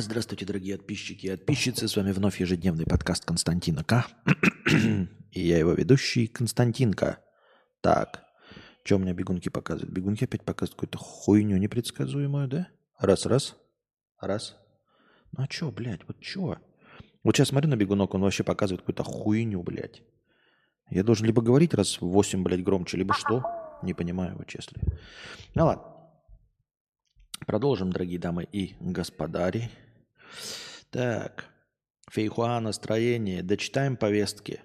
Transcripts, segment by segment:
Здравствуйте, дорогие подписчики и подписчицы. С вами вновь ежедневный подкаст Константина К. и я его ведущий Константинка. Так, что у меня бегунки показывают? Бегунки опять показывают какую-то хуйню непредсказуемую, да? Раз, раз, раз. Ну а что, блядь, вот что? Вот сейчас смотрю на бегунок, он вообще показывает какую-то хуйню, блядь. Я должен либо говорить раз в 8, блядь, громче, либо что? Не понимаю его, честно. Ну ладно. Продолжим, дорогие дамы и господари. Так. Фейхуа настроение. Дочитаем повестки.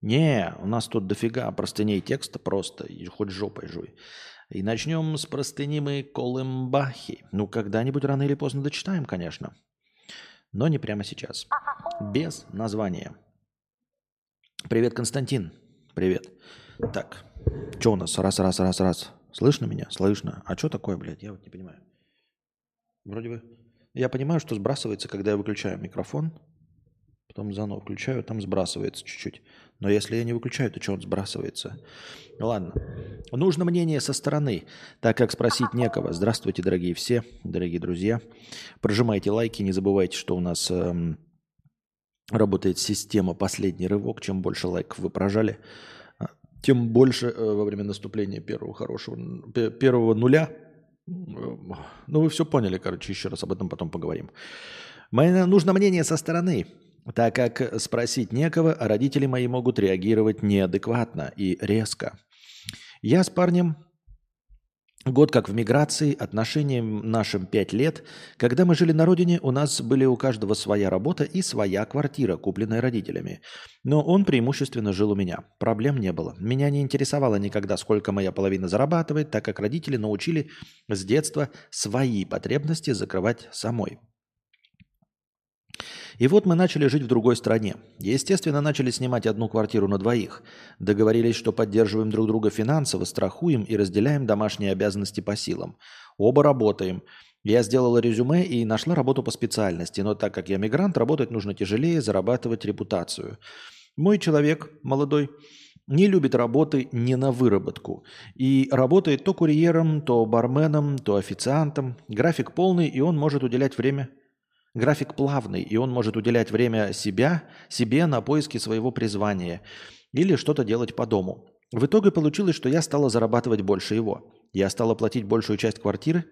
Не, у нас тут дофига простыней текста просто. И хоть жопой жуй. И начнем с простыни мы Колымбахи. Ну, когда-нибудь рано или поздно дочитаем, конечно. Но не прямо сейчас. Без названия. Привет, Константин. Привет. Так, что у нас? Раз, раз, раз, раз. Слышно меня? Слышно. А что такое, блядь? Я вот не понимаю. Вроде бы... Я понимаю, что сбрасывается, когда я выключаю микрофон. Потом заново включаю, там сбрасывается чуть-чуть. Но если я не выключаю, то что он сбрасывается? Ладно. Нужно мнение со стороны, так как спросить некого. Здравствуйте, дорогие все, дорогие друзья. Прожимайте лайки, не забывайте, что у нас эм, работает система «Последний рывок». Чем больше лайков вы прожали, а, тем больше э, во время наступления первого хорошего, первого нуля ну, вы все поняли, короче, еще раз об этом потом поговорим. Мне нужно мнение со стороны, так как спросить некого, а родители мои могут реагировать неадекватно и резко. Я с парнем Год как в миграции, отношениям нашим пять лет. Когда мы жили на родине, у нас были у каждого своя работа и своя квартира, купленная родителями. Но он преимущественно жил у меня. Проблем не было. Меня не интересовало никогда, сколько моя половина зарабатывает, так как родители научили с детства свои потребности закрывать самой. И вот мы начали жить в другой стране. Естественно, начали снимать одну квартиру на двоих. Договорились, что поддерживаем друг друга финансово, страхуем и разделяем домашние обязанности по силам. Оба работаем. Я сделала резюме и нашла работу по специальности, но так как я мигрант, работать нужно тяжелее, зарабатывать репутацию. Мой человек, молодой, не любит работы не на выработку. И работает то курьером, то барменом, то официантом. График полный, и он может уделять время График плавный, и он может уделять время себя, себе на поиски своего призвания или что-то делать по дому. В итоге получилось, что я стала зарабатывать больше его. Я стала платить большую часть квартиры,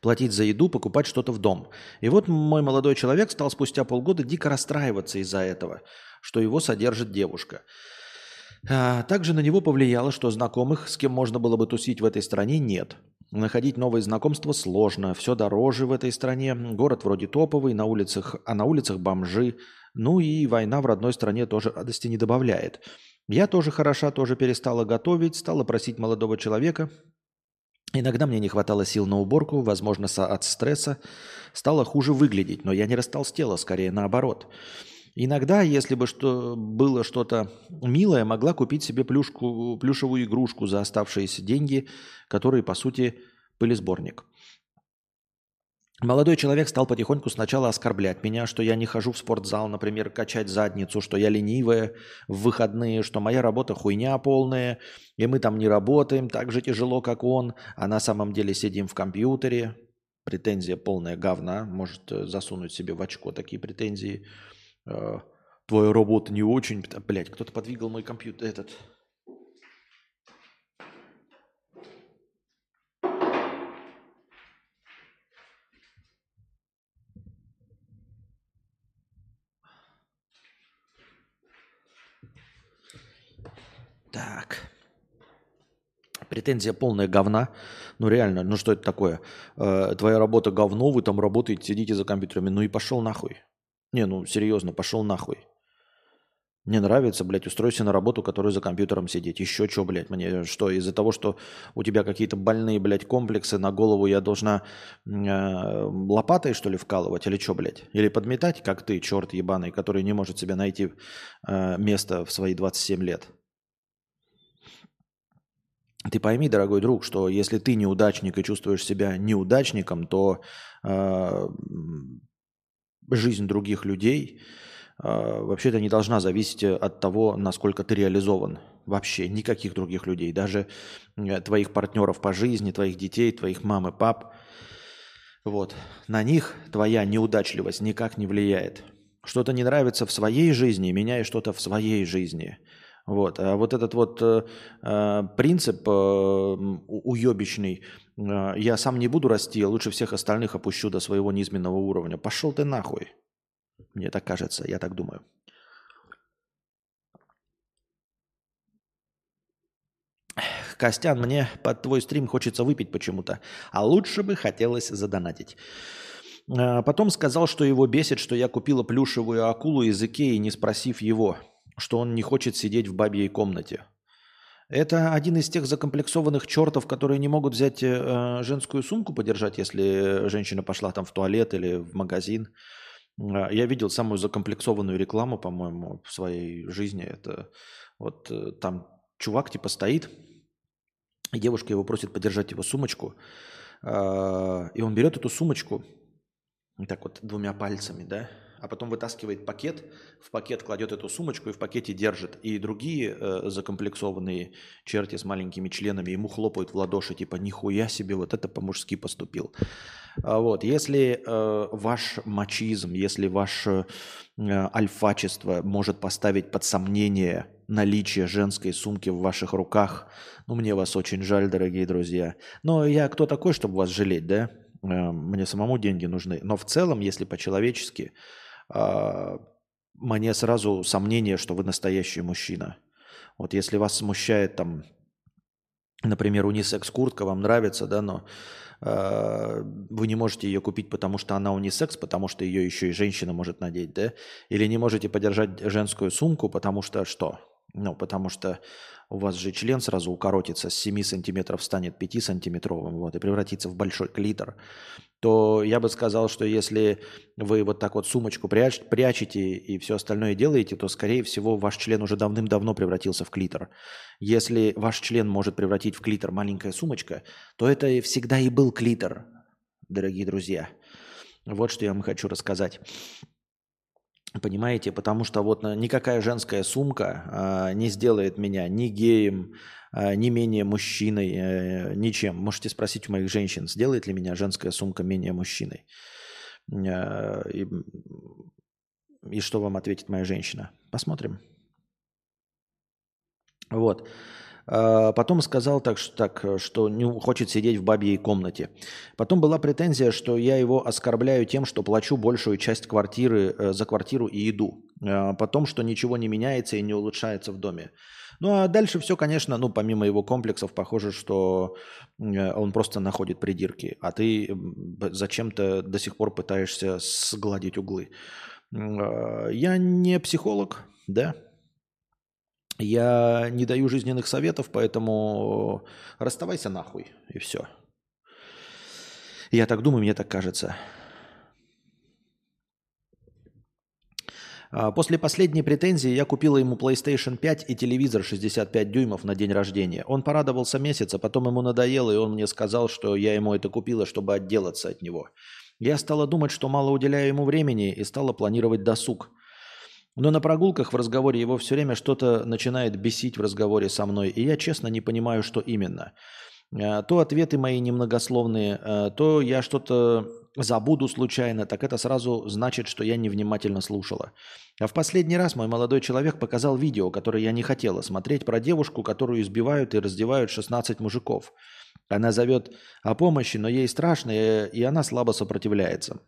платить за еду, покупать что-то в дом. И вот мой молодой человек стал спустя полгода дико расстраиваться из-за этого, что его содержит девушка. А, также на него повлияло, что знакомых, с кем можно было бы тусить в этой стране, нет. Находить новые знакомства сложно, все дороже в этой стране, город вроде топовый, на улицах, а на улицах бомжи. Ну и война в родной стране тоже радости не добавляет. Я тоже хороша, тоже перестала готовить, стала просить молодого человека. Иногда мне не хватало сил на уборку, возможно, от стресса. Стало хуже выглядеть, но я не растолстела, скорее наоборот. Иногда, если бы что, было что-то милое, могла купить себе плюшку, плюшевую игрушку за оставшиеся деньги, которые, по сути, были сборник. Молодой человек стал потихоньку сначала оскорблять меня, что я не хожу в спортзал, например, качать задницу, что я ленивая в выходные, что моя работа хуйня полная, и мы там не работаем так же тяжело, как он, а на самом деле сидим в компьютере. Претензия полная говна, может э, засунуть себе в очко такие претензии – э, твоя работа не очень. Блять, кто-то подвигал мой компьютер, этот. Так. Претензия полная говна. Ну реально, ну что это такое? Э, твоя работа говно, вы там работаете, сидите за компьютерами. Ну и пошел нахуй. Не, ну серьезно, пошел нахуй. Мне нравится, блядь, устройся на работу, которая за компьютером сидеть. Еще что, блядь, мне что, из-за того, что у тебя какие-то больные, блядь, комплексы на голову, я должна э, лопатой, что ли, вкалывать? Или что, блядь? Или подметать, как ты, черт ебаный, который не может себе найти э, место в свои 27 лет? Ты пойми, дорогой друг, что если ты неудачник и чувствуешь себя неудачником, то э, жизнь других людей э, вообще-то не должна зависеть от того, насколько ты реализован. Вообще никаких других людей, даже э, твоих партнеров по жизни, твоих детей, твоих мам и пап. Вот. На них твоя неудачливость никак не влияет. Что-то не нравится в своей жизни, меняй что-то в своей жизни. Вот. А вот этот вот э, э принцип э, уебищный, э, я сам не буду расти, а лучше всех остальных опущу до своего низменного уровня. Пошел ты нахуй. Мне так кажется, я так думаю. Костян, мне под твой стрим хочется выпить почему-то, а лучше бы хотелось задонатить. А, потом сказал, что его бесит, что я купила плюшевую акулу из Икеи, не спросив его, что он не хочет сидеть в бабьей комнате. Это один из тех закомплексованных чертов, которые не могут взять э, женскую сумку подержать, если женщина пошла там в туалет или в магазин. А, я видел самую закомплексованную рекламу, по-моему, в своей жизни. Это вот э, там чувак типа стоит, и девушка его просит подержать его сумочку. А, и он берет эту сумочку, так вот двумя пальцами, да, а потом вытаскивает пакет, в пакет кладет эту сумочку и в пакете держит. И другие э, закомплексованные черти с маленькими членами ему хлопают в ладоши, типа «Нихуя себе, вот это по-мужски поступил». А вот, если э, ваш мачизм, если ваше э, альфачество может поставить под сомнение наличие женской сумки в ваших руках, ну, мне вас очень жаль, дорогие друзья. Но я кто такой, чтобы вас жалеть, да? Э, мне самому деньги нужны. Но в целом, если по-человечески, мне сразу сомнение, что вы настоящий мужчина. Вот если вас смущает там, например, унисекс-куртка, вам нравится, да, но э, вы не можете ее купить, потому что она унисекс, потому что ее еще и женщина может надеть, да, или не можете подержать женскую сумку, потому что что? Ну, потому что у вас же член сразу укоротится, с 7 сантиметров станет 5 сантиметровым, вот, и превратится в большой клитор, то я бы сказал, что если вы вот так вот сумочку пряч, прячете и все остальное делаете, то, скорее всего, ваш член уже давным-давно превратился в клитор. Если ваш член может превратить в клитор маленькая сумочка, то это всегда и был клитор, дорогие друзья. Вот что я вам хочу рассказать. Понимаете, потому что вот никакая женская сумка а, не сделает меня ни геем, а, не менее мужчиной, а, ничем. Можете спросить у моих женщин, сделает ли меня женская сумка менее мужчиной. А, и, и что вам ответит моя женщина? Посмотрим. Вот. А, потом сказал так, что, так, что не хочет сидеть в бабьей комнате. Потом была претензия, что я его оскорбляю тем, что плачу большую часть квартиры э, за квартиру и еду. А потом, что ничего не меняется и не улучшается в доме. Ну а дальше все, конечно, ну помимо его комплексов, похоже, что э, он просто находит придирки, а ты зачем-то до сих пор пытаешься сгладить углы. А, я не психолог, да, я не даю жизненных советов, поэтому расставайся нахуй, и все. Я так думаю, мне так кажется. А, после последней претензии я купила ему PlayStation 5 и телевизор 65 дюймов на день рождения. Он порадовался месяц, а потом ему надоело, и он мне сказал, что я ему это купила, чтобы отделаться от него. Я стала думать, что мало уделяю ему времени, и стала планировать досуг. Но на прогулках в разговоре его все время что-то начинает бесить в разговоре со мной, и я честно не понимаю, что именно. А, то ответы мои немногословные, а, то я что-то забуду случайно, так это сразу значит, что я невнимательно слушала. А в последний раз мой молодой человек показал видео, которое я не хотела смотреть, про девушку, которую избивают и раздевают 16 мужиков. Она зовет о помощи, но ей страшно, и она слабо сопротивляется.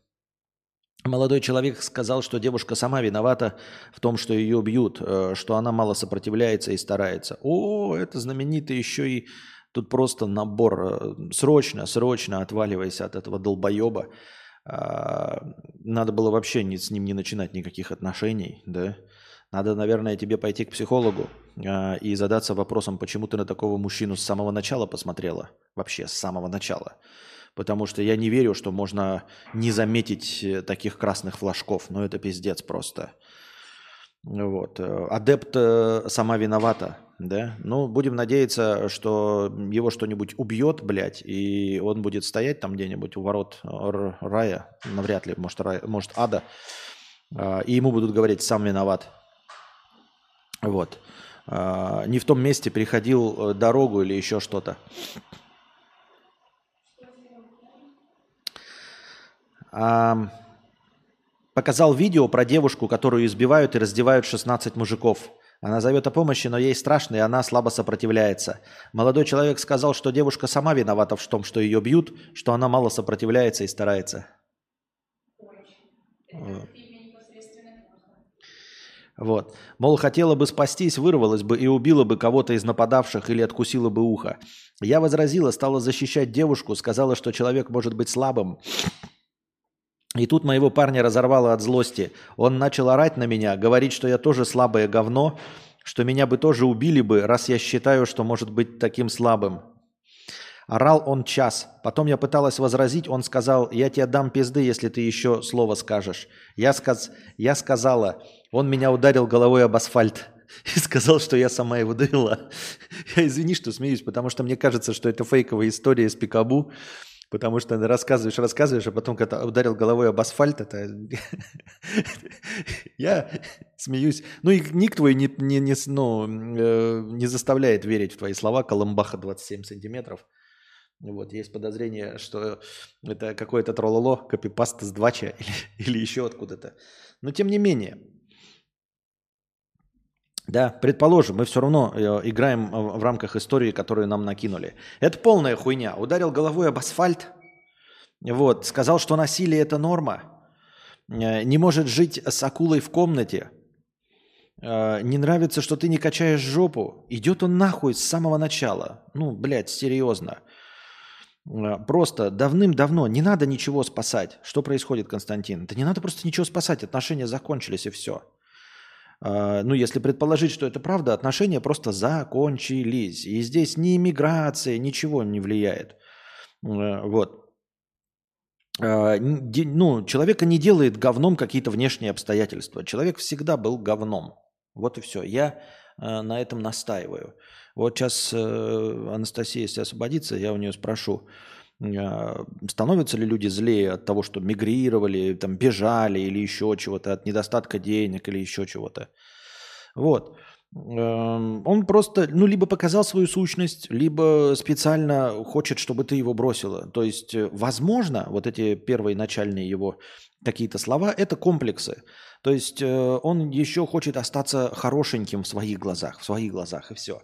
Молодой человек сказал, что девушка сама виновата в том, что ее бьют, э, что она мало сопротивляется и старается. О, это знаменитый еще и тут просто набор. Э, срочно, срочно отваливайся от этого долбоеба. А, надо было вообще с ним не начинать никаких отношений, да? Надо, наверное, тебе пойти к психологу а, и задаться вопросом, почему ты на такого мужчину с самого начала посмотрела. Вообще, с самого начала потому что я не верю, что можно не заметить э, таких красных флажков. Ну, это пиздец просто. Вот. Э, адепт э, сама виновата, да? Ну, будем надеяться, что его что-нибудь убьет, блядь, и он будет стоять там где-нибудь у ворот рая, навряд ли, может, рая, может ада, а, и ему будут говорить, сам виноват. Вот. А, не в том месте переходил дорогу или еще что-то. Ам, показал видео про девушку, которую избивают и раздевают 16 мужиков. Она зовет о помощи, но ей страшно, и она слабо сопротивляется. Молодой человек сказал, что девушка сама виновата в том, что ее бьют, что она мало сопротивляется и старается. Вот. Вот. Мол, хотела бы спастись, вырвалась бы и убила бы кого-то из нападавших или откусила бы ухо. Я возразила, стала защищать девушку, сказала, что человек может быть слабым. И тут моего парня разорвало от злости. Он начал орать на меня, говорить, что я тоже слабое говно, что меня бы тоже убили бы, раз я считаю, что может быть таким слабым. Орал он час. Потом я пыталась возразить, он сказал, я тебе дам пизды, если ты еще слово скажешь. Я, сказ... я сказала, он меня ударил головой об асфальт и сказал, что я сама его довела. Я извини, что смеюсь, потому что мне кажется, что это фейковая история из Пикабу, потому что рассказываешь, рассказываешь, а потом, когда ударил головой об асфальт, это... Я смеюсь. Ну и ник твой не, не, не, ну, э, не заставляет верить в твои слова. Колымбаха 27 сантиметров. Вот, есть подозрение, что это какое-то троллоло, копипаста с двача или, или еще откуда-то. Но тем не менее, да, предположим, мы все равно э, играем в рамках истории, которую нам накинули. Это полная хуйня. Ударил головой об асфальт, вот, сказал, что насилие это норма, э, не может жить с акулой в комнате, э, не нравится, что ты не качаешь жопу. Идет он нахуй с самого начала. Ну, блядь, серьезно. Просто давным-давно не надо ничего спасать. Что происходит, Константин? Да не надо просто ничего спасать. Отношения закончились и все. А, ну, если предположить, что это правда, отношения просто закончились. И здесь ни иммиграция, ничего не влияет. Э, вот. А, ну, человека не делает говном какие-то внешние обстоятельства. Человек всегда был говном. Вот и все. Я э, на этом настаиваю. Вот сейчас э, Анастасия, если освободится, я у нее спрошу, становятся ли люди злее от того, что мигрировали, там, бежали или еще чего-то, от недостатка денег или еще чего-то. Вот. Эм, он просто, ну, либо показал свою сущность, либо специально хочет, чтобы ты его бросила. То есть, э, возможно, вот эти первые начальные его какие-то слова – это комплексы. То есть, э, он еще хочет остаться хорошеньким в своих глазах, в своих глазах, и все.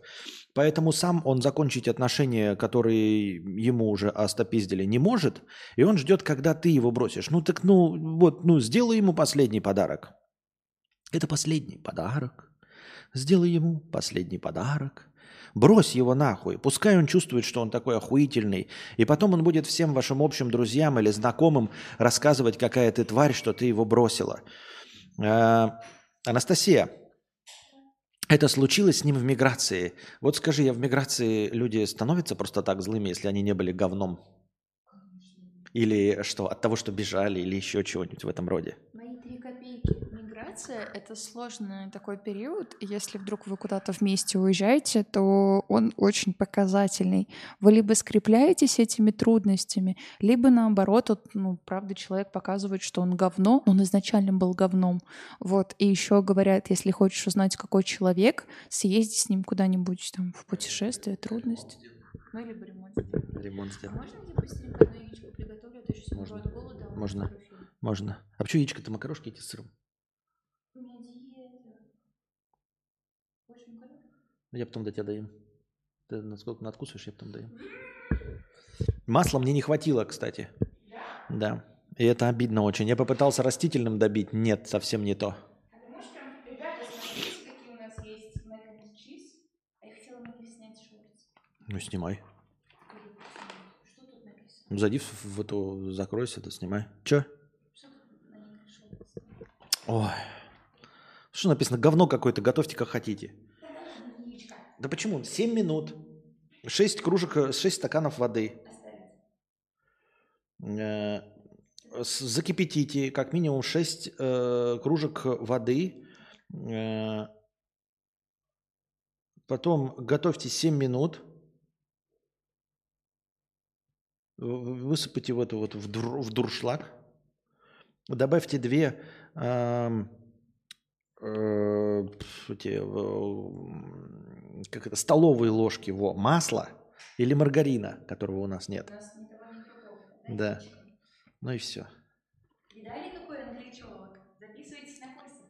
Поэтому сам он закончить отношения, которые ему уже остопиздили, не может, и он ждет, когда ты его бросишь. Ну так, ну, вот, ну, сделай ему последний подарок. Это последний подарок. Сделай ему последний подарок. Брось его нахуй. Пускай он чувствует, что он такой охуительный. И потом он будет всем вашим общим друзьям или знакомым рассказывать, какая ты тварь, что ты его бросила. А, Анастасия, это случилось с ним в миграции. Вот скажи, я в миграции люди становятся просто так злыми, если они не были говном? Или что, от того, что бежали, или еще чего-нибудь в этом роде? Миграция — это сложный такой период. Если вдруг вы куда-то вместе уезжаете, то он очень показательный. Вы либо скрепляетесь этими трудностями, либо наоборот, вот, ну, правда, человек показывает, что он говно, он изначально был говном. Вот. И еще говорят, если хочешь узнать, какой человек, съезди с ним куда-нибудь там в путешествие, трудность. Ну, либо ремонт сделать. Ремонт сделать. А можно я быстренько одно яичко приготовлю? А то сейчас Можно. голода, а Можно. Можно. А почему яичко-то макарошки эти с сыром? Меня диета. Макароны? Ну, Я потом до тебя доем. Ты насколько надкусываешь, я потом доем. Масла мне не хватило, кстати. Да. И это обидно очень. Я попытался растительным добить. Нет, совсем не то. А. А. Ну, снимай. Что тут написано? Зайди в, в эту, закройся, это снимай. Че? Ой. Что написано? Говно какое-то, готовьте как хотите. Да почему? 7 минут. 6 кружек, 6 стаканов воды. Э, Закипятите как минимум 6 кружек воды. Э, Потом готовьте 7 минут. Высыпайте в эту вот в, дур- в дуршлаг. Добавьте две ам, э, пф, эти, э, как это, столовые ложки во, масла или маргарина, которого у нас нет. У нас. Да. Ну и все. Видали, какой англичевок? Записывайтесь на курсы.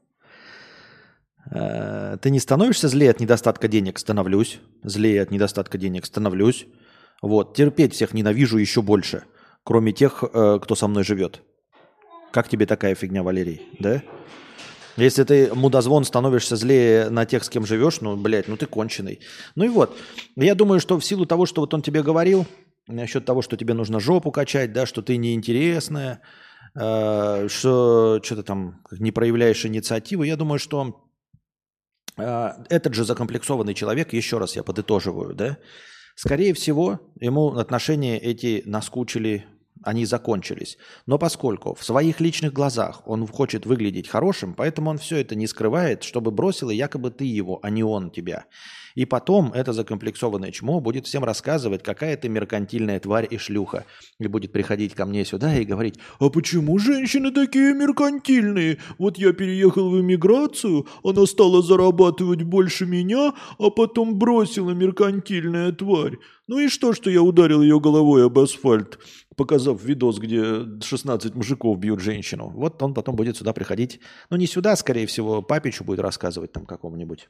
Э, Ты не становишься злее от недостатка денег? Становлюсь. Злее от недостатка денег? Становлюсь. Вот. Терпеть всех ненавижу еще больше. Кроме тех, э, кто со мной живет. Как тебе такая фигня, Валерий? Да? Если ты мудозвон становишься злее на тех, с кем живешь, ну, блядь, ну ты конченый. Ну и вот. Я думаю, что в силу того, что вот он тебе говорил, насчет того, что тебе нужно жопу качать, да, что ты неинтересная, э, что что-то там не проявляешь инициативу, я думаю, что э, этот же закомплексованный человек, еще раз я подытоживаю, да, скорее всего, ему отношения эти наскучили они закончились. Но поскольку в своих личных глазах он хочет выглядеть хорошим, поэтому он все это не скрывает, чтобы бросил, и якобы ты его, а не он тебя. И потом это закомплексованное чмо будет всем рассказывать, какая ты меркантильная тварь и шлюха. И будет приходить ко мне сюда и говорить, а почему женщины такие меркантильные? Вот я переехал в эмиграцию, она стала зарабатывать больше меня, а потом бросила меркантильная тварь. Ну и что, что я ударил ее головой об асфальт, показав видос, где 16 мужиков бьют женщину. Вот он потом будет сюда приходить. Ну не сюда, скорее всего, папичу будет рассказывать там какому-нибудь.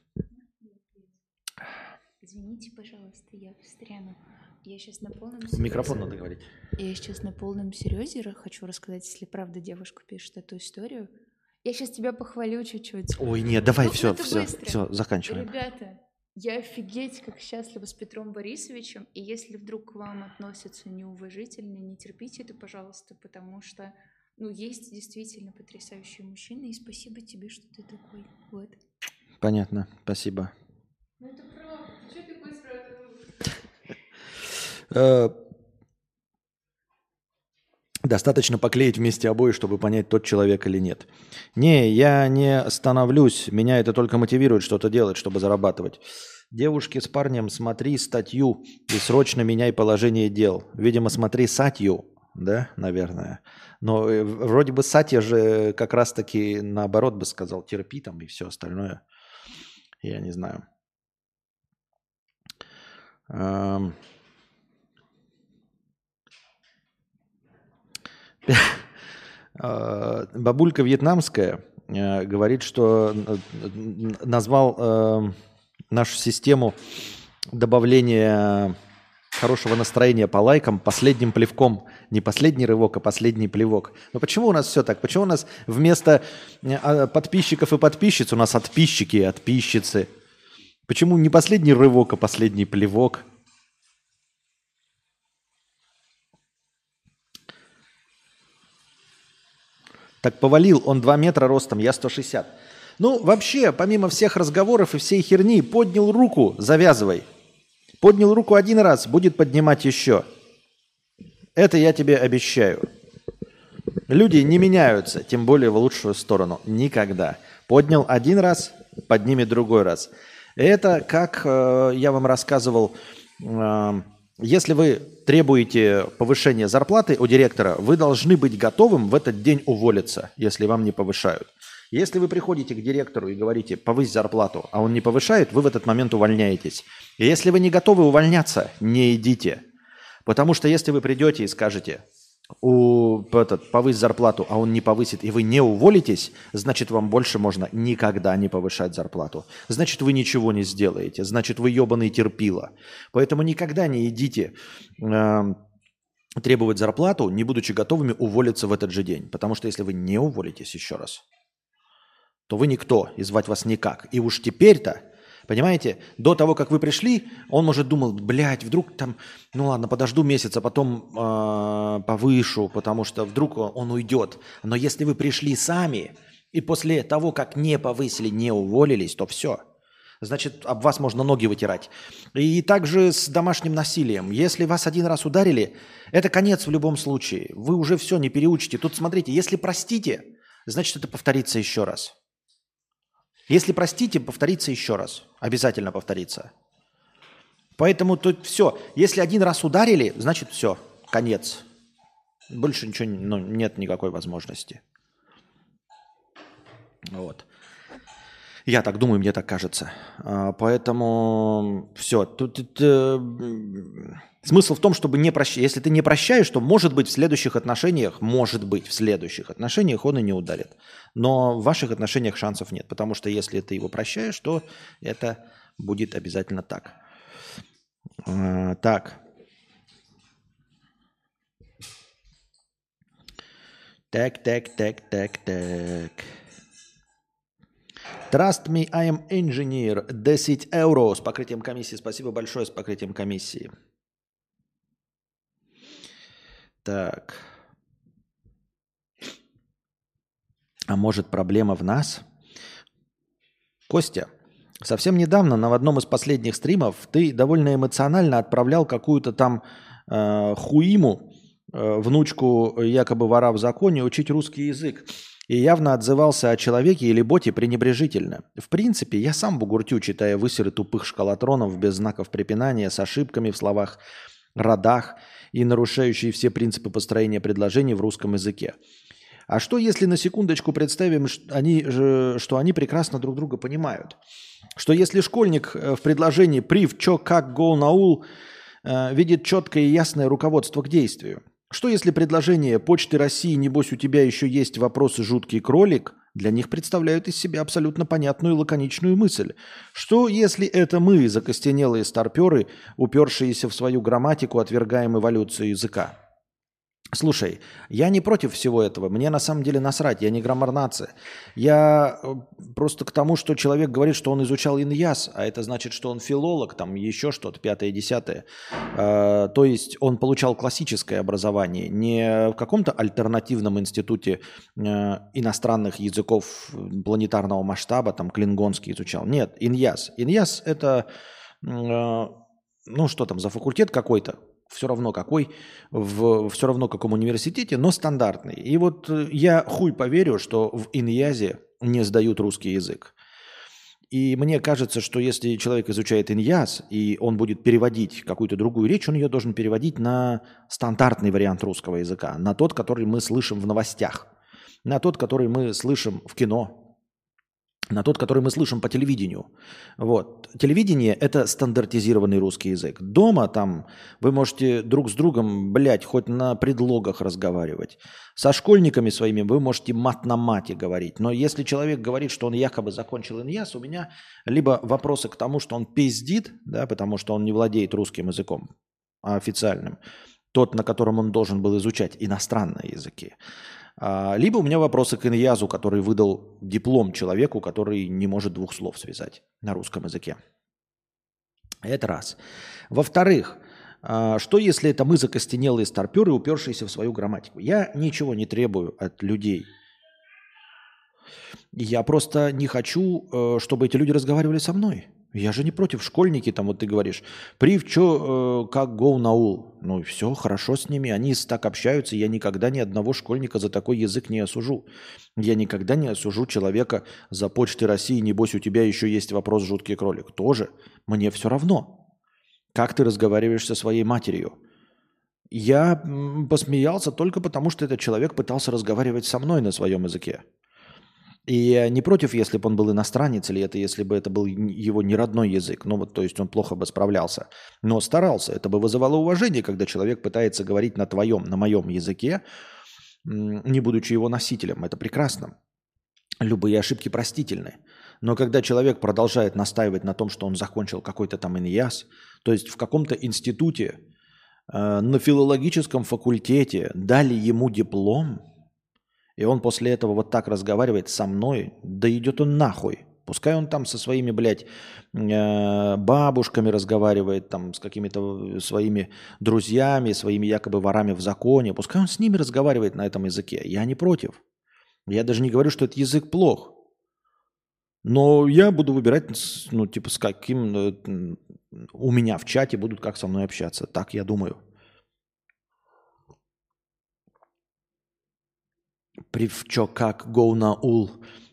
Извините, пожалуйста, я встряну. Я сейчас на полном В микрофон надо говорить. Я сейчас на полном серьезе хочу рассказать, если правда девушка пишет эту историю. Я сейчас тебя похвалю чуть-чуть. Ой, нет, давай, Ну, все, все, быстро. все, заканчиваем. Ребята, я офигеть как счастлива с Петром Борисовичем, и если вдруг к вам относятся неуважительно, не терпите это, пожалуйста, потому что, ну, есть действительно потрясающие мужчины, и спасибо тебе, что ты такой. Вот. Понятно, спасибо. Ну, это правда. Что ты быстро Э, Достаточно поклеить вместе обои, чтобы понять, тот человек или нет. Не, я не становлюсь. Меня это только мотивирует что-то делать, чтобы зарабатывать. Девушки с парнем, смотри статью и срочно меняй положение дел. Видимо, смотри сатью, да, наверное. Но э, вроде бы Сатья же как раз-таки наоборот бы сказал, терпи там и все остальное. Я не знаю. Эм. Э, Бабулька вьетнамская э, говорит, что э, назвал э, нашу систему добавления хорошего настроения по лайкам последним плевком. Не последний рывок, а последний плевок. Но почему у нас все так? Почему у нас вместо э, а, подписчиков и подписчиц у нас отписчики и отписчицы? Почему не последний рывок, а последний плевок? Так повалил, он 2 метра ростом, я 160. Ну, вообще, помимо всех разговоров и всей херни, поднял руку, завязывай. Поднял руку один раз, будет поднимать еще. Это я тебе обещаю. Люди не меняются, тем более в лучшую сторону. Никогда. Поднял один раз, поднимет другой раз. Это как э, я вам рассказывал, э, если вы требуете повышения зарплаты у директора, вы должны быть готовым в этот день уволиться, если вам не повышают. Если вы приходите к директору и говорите «повысь зарплату», а он не повышает, вы в этот момент увольняетесь. И если вы не готовы увольняться, не идите. Потому что если вы придете и скажете у, этот, повысь зарплату, а он не повысит, и вы не уволитесь, значит, вам больше можно никогда не повышать зарплату. Значит, вы ничего не сделаете. Значит, вы ебаный терпила. Поэтому никогда не идите э, требовать зарплату, не будучи готовыми уволиться в этот же день. Потому что если вы не уволитесь еще раз, то вы никто, и звать вас никак. И уж теперь-то, понимаете, до того, как вы пришли, он, может, думал, блядь, вдруг там, ну ладно, подожду месяц, а потом э, повышу, потому что вдруг он уйдет. Но если вы пришли сами, и после того, как не повысили, не уволились, то все. Значит, об вас можно ноги вытирать. И также с домашним насилием. Если вас один раз ударили, это конец в любом случае. Вы уже все не переучите. Тут смотрите, если простите, значит, это повторится еще раз. Если простите, повторится еще раз. Обязательно повторится. Поэтому тут все. Если один раз ударили, значит все, конец. Больше ничего ну, нет никакой возможности. Вот. Я так думаю, мне так кажется. А, Поэтому все. Тут, тут, э, Смысл в том, чтобы не прощать. Если ты не прощаешь, то может быть в следующих отношениях, может быть в следующих отношениях он и не ударит. Но в ваших отношениях шансов нет, потому что если ты его прощаешь, то это будет обязательно так. А, так. Так, так, так, так, так. Trust me, I am engineer. 10 евро с покрытием комиссии. Спасибо большое с покрытием комиссии. Так. А может проблема в нас? Костя, совсем недавно на одном из последних стримов ты довольно эмоционально отправлял какую-то там э, хуиму Э, внучку якобы вора в законе учить русский язык и явно отзывался о человеке или боте пренебрежительно. В принципе, я сам бугуртю, читая высеры тупых шкалатронов без знаков препинания, с ошибками в словах, родах и нарушающие все принципы построения предложений в русском языке. А что, если на секундочку представим, что они, что они прекрасно друг друга понимают? Что если школьник э, в предложении «прив, чё, как, гол, наул» э, видит четкое и ясное руководство к действию – что если предложение «Почты России, небось, у тебя еще есть вопросы жуткий кролик» для них представляют из себя абсолютно понятную и лаконичную мысль. Что если это мы, закостенелые старперы, упершиеся в свою грамматику, отвергаем эволюцию языка? Слушай, я не против всего этого. Мне на самом деле насрать, я не граммар-нация. Я э, просто к тому, что человек говорит, что он изучал иньяс, а это значит, что он филолог, там еще что-то, пятое, десятое. Э, то есть он получал классическое образование, не в каком-то альтернативном институте э, иностранных языков планетарного масштаба, там клингонский изучал. Нет, иньяс. Иньяс это, ну что там, за факультет какой-то, все равно какой, в все равно каком университете, но стандартный. И вот э, я хуй поверю, что в Иньязе не сдают русский язык. И мне кажется, что если человек изучает иньяз, и он будет переводить какую-то другую речь, он ее должен переводить на стандартный вариант русского языка, на тот, который мы слышим в новостях, на тот, который мы слышим в кино, на тот, который мы слышим по телевидению. Вот. Телевидение – это стандартизированный русский язык. Дома там вы можете друг с другом, блядь, хоть на предлогах разговаривать. Со школьниками своими вы можете мат на мате говорить. Но если человек говорит, что он якобы закончил иньяс, у меня либо вопросы к тому, что он пиздит, да, потому что он не владеет русским языком а официальным, тот, на котором он должен был изучать иностранные языки. А, либо у меня вопросы к Иньязу, который выдал диплом человеку, который не может двух слов связать на русском языке. Это раз. Во-вторых, а, что если это мы закостенелые старперы, упершиеся в свою грамматику? Я ничего не требую от людей. Я просто не хочу, э, чтобы эти люди разговаривали со мной. Я же не против. Школьники, там вот ты говоришь, прив, чё, э, как go наул. Ну все, хорошо с ними, они так общаются. Я никогда ни одного школьника за такой язык не осужу. Я никогда не осужу человека за почты России. Небось, у тебя еще есть вопрос жуткий кролик. Тоже. Мне все равно. Как ты разговариваешь со своей матерью? Я посмеялся только потому, что этот человек пытался разговаривать со мной на своем языке. И не против, если бы он был иностранец, или это если бы это был его не родной язык. Ну вот, то есть он плохо бы справлялся. Но старался. Это бы вызывало уважение, когда человек пытается говорить на твоем, на моем языке, не будучи его носителем. Это прекрасно. Любые ошибки простительны. Но когда человек продолжает настаивать на том, что он закончил какой-то там иньяс, то есть в каком-то институте, э, на филологическом факультете дали ему диплом – и он после этого вот так разговаривает со мной, да идет он нахуй. Пускай он там со своими, блядь, э, бабушками разговаривает, там, с какими-то своими друзьями, своими якобы ворами в законе. Пускай он с ними разговаривает на этом языке. Я не против. Я даже не говорю, что этот язык плох. Но я буду выбирать, ну, типа, с каким э, у меня в чате будут как со мной общаться. Так я думаю. Привчо как go на ул.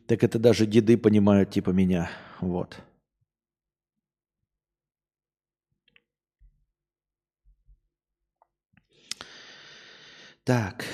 Так это даже деды понимают типа меня. Вот. Так.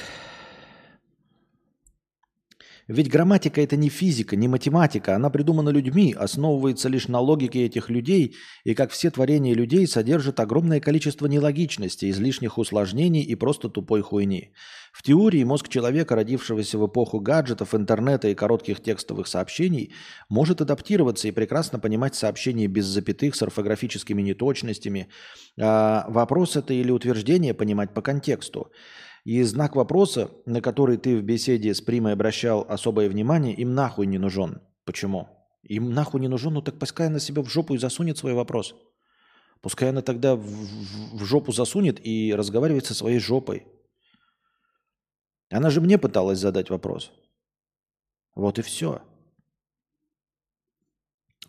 Ведь грамматика это не физика, не математика, она придумана людьми, основывается лишь на логике этих людей, и как все творения людей содержит огромное количество нелогичности, излишних усложнений и просто тупой хуйни. В теории мозг человека, родившегося в эпоху гаджетов, интернета и коротких текстовых сообщений, может адаптироваться и прекрасно понимать сообщения без запятых с орфографическими неточностями. А вопрос это или утверждение понимать по контексту. И знак вопроса, на который ты в беседе с Примой обращал особое внимание, им нахуй не нужен. Почему? Им нахуй не нужен, ну так пускай она себе в жопу и засунет свой вопрос. Пускай она тогда в, в, в жопу засунет и разговаривает со своей жопой. Она же мне пыталась задать вопрос. Вот и все.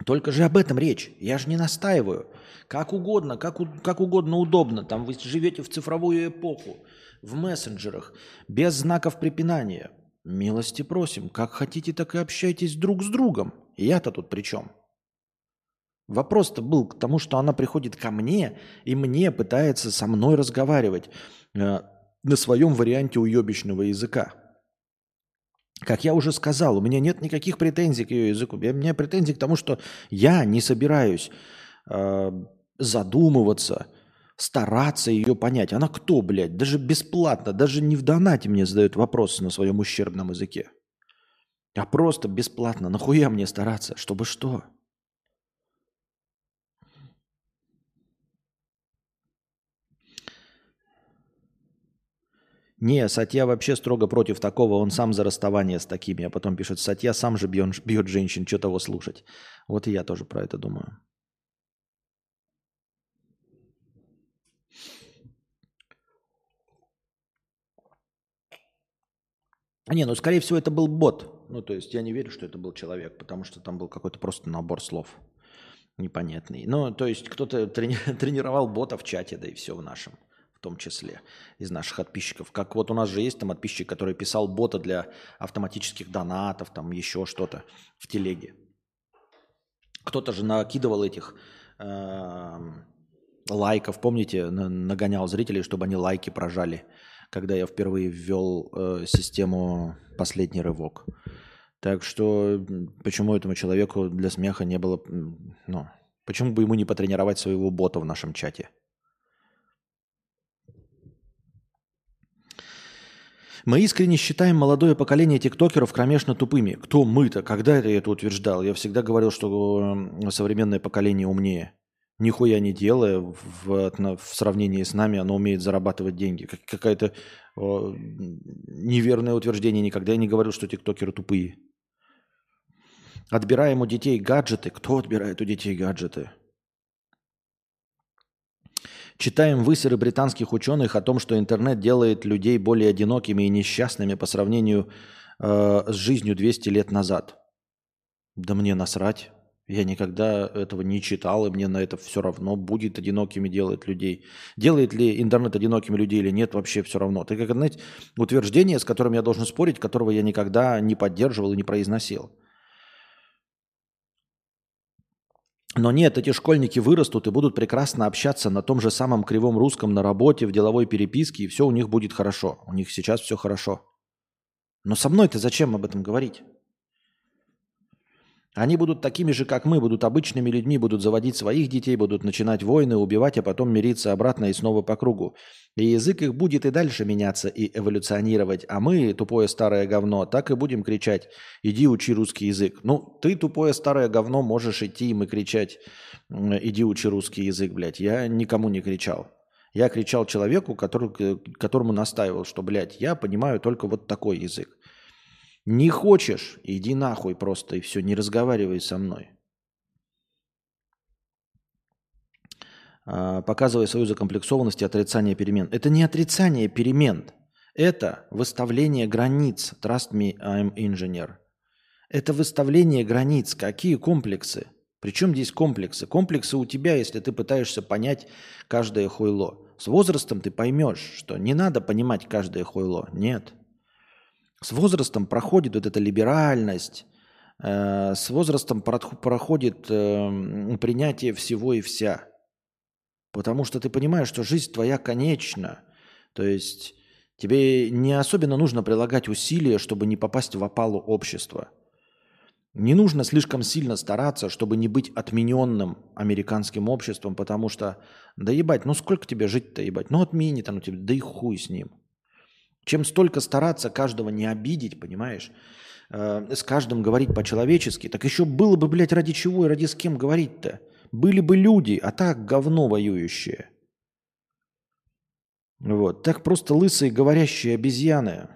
Только же об этом речь. Я же не настаиваю. Как угодно, как, как угодно удобно. Там вы живете в цифровую эпоху в мессенджерах, без знаков препинания. Милости просим, как хотите, так и общайтесь друг с другом. Я-то тут при чем? Вопрос-то был к тому, что она приходит ко мне и мне пытается со мной разговаривать э, на своем варианте уебищного языка. Как я уже сказал, у меня нет никаких претензий к ее языку. У меня претензии к тому, что я не собираюсь э, задумываться – стараться ее понять. Она кто, блядь? Даже бесплатно, даже не в донате мне задают вопросы на своем ущербном языке. А просто бесплатно. Нахуя мне стараться? Чтобы что? Не, Сатья вообще строго против такого, он сам за расставание с такими. А потом пишет, Сатья сам же бьет, бьет женщин, что того слушать. Вот и я тоже про это думаю. Не, ну скорее всего это был бот. Ну то есть я не верю, что это был человек, потому что там был какой-то просто набор слов непонятный. Ну то есть кто-то трени- тренировал бота в чате, да и все в нашем в том числе из наших подписчиков. Как вот у нас же есть там подписчик, который писал бота для автоматических донатов, там еще что-то в телеге. Кто-то же накидывал этих э, лайков, помните, нагонял зрителей, чтобы они лайки прожали когда я впервые ввел э, систему «Последний рывок». Так что почему этому человеку для смеха не было... Ну, почему бы ему не потренировать своего бота в нашем чате? Мы искренне считаем молодое поколение тиктокеров кромешно тупыми. Кто мы-то? Когда я это утверждал? Я всегда говорил, что современное поколение умнее нихуя не делая, в, в сравнении с нами, оно умеет зарабатывать деньги. Как, какое-то о, неверное утверждение. Никогда я не говорил, что тиктокеры тупые. Отбираем у детей гаджеты. Кто отбирает у детей гаджеты? Читаем высеры британских ученых о том, что интернет делает людей более одинокими и несчастными по сравнению э, с жизнью 200 лет назад. Да мне насрать. Я никогда этого не читал, и мне на это все равно. Будет одинокими делает людей. Делает ли интернет одинокими людей или нет, вообще все равно. Это как, знаете, утверждение, с которым я должен спорить, которого я никогда не поддерживал и не произносил. Но нет, эти школьники вырастут и будут прекрасно общаться на том же самом кривом русском на работе, в деловой переписке, и все у них будет хорошо. У них сейчас все хорошо. Но со мной-то зачем об этом говорить? Они будут такими же, как мы, будут обычными людьми, будут заводить своих детей, будут начинать войны, убивать, а потом мириться обратно и снова по кругу. И язык их будет и дальше меняться и эволюционировать. А мы, тупое старое говно, так и будем кричать «иди учи русский язык». Ну, ты, тупое старое говно, можешь идти им и кричать «иди учи русский язык», блядь. Я никому не кричал. Я кричал человеку, который, которому настаивал, что, блядь, я понимаю только вот такой язык. Не хочешь, иди нахуй просто и все, не разговаривай со мной. А, показывая свою закомплексованность и отрицание перемен. Это не отрицание перемен. Это выставление границ. Trust me, I'm engineer. Это выставление границ. Какие комплексы? Причем здесь комплексы? Комплексы у тебя, если ты пытаешься понять каждое хуйло. С возрастом ты поймешь, что не надо понимать каждое хуйло. Нет. С возрастом проходит вот эта либеральность, э, с возрастом проходит э, принятие всего и вся. Потому что ты понимаешь, что жизнь твоя конечна. То есть Тебе не особенно нужно прилагать усилия, чтобы не попасть в опалу общества. Не нужно слишком сильно стараться, чтобы не быть отмененным американским обществом, потому что, да ебать, ну сколько тебе жить-то ебать? Ну отменит оно тебе, да и хуй с ним. Чем столько стараться каждого не обидеть, понимаешь, э, с каждым говорить по-человечески, так еще было бы, блядь, ради чего и ради с кем говорить-то? Были бы люди, а так говно воюющее. Вот. Так просто лысые говорящие обезьяны.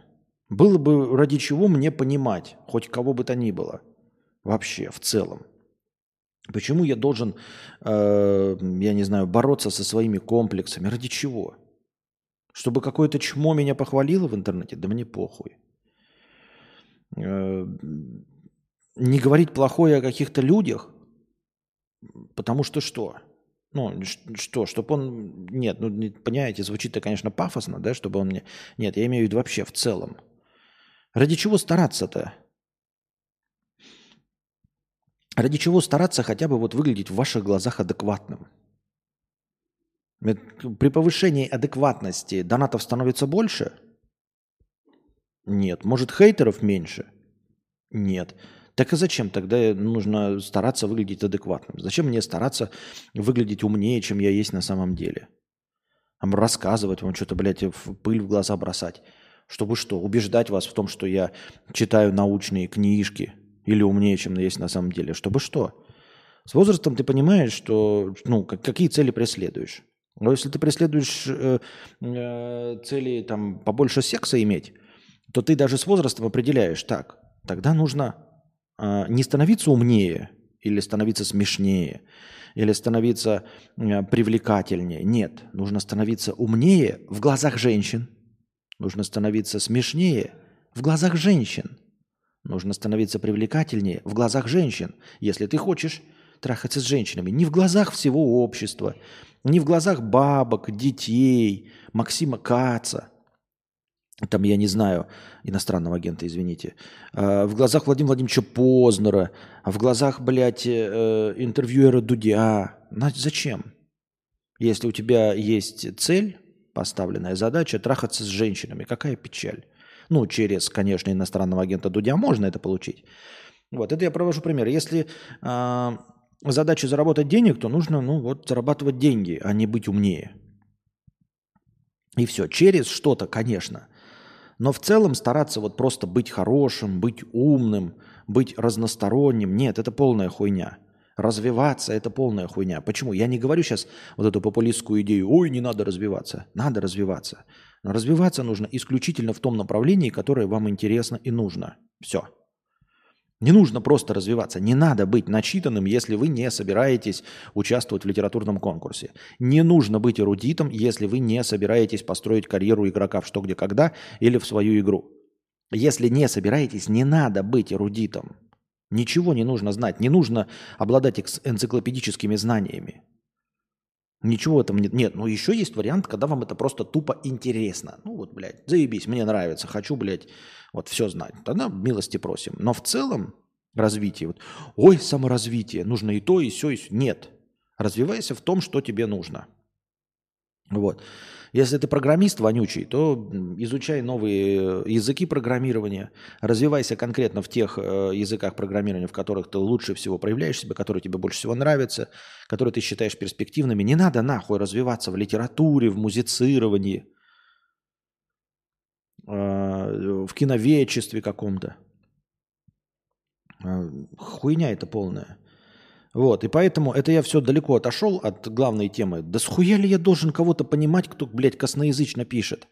Было бы ради чего мне понимать, хоть кого бы то ни было – вообще в целом. Почему я должен, э, я не знаю, бороться со своими комплексами? Ради чего? Чтобы какое-то чмо меня похвалило в интернете? Да мне похуй. Э, не говорить плохое о каких-то людях, потому что что? Ну, что, чтобы он... Нет, ну, понимаете, звучит-то, конечно, пафосно, да, чтобы он мне... Нет, я имею в виду вообще в целом. Ради чего стараться-то? Ради чего стараться хотя бы вот выглядеть в ваших глазах адекватным? При повышении адекватности донатов становится больше? Нет. Может, хейтеров меньше? Нет. Так и зачем тогда нужно стараться выглядеть адекватным? Зачем мне стараться выглядеть умнее, чем я есть на самом деле? Там рассказывать вам что-то, блядь, в пыль в глаза бросать. Чтобы что? Убеждать вас в том, что я читаю научные книжки, или умнее, чем есть на самом деле. Чтобы что? С возрастом ты понимаешь, что, ну, какие цели преследуешь. Но если ты преследуешь э, э, цели там побольше секса иметь, то ты даже с возрастом определяешь, так, тогда нужно э, не становиться умнее или становиться смешнее, или становиться э, привлекательнее. Нет, нужно становиться умнее в глазах женщин, нужно становиться смешнее в глазах женщин – Нужно становиться привлекательнее в глазах женщин, если ты хочешь трахаться с женщинами. Не в глазах всего общества, не в глазах бабок, детей, Максима Каца, там, я не знаю, иностранного агента, извините, а, в глазах Владимира Владимировича Познера, а в глазах, блядь, э, интервьюера Дудя. Зачем? Если у тебя есть цель, поставленная задача, трахаться с женщинами, какая печаль? Ну, через, конечно, иностранного агента Дудя можно это получить. Вот, это я провожу пример. Если задача заработать денег, то нужно, ну, вот, зарабатывать деньги, а не быть умнее. И все. Через что-то, конечно. Но в целом стараться вот просто быть хорошим, быть умным, быть разносторонним. Нет, это полная хуйня. Развиваться – это полная хуйня. Почему? Я не говорю сейчас вот эту популистскую идею, ой, не надо развиваться. Надо развиваться. Но развиваться нужно исключительно в том направлении, которое вам интересно и нужно. Все. Не нужно просто развиваться. Не надо быть начитанным, если вы не собираетесь участвовать в литературном конкурсе. Не нужно быть эрудитом, если вы не собираетесь построить карьеру игрока в «Что, где, когда» или в свою игру. Если не собираетесь, не надо быть эрудитом. Ничего не нужно знать. Не нужно обладать энциклопедическими знаниями. Ничего в этом нет. Нет, ну еще есть вариант, когда вам это просто тупо интересно. Ну вот, блядь, заебись, мне нравится, хочу, блядь, вот все знать. Тогда милости просим. Но в целом развитие, вот, ой, саморазвитие, нужно и то, и все, и все. Нет. Развивайся в том, что тебе нужно. Вот. Если ты программист вонючий, то изучай новые э, языки программирования, развивайся конкретно в тех э, языках программирования, в которых ты лучше всего проявляешь себя, которые тебе больше всего нравятся, которые ты считаешь перспективными. Не надо нахуй развиваться в литературе, в музицировании, в киноведчестве каком-то. Хуйня это полная. Вот, и поэтому это я все далеко отошел от главной темы. Да схуя ли я должен кого-то понимать, кто, блядь, косноязычно пишет?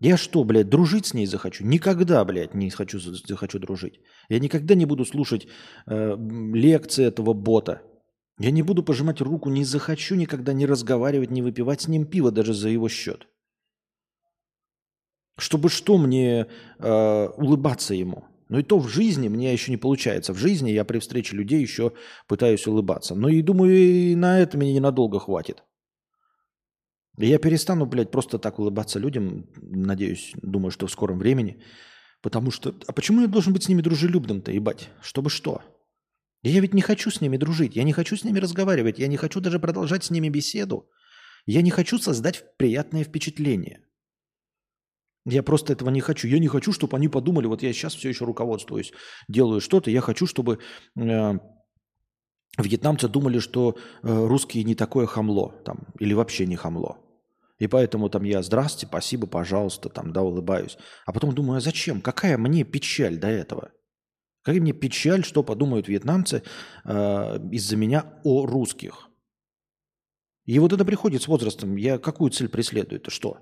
Я что, блядь, дружить с ней захочу? Никогда, блядь, не хочу, захочу дружить. Я никогда не буду слушать э, лекции этого бота. Я не буду пожимать руку, не захочу никогда не разговаривать, не выпивать с ним пиво даже за его счет. Чтобы что мне э, улыбаться ему? Но и то в жизни мне еще не получается. В жизни я при встрече людей еще пытаюсь улыбаться. Но и думаю, и на это мне ненадолго хватит. я перестану, блядь, просто так улыбаться людям, надеюсь, думаю, что в скором времени. Потому что... А почему я должен быть с ними дружелюбным-то, ебать? Чтобы что? Я ведь не хочу с ними дружить, я не хочу с ними разговаривать, я не хочу даже продолжать с ними беседу. Я не хочу создать приятное впечатление. Я просто этого не хочу. Я не хочу, чтобы они подумали, вот я сейчас все еще руководствуюсь, делаю что-то. Я хочу, чтобы э, вьетнамцы думали, что э, русские не такое хамло там, или вообще не хамло. И поэтому там я «Здравствуйте, спасибо, пожалуйста», там, да, улыбаюсь. А потом думаю, а зачем? Какая мне печаль до этого? Какая мне печаль, что подумают вьетнамцы э, из-за меня о русских? И вот это приходит с возрастом. Я какую цель преследую? Это что?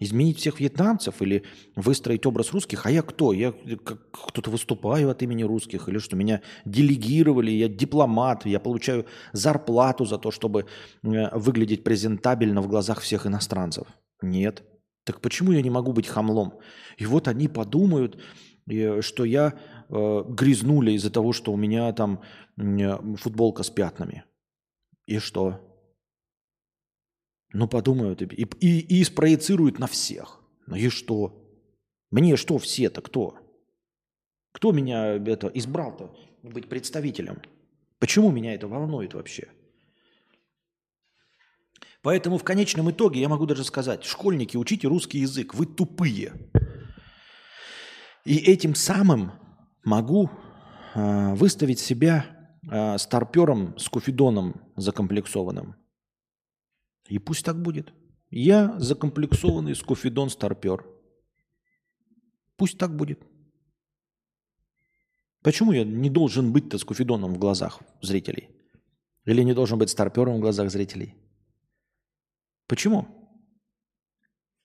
Изменить всех вьетнамцев или выстроить образ русских? А я кто? Я кто-то выступаю от имени русских или что? Меня делегировали, я дипломат, я получаю зарплату за то, чтобы э, выглядеть презентабельно в глазах всех иностранцев. Нет. Так почему я не могу быть хамлом? И вот они подумают, э, что я э, грязнуля из-за того, что у меня там футболка с пятнами. И что? Ну, подумают и, и, и спроецируют на всех. Ну и что? Мне что все-то, кто? Кто меня это избрал-то быть представителем? Почему меня это волнует вообще? Поэтому в конечном итоге я могу даже сказать, школьники, учите русский язык, вы тупые. И этим самым могу э, выставить себя э, старпером с куфидоном закомплексованным. И пусть так будет. Я закомплексованный скуфидон старпер. Пусть так будет. Почему я не должен быть-то скуфидоном в глазах зрителей? Или не должен быть старпером в глазах зрителей? Почему?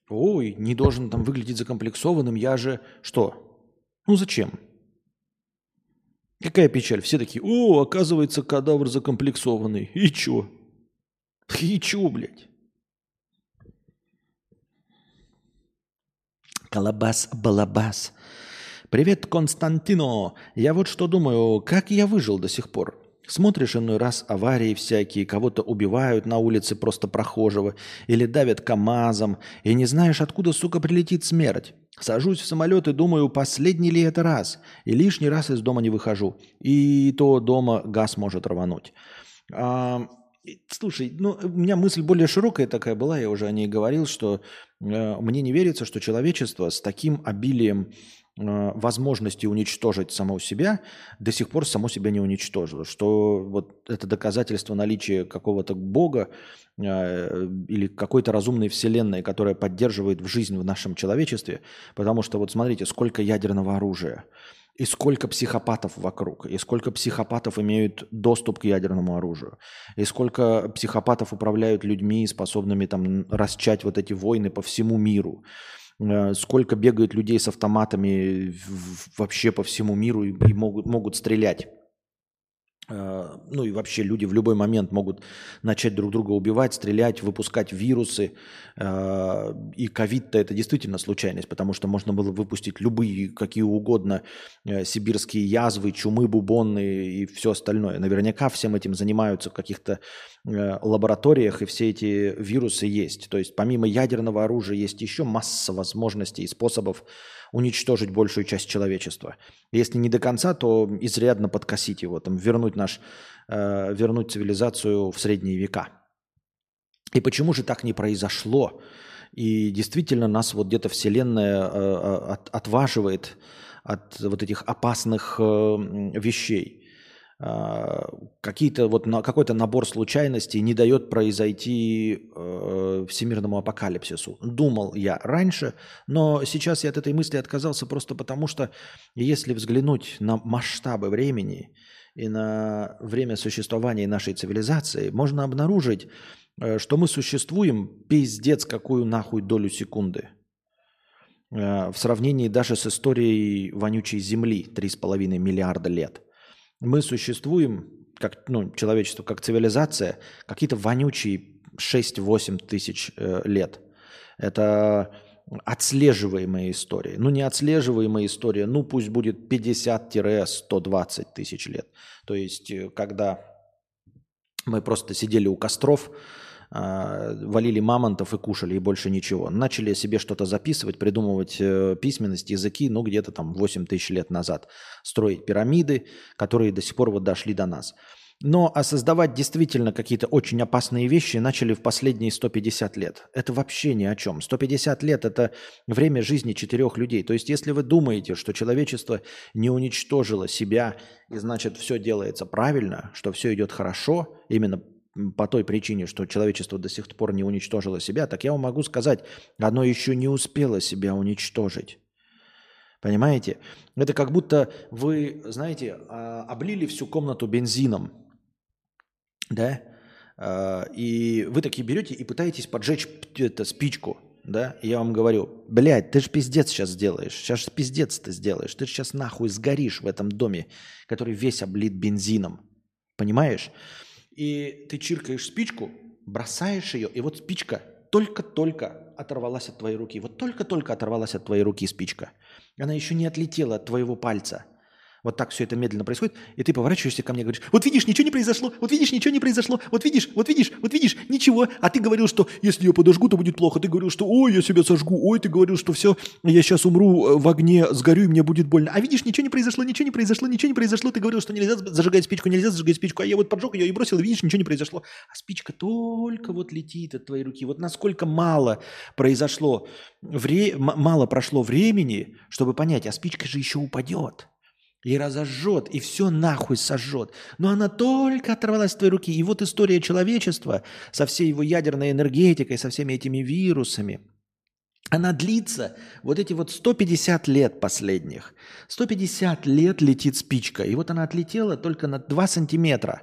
Ой, не должен там выглядеть закомплексованным, я же что? Ну зачем? Какая печаль? Все такие, о, оказывается, кадавр закомплексованный. И чё? И чё, блядь? Колобас-балабас. Привет, Константино. Я вот что думаю, как я выжил до сих пор? Смотришь иной раз аварии всякие, кого-то убивают на улице просто прохожего или давят КАМАЗом, и не знаешь, откуда, сука, прилетит смерть. Сажусь в самолет и думаю, последний ли это раз, и лишний раз из дома не выхожу. И то дома газ может рвануть. Слушай, ну, у меня мысль более широкая такая была, я уже о ней говорил, что э, мне не верится, что человечество с таким обилием э, возможности уничтожить само себя до сих пор само себя не уничтожило. Что вот это доказательство наличия какого-то бога э, или какой-то разумной вселенной, которая поддерживает в жизнь в нашем человечестве. Потому что вот смотрите, сколько ядерного оружия – и сколько психопатов вокруг, и сколько психопатов имеют доступ к ядерному оружию, и сколько психопатов управляют людьми, способными там расчать вот эти войны по всему миру, э, сколько бегает людей с автоматами вообще по всему миру и, и могут, могут стрелять. Э, ну и вообще люди в любой момент могут начать друг друга убивать, стрелять, выпускать вирусы. Э, и ковид-то это действительно случайность, потому что можно было выпустить любые, какие угодно э, сибирские язвы, чумы бубонные и все остальное. Наверняка всем этим занимаются в каких-то лабораториях, и все эти вирусы есть. То есть помимо ядерного оружия есть еще масса возможностей и способов уничтожить большую часть человечества. Если не до конца, то изрядно подкосить его, там, вернуть, наш, э, вернуть цивилизацию в средние века. И почему же так не произошло? И действительно нас вот где-то Вселенная э, э от, отваживает от вот этих опасных э, вещей. А, какие-то вот на, какой-то набор случайностей не дает произойти э, всемирному апокалипсису. Думал я раньше, но сейчас я от этой мысли отказался просто потому, что если взглянуть на масштабы времени и на время существования нашей цивилизации, можно обнаружить, э, что мы существуем пиздец какую нахуй долю секунды э, в сравнении даже с историей вонючей Земли 3,5 миллиарда лет мы существуем, как ну, человечество, как цивилизация, какие-то вонючие 6-8 тысяч э, лет. Это отслеживаемая история. Ну, не отслеживаемая история, ну, пусть будет 50-120 тысяч лет. То есть, э, когда мы просто сидели у костров, валили мамонтов и кушали, и больше ничего. Начали себе что-то записывать, придумывать э, письменность, языки, ну, где-то там 8 тысяч лет назад. Строить пирамиды, которые до сих пор вот дошли до нас. Но а создавать действительно какие-то очень опасные вещи начали в последние 150 лет. Это вообще ни о чем. 150 лет – это время жизни четырех людей. То есть если вы думаете, что человечество не уничтожило себя, и значит все делается правильно, что все идет хорошо, именно по той причине, что человечество до сих пор не уничтожило себя, так я вам могу сказать, оно еще не успело себя уничтожить. Понимаете? Это как будто вы, знаете, а, облили всю комнату бензином – да, а, и вы такие берете и пытаетесь поджечь это, спичку, да, и я вам говорю, блядь, ты же пиздец сейчас сделаешь, сейчас пиздец ты сделаешь, ты же сейчас нахуй сгоришь в этом доме, который весь облит бензином, понимаешь? И ты чиркаешь спичку, бросаешь ее, и вот спичка только-только оторвалась от твоей руки, вот только-только оторвалась от твоей руки спичка, она еще не отлетела от твоего пальца – вот так все это медленно происходит, и ты поворачиваешься ко мне и говоришь, вот видишь, ничего не произошло, вот видишь, ничего не произошло, вот видишь, вот видишь, вот видишь, ничего. А ты говорил, что если я подожгу, то будет плохо. Ты говорил, что ой, я себя сожгу, ой, ты говорил, что все, я сейчас умру э, в огне, сгорю, и мне будет больно. А видишь, ничего не произошло, ничего не произошло, ничего не произошло. Ты говорил, что нельзя зажигать спичку, нельзя зажигать спичку, а я вот поджег ее и бросил, и видишь, ничего не произошло. А спичка только вот летит от твоей руки. Вот насколько мало произошло, вре... мало прошло времени, чтобы понять, а спичка же еще упадет и разожжет, и все нахуй сожжет. Но она только оторвалась от твоей руки. И вот история человечества со всей его ядерной энергетикой, со всеми этими вирусами, она длится вот эти вот 150 лет последних. 150 лет летит спичка, и вот она отлетела только на 2 сантиметра.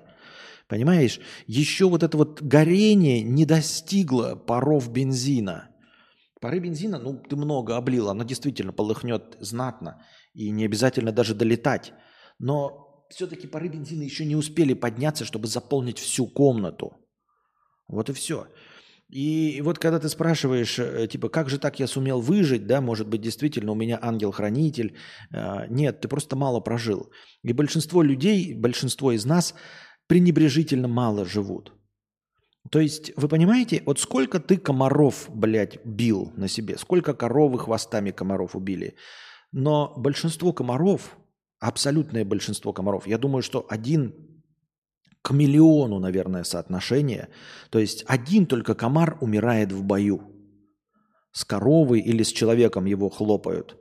Понимаешь? Еще вот это вот горение не достигло паров бензина. Пары бензина, ну, ты много облил, оно действительно полыхнет знатно. И не обязательно даже долетать. Но все-таки пары бензина еще не успели подняться, чтобы заполнить всю комнату. Вот и все. И вот когда ты спрашиваешь, э, типа, как же так я сумел выжить, да, может быть, действительно у меня ангел-хранитель. Э, нет, ты просто мало прожил. И большинство людей, большинство из нас пренебрежительно мало живут. То есть, вы понимаете, вот сколько ты комаров, блядь, бил на себе, сколько коровы хвостами комаров убили. Но большинство комаров, абсолютное большинство комаров, я думаю, что один к миллиону, наверное, соотношение. То есть один только комар умирает в бою. С коровой или с человеком его хлопают.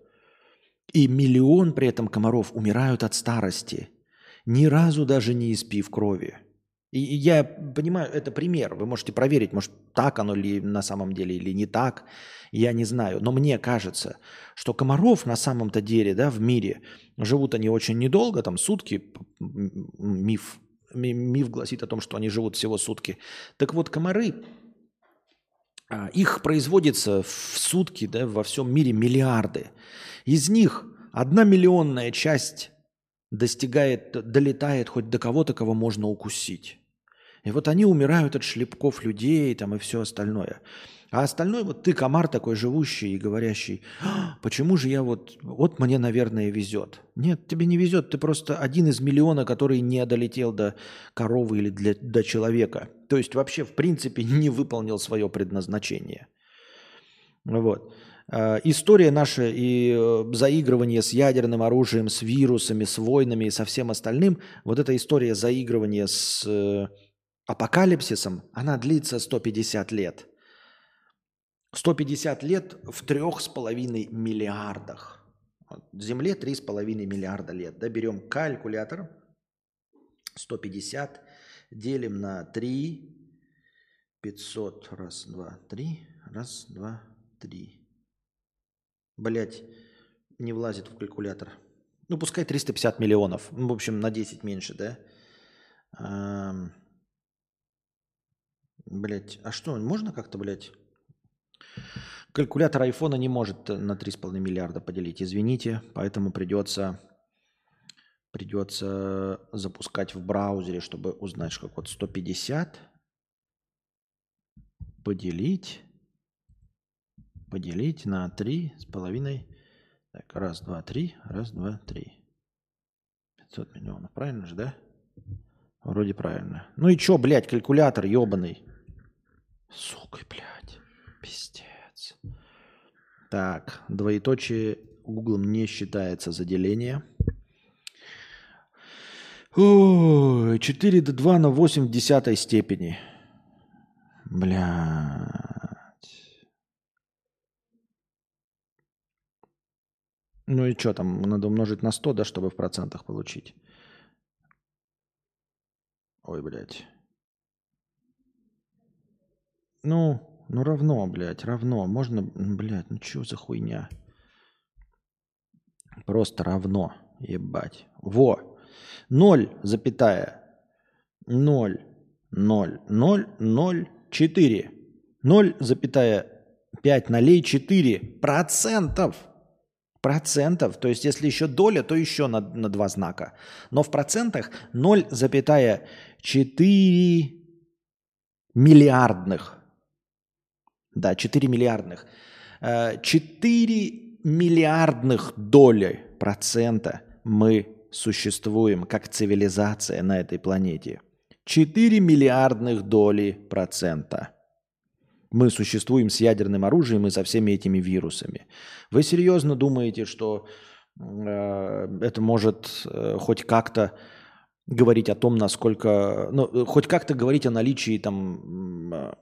И миллион при этом комаров умирают от старости, ни разу даже не испив крови. И я понимаю, это пример. Вы можете проверить, может, так оно ли на самом деле или не так. Я не знаю. Но мне кажется, что комаров на самом-то деле да, в мире живут они очень недолго, там сутки, миф, миф гласит о том, что они живут всего сутки. Так вот, комары, а, их производится в сутки да, во всем мире миллиарды. Из них одна миллионная часть достигает, долетает хоть до кого-то, кого можно укусить. И вот они умирают от шлепков людей там и все остальное. А остальное, вот ты, комар такой живущий и говорящий, «А, почему же я вот, вот мне, наверное, везет. Нет, тебе не везет, ты просто один из миллиона, который не долетел до коровы или для, до человека. То есть вообще, в принципе, не выполнил свое предназначение. Вот. А, история наша и э, заигрывание с ядерным оружием, с вирусами, с войнами и со всем остальным, вот эта история заигрывания с э, апокалипсисом, она длится 150 лет. 150 лет в трех с половиной миллиардах. Земле 3,5 миллиарда лет. Да, берем калькулятор. 150 делим на 3. 500. Раз, два, три. Раз, два, три. Блять, не влазит в калькулятор. Ну, пускай 350 миллионов. Ну, в общем, на 10 меньше, да? Блять, а что, можно как-то, блядь? Калькулятор айфона не может на 3,5 миллиарда поделить, извините, поэтому придется, придется запускать в браузере, чтобы узнать, как вот 150 поделить, поделить на 3,5. Так, раз, два, три, раз, два, три. 500 миллионов, правильно же, да? Вроде правильно. Ну и чё, блядь, калькулятор ебаный. Сука, блядь. Пиздец. Так, двоеточие Google не считается за деление. Ой, 4 до 2 на 8 в десятой степени. Блядь. Ну и что там, надо умножить на 100, да, чтобы в процентах получить. Ой, блядь. Ну, ну равно, блядь, равно. Можно, блядь, ну что за хуйня? Просто равно, ебать. Во. 0, запятая. 0, 0, 0, 0, 4. 0, запятая 5 нолей 4 процентов. Процентов. То есть, если еще доля, то еще на, на два знака. Но в процентах 0,4 миллиардных. Да, 4 миллиардных. 4 э, миллиардных доли процента мы существуем как цивилизация на этой планете. 4 миллиардных доли процента. Мы существуем с ядерным оружием и со всеми этими вирусами. Вы серьезно думаете, что э, это может э, хоть как-то говорить о том, насколько, ну, хоть как-то говорить о наличии там э,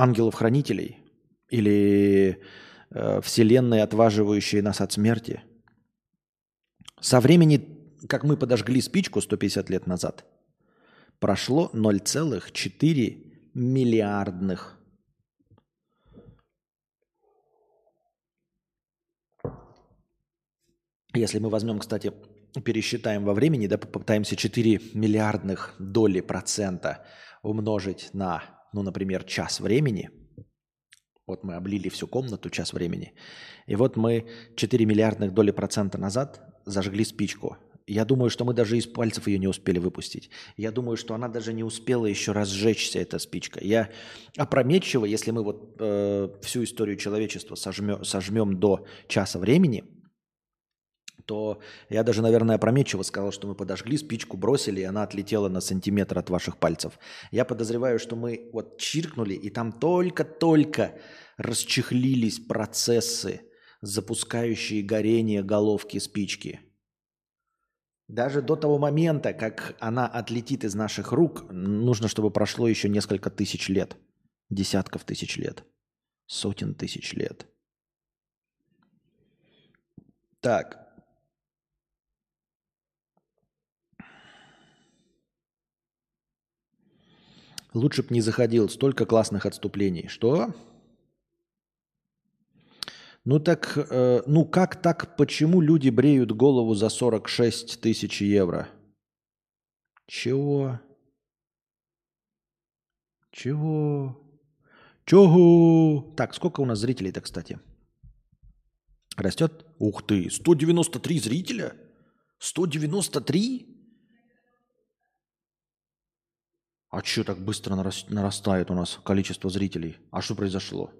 ангелов-хранителей или э, вселенной, отваживающей нас от смерти? Со времени, как мы подожгли спичку 150 лет назад, прошло 0,4 миллиардных. Если мы возьмем, кстати, пересчитаем во времени, да, попытаемся 4 миллиардных доли процента умножить на, ну, например, час времени. Вот мы облили всю комнату час времени. И вот мы 4 миллиардных доли процента назад зажгли спичку. Я думаю, что мы даже из пальцев ее не успели выпустить. Я думаю, что она даже не успела еще разжечься, эта спичка. Я опрометчиво, если мы вот э, всю историю человечества сожмем, сожмем до часа времени, то я даже, наверное, опрометчиво сказал, что мы подожгли спичку, бросили, и она отлетела на сантиметр от ваших пальцев. Я подозреваю, что мы вот чиркнули, и там только-только расчехлились процессы, запускающие горение головки спички. Даже до того момента, как она отлетит из наших рук, нужно, чтобы прошло еще несколько тысяч лет. Десятков тысяч лет. Сотен тысяч лет. Так. Лучше б не заходил. Столько классных отступлений. Что? Ну так, э, ну как так, почему люди бреют голову за 46 тысяч евро? Чего? Чего? Чего? Так, сколько у нас зрителей-то, кстати? Растет? Ух ты, 193 зрителя? 193? А что так быстро нарастает у нас количество зрителей? А что произошло?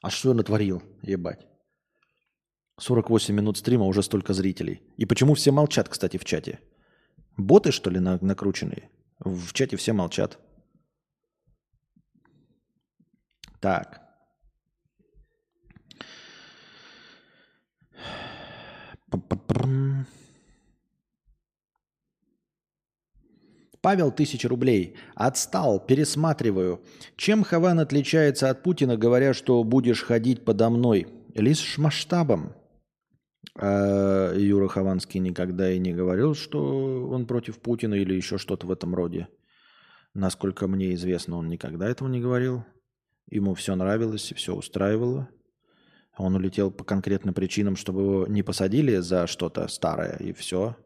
А что я натворил, ебать? 48 минут стрима, уже столько зрителей. И почему все молчат, кстати, в чате? Боты, что ли, на накрученные? В чате все молчат. Так. Павел, тысяча рублей. Отстал, пересматриваю. Чем Хаван отличается от Путина, говоря, что будешь ходить подо мной? Лишь масштабом. А Юра Хованский никогда и не говорил, что он против Путина или еще что-то в этом роде. Насколько мне известно, он никогда этого не говорил. Ему все нравилось, все устраивало. Он улетел по конкретным причинам, чтобы его не посадили за что-то старое, и все.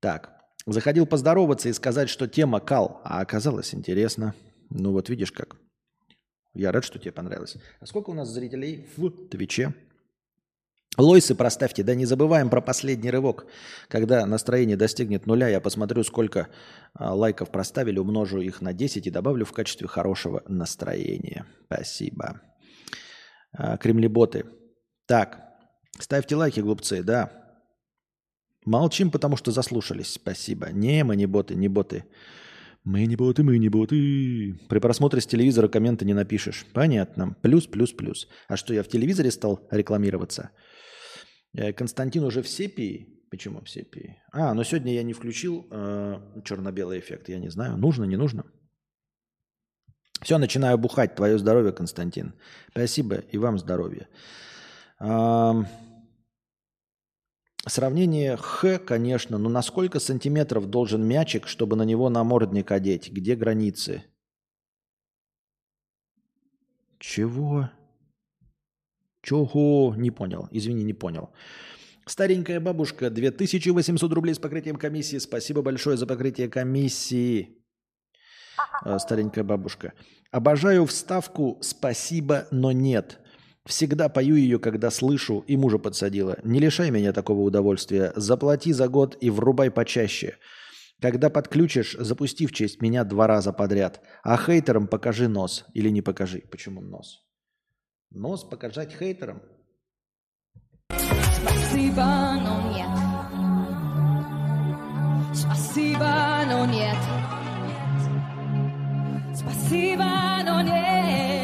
Так, Заходил поздороваться и сказать, что тема кал, а оказалось интересно. Ну вот видишь как. Я рад, что тебе понравилось. А сколько у нас зрителей в Твиче? Лойсы проставьте, да не забываем про последний рывок. Когда настроение достигнет нуля, я посмотрю, сколько а, лайков проставили, умножу их на 10 и добавлю в качестве хорошего настроения. Спасибо. А, кремлеботы. Так, ставьте лайки, глупцы, да. Молчим, потому что заслушались. Спасибо. Не, мы не боты, не боты. Мы не боты, мы не боты. При просмотре с телевизора комменты не напишешь. Понятно. Плюс, плюс, плюс. А что, я в телевизоре стал рекламироваться? Э, Константин уже в сепии Почему все пи? А, но сегодня я не включил э, черно-белый эффект. Я не знаю, нужно, не нужно. Все, начинаю бухать. Твое здоровье, Константин. Спасибо. И вам здоровья. А, сравнение Х, конечно, но на сколько сантиметров должен мячик, чтобы на него намордник одеть? Где границы? Чего? Чего? Не понял. Извини, не понял. Старенькая бабушка, 2800 рублей с покрытием комиссии. Спасибо большое за покрытие комиссии. Э, старенькая бабушка. Обожаю вставку «Спасибо, но нет». Всегда пою ее, когда слышу, и мужа подсадила. Не лишай меня такого удовольствия. Заплати за год и врубай почаще. Когда подключишь, запусти в честь меня два раза подряд. А хейтерам покажи нос. Или не покажи. Почему нос? Нос показать хейтерам? Спасибо, но нет. Спасибо, но нет. Спасибо, но нет.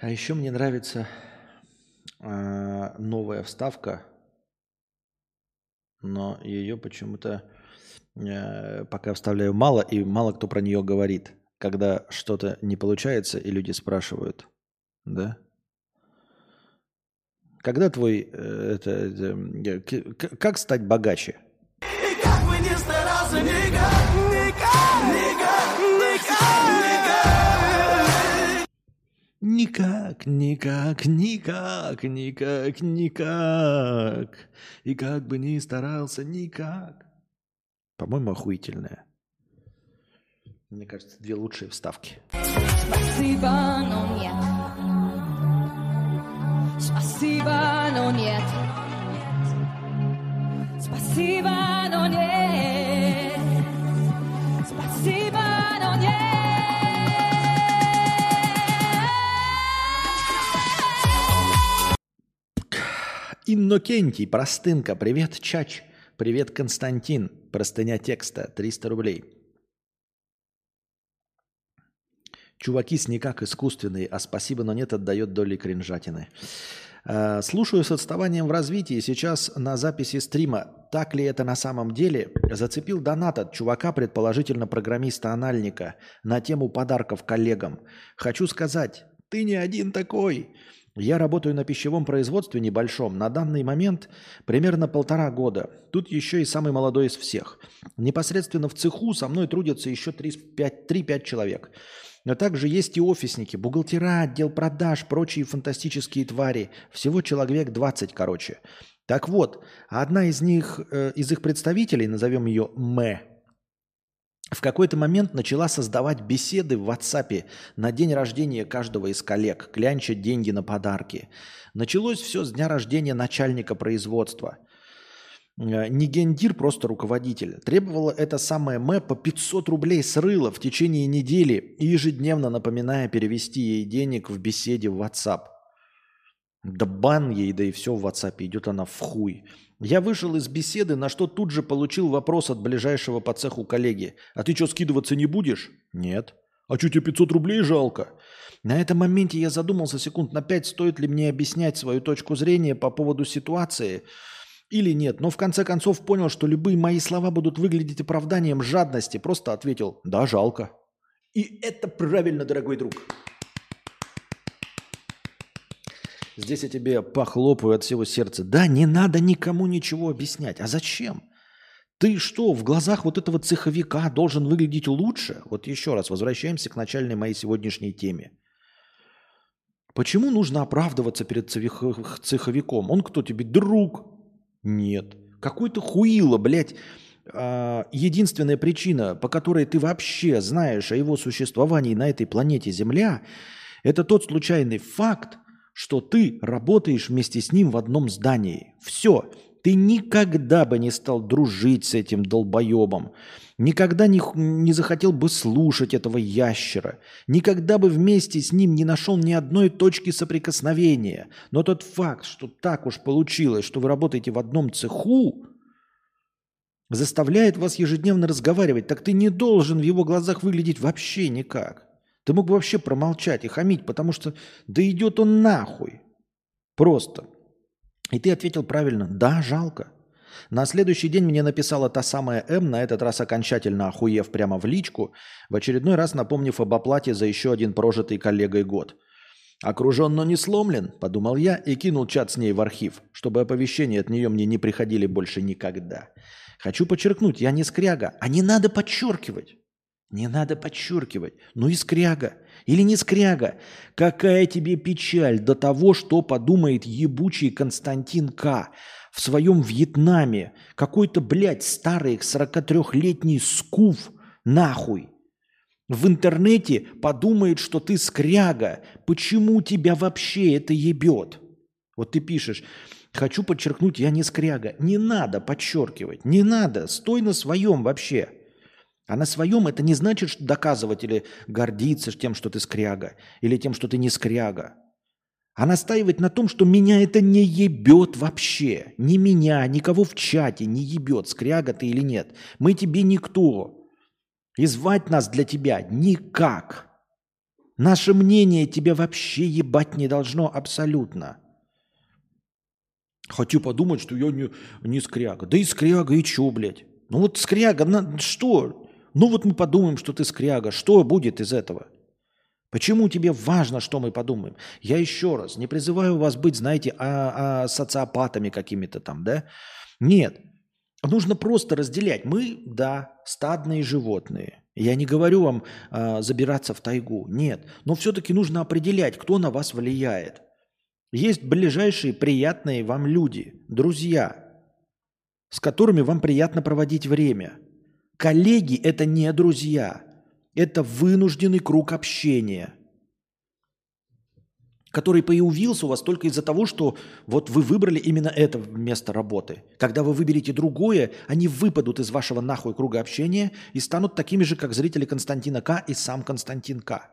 А еще мне нравится э, новая вставка, но ее почему-то э, пока вставляю мало, и мало кто про нее говорит когда что-то не получается, и люди спрашивают, да? Когда твой, э, это, это как стать богаче? Никак, никак, никак. Никак, никак. И как бы ни старался, никак. По-моему, охуительная. Мне кажется, две лучшие вставки. Спасибо, но нет. Спасибо, но нет. Спасибо, но нет. Иннокентий, простынка, привет, Чач, привет, Константин, простыня текста, 300 рублей. Чуваки с никак искусственные, а спасибо, но нет, отдает доли кринжатины. Э, слушаю с отставанием в развитии. Сейчас на записи стрима. Так ли это на самом деле? Зацепил донат от чувака, предположительно программиста-анальника, на тему подарков коллегам. Хочу сказать, ты не один такой. Я работаю на пищевом производстве небольшом. На данный момент примерно полтора года. Тут еще и самый молодой из всех. Непосредственно в цеху со мной трудятся еще 3-5 человек. Но также есть и офисники, бухгалтера, отдел продаж, прочие фантастические твари. Всего человек 20, короче. Так вот, одна из них, э, из их представителей, назовем ее Мэ, в какой-то момент начала создавать беседы в WhatsApp на день рождения каждого из коллег, клянчить деньги на подарки. Началось все с дня рождения начальника производства – Э, не гендир, просто руководитель. Требовала это самое Мэ по 500 рублей с рыла в течение недели и ежедневно напоминая перевести ей денег в беседе в WhatsApp. Да бан ей, да и все в WhatsApp, идет она в хуй. Я вышел из беседы, на что тут же получил вопрос от ближайшего по цеху коллеги. А ты что, скидываться не будешь? Нет. А что, тебе 500 рублей жалко? На этом моменте я задумался секунд на пять, стоит ли мне объяснять свою точку зрения по поводу ситуации – или нет, но в конце концов понял, что любые мои слова будут выглядеть оправданием жадности, просто ответил «да, жалко». И это правильно, дорогой друг. Здесь я тебе похлопаю от всего сердца. Да, не надо никому ничего объяснять. А зачем? Ты что, в глазах вот этого цеховика должен выглядеть лучше? Вот еще раз, возвращаемся к начальной моей сегодняшней теме. Почему нужно оправдываться перед цеховиком? Он кто тебе? Друг. Нет. Какой-то хуило, блядь. А, единственная причина, по которой ты вообще знаешь о его существовании на этой планете Земля, это тот случайный факт, что ты работаешь вместе с ним в одном здании. Все. Ты никогда бы не стал дружить с этим долбоебом. Никогда не, не захотел бы слушать этого ящера. Никогда бы вместе с ним не нашел ни одной точки соприкосновения. Но тот факт, что так уж получилось, что вы работаете в одном цеху, заставляет вас ежедневно разговаривать, так ты не должен в его глазах выглядеть вообще никак. Ты мог бы вообще промолчать и хамить, потому что да идет он нахуй. Просто. И ты ответил правильно. Да, жалко. На следующий день мне написала та самая М, на этот раз окончательно охуев прямо в личку, в очередной раз напомнив об оплате за еще один прожитый коллегой год. «Окружен, но не сломлен», – подумал я и кинул чат с ней в архив, чтобы оповещения от нее мне не приходили больше никогда. Хочу подчеркнуть, я не скряга, а не надо подчеркивать. Не надо подчеркивать. Ну и скряга. Или не скряга. Какая тебе печаль до того, что подумает ебучий Константин К. в своем Вьетнаме. Какой-то, блядь, старый 43-летний скуф. Нахуй. В интернете подумает, что ты скряга. Почему тебя вообще это ебет? Вот ты пишешь, хочу подчеркнуть, я не скряга. Не надо подчеркивать, не надо. Стой на своем вообще. А на своем это не значит что доказывать или гордиться тем, что ты скряга, или тем, что ты не скряга. А настаивать на том, что меня это не ебет вообще. Ни меня, никого в чате не ебет, скряга ты или нет. Мы тебе никто. И звать нас для тебя никак. Наше мнение тебя вообще ебать не должно абсолютно. Хочу подумать, что я не, не скряга. Да и скряга, и чё, блядь? Ну вот скряга, на, что? Ну вот мы подумаем, что ты скряга. Что будет из этого? Почему тебе важно, что мы подумаем? Я еще раз не призываю вас быть, знаете, а, а социопатами какими-то там, да? Нет. Нужно просто разделять. Мы, да, стадные животные. Я не говорю вам а, забираться в тайгу. Нет. Но все-таки нужно определять, кто на вас влияет. Есть ближайшие приятные вам люди, друзья, с которыми вам приятно проводить время – Коллеги – это не друзья. Это вынужденный круг общения, который появился у вас только из-за того, что вот вы выбрали именно это место работы. Когда вы выберете другое, они выпадут из вашего нахуй круга общения и станут такими же, как зрители Константина К. и сам Константин К.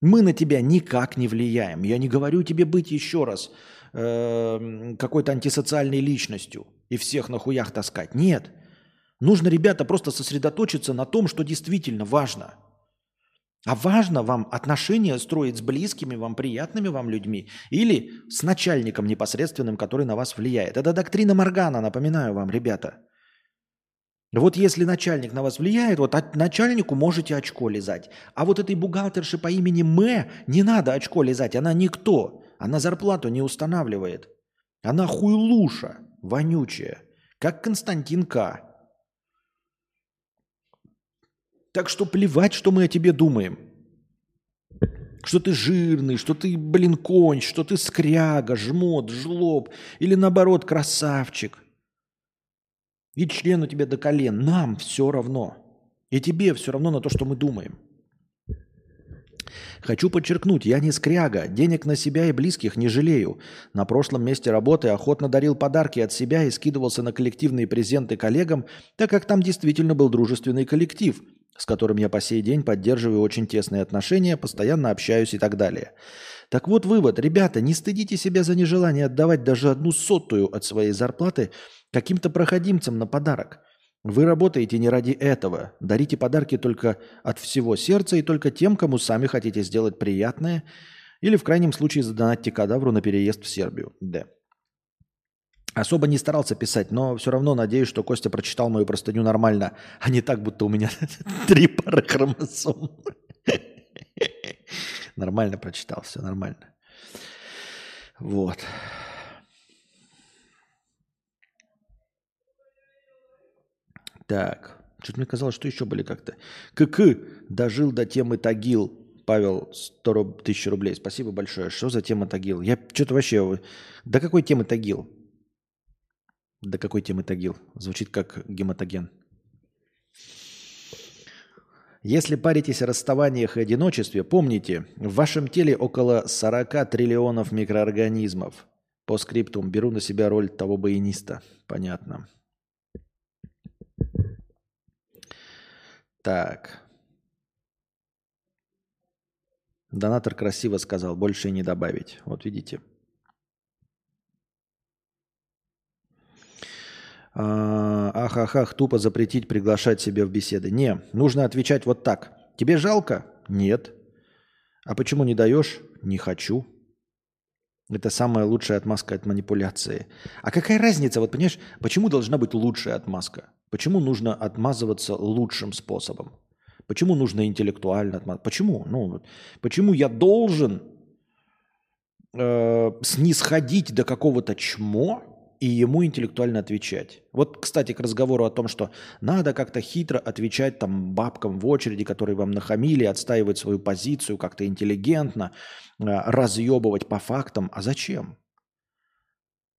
Мы на тебя никак не влияем. Я не говорю тебе быть еще раз э, какой-то антисоциальной личностью и всех на хуях таскать. Нет. Нужно, ребята, просто сосредоточиться на том, что действительно важно. А важно вам отношения строить с близкими, вам приятными вам людьми или с начальником непосредственным, который на вас влияет. Это доктрина Моргана, напоминаю вам, ребята. Вот если начальник на вас влияет, вот от начальнику можете очко лизать. А вот этой бухгалтерше по имени Мэ не надо очко лизать, она никто. Она зарплату не устанавливает. Она хуйлуша, вонючая, как Константин К. Так что плевать, что мы о тебе думаем. Что ты жирный, что ты, блин, конь, что ты скряга, жмот, жлоб или наоборот красавчик. И член у тебя до колен. Нам все равно. И тебе все равно на то, что мы думаем. Хочу подчеркнуть, я не скряга, денег на себя и близких не жалею. На прошлом месте работы охотно дарил подарки от себя и скидывался на коллективные презенты коллегам, так как там действительно был дружественный коллектив – с которым я по сей день поддерживаю очень тесные отношения, постоянно общаюсь и так далее. Так вот вывод. Ребята, не стыдите себя за нежелание отдавать даже одну сотую от своей зарплаты каким-то проходимцам на подарок. Вы работаете не ради этого. Дарите подарки только от всего сердца и только тем, кому сами хотите сделать приятное, или в крайнем случае задонатьте кадавру на переезд в Сербию. Д. Особо не старался писать, но все равно надеюсь, что Костя прочитал мою простыню нормально, а не так, будто у меня три пары хромосом. Нормально прочитал, все нормально. Вот. Так. Что-то мне казалось, что еще были как-то. КК дожил до темы Тагил. Павел, 100 тысяч рублей. Спасибо большое. Что за тема Тагил? Я что-то вообще... До какой темы Тагил? До какой темы Тагил? Звучит как гематоген. Если паритесь о расставаниях и одиночестве, помните, в вашем теле около 40 триллионов микроорганизмов. По скриптум беру на себя роль того баяниста. Понятно. Так. Донатор красиво сказал, больше и не добавить. Вот видите. А, ха-ха-ха, тупо запретить приглашать себя в беседы. Не, нужно отвечать вот так. Тебе жалко? Нет. А почему не даешь? Не хочу. Это самая лучшая отмазка от манипуляции. А какая разница, вот понимаешь, почему должна быть лучшая отмазка? Почему нужно отмазываться лучшим способом? Почему нужно интеллектуально отмазываться? Почему? Ну, почему я должен э, снисходить до какого-то чмо и ему интеллектуально отвечать? Вот, кстати, к разговору о том, что надо как-то хитро отвечать там бабкам в очереди, которые вам нахамили, отстаивать свою позицию как-то интеллигентно, э, разъебывать по фактам. А зачем?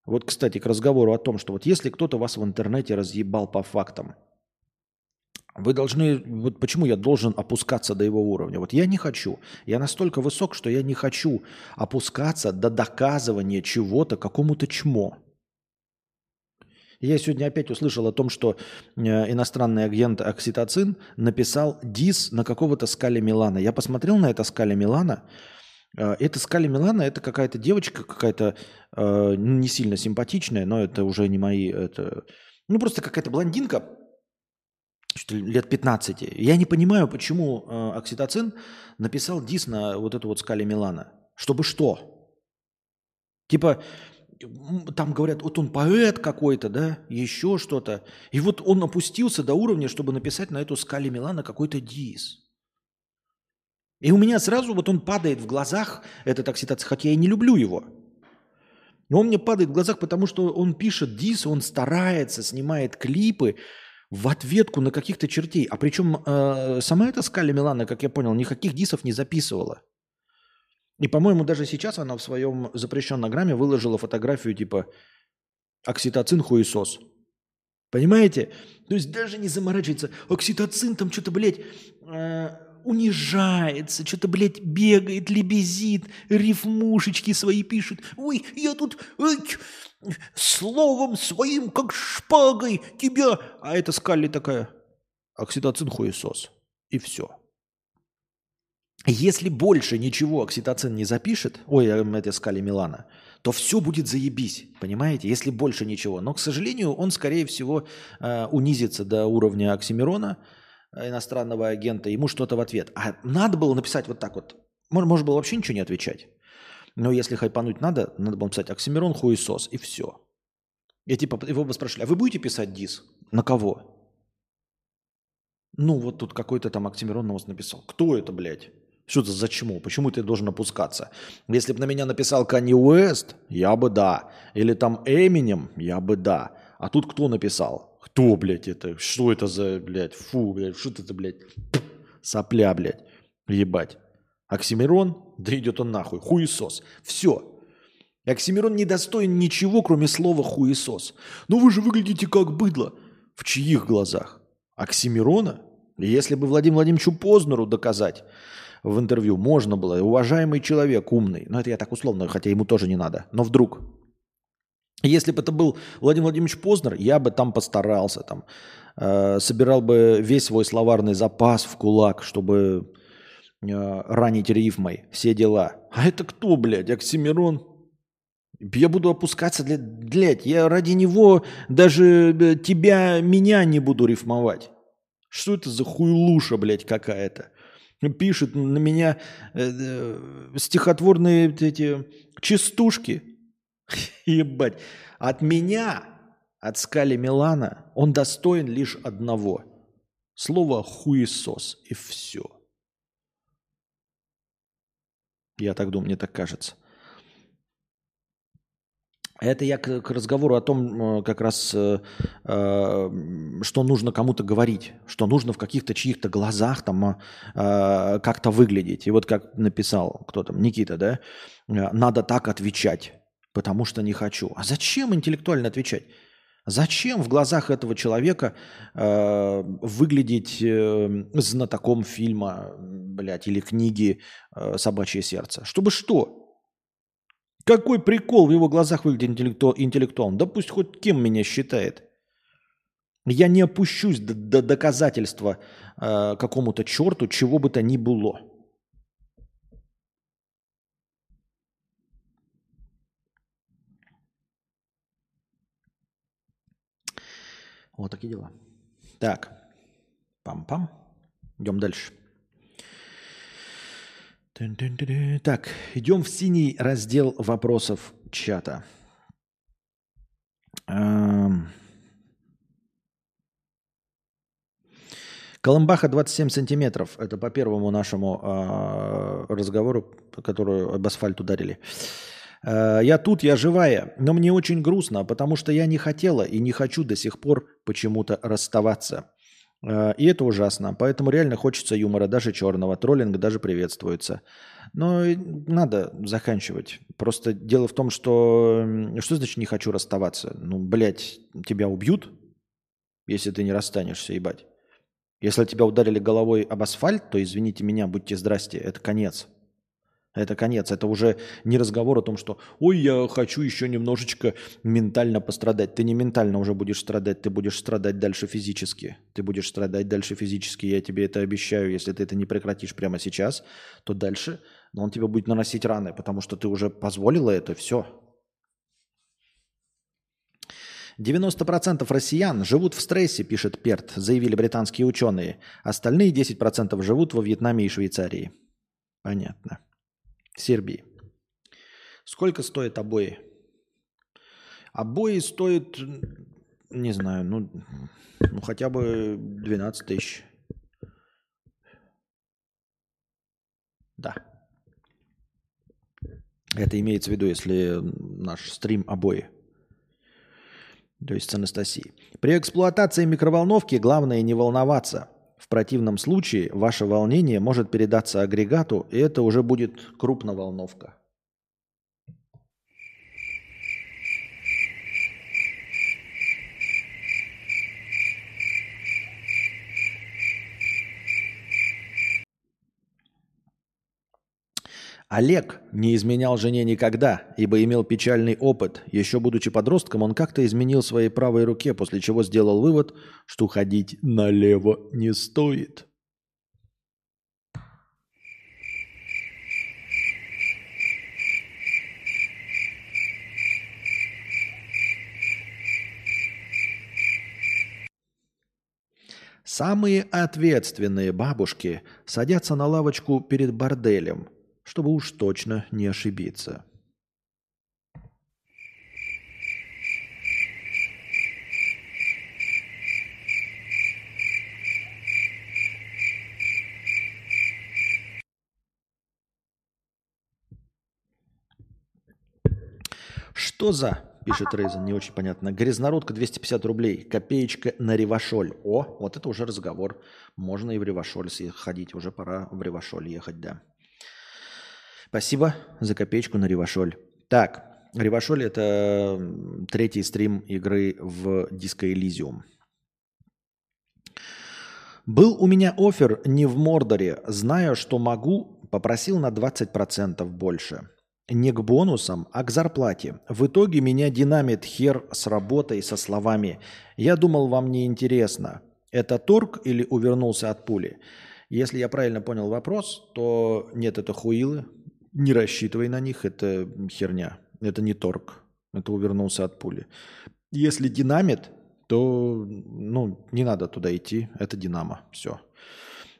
Вот, кстати, к разговору о том, что вот если кто-то вас в интернете разъебал по фактам, вы должны, вот почему я должен опускаться до его уровня? Вот я не хочу. Я настолько высок, что я не хочу опускаться до доказывания чего-то какому-то чмо. Я сегодня опять услышал о том, что э, иностранный агент Окситоцин написал дис на какого-то Скали Милана. Я посмотрел на это Скали Милана, а, это Скали Милана, это какая-то девочка, какая-то э, не сильно симпатичная, но это уже не мои, это, ну просто какая-то блондинка, лет 15. Я не понимаю, почему э, Окситоцин написал дис на вот эту вот Скали Милана. Чтобы что? Типа, там говорят, вот он поэт какой-то, да, еще что-то. И вот он опустился до уровня, чтобы написать на эту Скали Милана какой-то дис. И у меня сразу вот он падает в глазах, этот окситоцин, хотя я не люблю его. Но он мне падает в глазах, потому что он пишет дис, он старается, снимает клипы в ответку на каких-то чертей. А причем э, сама эта Скаля Милана, как я понял, никаких дисов не записывала. И, по-моему, даже сейчас она в своем запрещенном грамме выложила фотографию типа «Окситоцин хуесос». Понимаете? То есть даже не заморачивается. Окситоцин там что-то, блядь, э, унижается, что-то, блядь, бегает, лебезит, рифмушечки свои пишет. Ой, я тут ой, словом своим, как шпагой тебя... А это Скалли такая, окситоцин хуесос. И все. Если больше ничего окситоцин не запишет, ой, эм, это Скали Милана, то все будет заебись, понимаете, если больше ничего. Но, к сожалению, он, скорее всего, э, унизится до уровня Оксимирона, иностранного агента, ему что-то в ответ. А надо было написать вот так вот. Может было вообще ничего не отвечать. Но если хайпануть надо, надо было написать Оксимирон хуесос, и все. И типа его бы спрашивали, а вы будете писать дис? На кого? Ну, вот тут какой-то там Оксимирон на вас написал. Кто это, блядь? Что это за чему? Почему ты должен опускаться? Если бы на меня написал Канни Уэст, я бы да. Или там Эминем, я бы да. А тут кто написал? Кто, блядь, это? Что это за, блядь, фу, блядь, что это, блядь, сопля, блядь, ебать. Оксимирон, да идет он нахуй, хуесос. Все. Оксимирон не достоин ничего, кроме слова хуесос. Но «Ну вы же выглядите как быдло. В чьих глазах? Оксимирона? Если бы Владимиру Владимировичу Познеру доказать в интервью можно было, уважаемый человек, умный, но это я так условно, хотя ему тоже не надо, но вдруг если бы это был Владимир Владимирович Познер, я бы там постарался, там, э, собирал бы весь свой словарный запас в кулак, чтобы э, ранить рифмой, все дела. А это кто, блядь, Оксимирон? Я буду опускаться, блядь, я ради него даже э, тебя, меня не буду рифмовать. Что это за хуйлуша, блядь, какая-то? Пишет на меня э, э, стихотворные эти частушки – Ебать. От меня, от Скали Милана, он достоин лишь одного. Слово хуесос. И все. Я так думаю, мне так кажется. Это я к, к разговору о том, э, как раз, э, э, что нужно кому-то говорить, что нужно в каких-то чьих-то глазах там э, как-то выглядеть. И вот как написал кто там, Никита, да, э, надо так отвечать потому что не хочу. А зачем интеллектуально отвечать? Зачем в глазах этого человека э, выглядеть э, знатоком фильма, блядь, или книги э, «Собачье сердце»? Чтобы что? Какой прикол в его глазах выглядит интеллекту, интеллектуалом? Да пусть хоть кем меня считает. Я не опущусь до, до доказательства э, какому-то черту, чего бы то ни было. Вот такие дела. Так. Пам-пам. Идем дальше. Так, идем в синий раздел вопросов чата. Колымбаха 27 сантиметров. Это по первому нашему э, разговору, который об асфальт ударили. Э, я тут, я живая, но мне очень грустно, потому что я не хотела и не хочу до сих пор почему-то расставаться. Э, и это ужасно. Поэтому реально хочется юмора, даже черного. Троллинг даже приветствуется. Но надо заканчивать. Просто дело в том, что... Что значит не хочу расставаться? Ну, блядь, тебя убьют, если ты не расстанешься, ебать. Если тебя ударили головой об асфальт, то, извините меня, будьте здрасте, это конец. Это конец. Это уже не разговор о том, что «Ой, я хочу еще немножечко ментально пострадать». Ты не ментально уже будешь страдать, ты будешь страдать дальше физически. Ты будешь страдать дальше физически, я тебе это обещаю. Если ты это не прекратишь прямо сейчас, то дальше но он тебе будет наносить раны, потому что ты уже позволила это, все. 90% россиян живут в стрессе, пишет Перт, заявили британские ученые. Остальные 10% живут во Вьетнаме и Швейцарии. Понятно. Сербии. Сколько стоят обои? Обои стоят, не знаю, ну, ну хотя бы 12 тысяч. Да. Это имеется в виду, если наш стрим обои. То есть с Анастасией. При эксплуатации микроволновки главное не волноваться. В противном случае ваше волнение может передаться агрегату, и это уже будет крупноволновка. Олег не изменял жене никогда, ибо имел печальный опыт. Еще будучи подростком, он как-то изменил своей правой руке, после чего сделал вывод, что ходить налево не стоит. Самые ответственные бабушки садятся на лавочку перед борделем – чтобы уж точно не ошибиться. Что за, пишет Рейзен, не очень понятно. Грязнородка 250 рублей, копеечка на Ревашоль. О, вот это уже разговор. Можно и в Ревашоль ходить, уже пора в Ревашоль ехать, да. Спасибо за копеечку на Ревашоль. Так, Ревашоль – это третий стрим игры в Disco Elysium. Был у меня офер не в Мордоре, зная, что могу, попросил на 20% больше. Не к бонусам, а к зарплате. В итоге меня динамит хер с работой со словами «Я думал, вам не интересно». Это торг или увернулся от пули? Если я правильно понял вопрос, то нет, это хуилы, не рассчитывай на них, это херня. Это не торг. Это увернулся от пули. Если динамит, то ну, не надо туда идти. Это динамо. Все.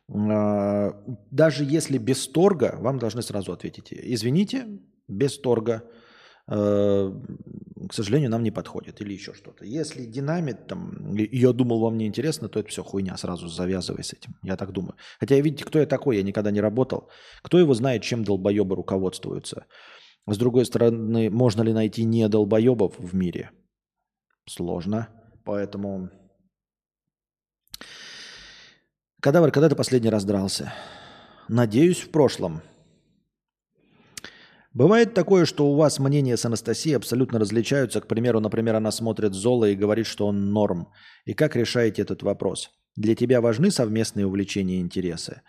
А, даже если без торга, вам должны сразу ответить. Извините, без торга к сожалению, нам не подходит или еще что-то. Если динамит, там, я думал, вам не интересно, то это все хуйня, сразу завязывай с этим. Я так думаю. Хотя, видите, кто я такой, я никогда не работал. Кто его знает, чем долбоебы руководствуются. С другой стороны, можно ли найти не долбоебов в мире? Сложно. Поэтому... Кадавр, когда ты последний раз дрался? Надеюсь, в прошлом. Бывает такое, что у вас мнения с Анастасией абсолютно различаются. К примеру, например, она смотрит Зола и говорит, что он норм. И как решаете этот вопрос? Для тебя важны совместные увлечения и интересы?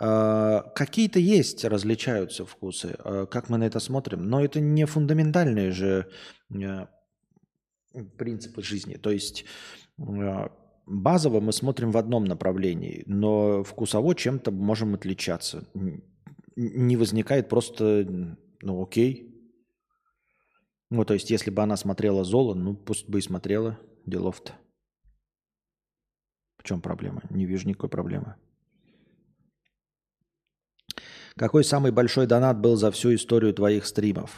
Э, какие-то есть, различаются вкусы. Э, как мы на это смотрим? Но это не фундаментальные же э, принципы жизни. То есть базово мы смотрим в одном направлении, но вкусово чем-то можем отличаться. Не возникает просто ну окей. Ну, то есть, если бы она смотрела Золо, ну пусть бы и смотрела делов-то. В чем проблема? Не вижу никакой проблемы. Какой самый большой донат был за всю историю твоих стримов?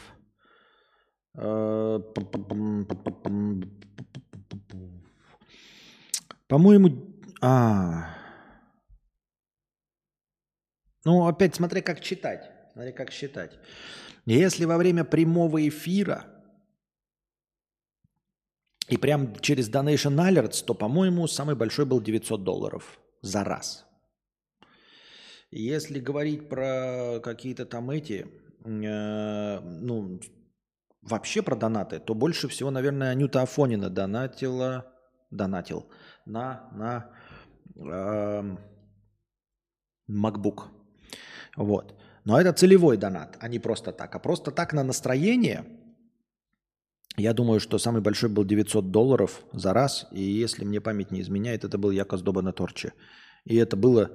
Э, по-моему, а. Ну, опять смотри, как читать. Смотри, как считать. Если во время прямого эфира и прям через Donation Alerts, то, по-моему, самый большой был 900 долларов за раз. Если говорить про какие-то там эти, э, ну, вообще про донаты, то больше всего, наверное, Анюта Афонина донатила, донатил на, на э, MacBook. Вот. Но это целевой донат, а не просто так. А просто так на настроение, я думаю, что самый большой был 900 долларов за раз. И если мне память не изменяет, это был Якос Доба на Торче. И это было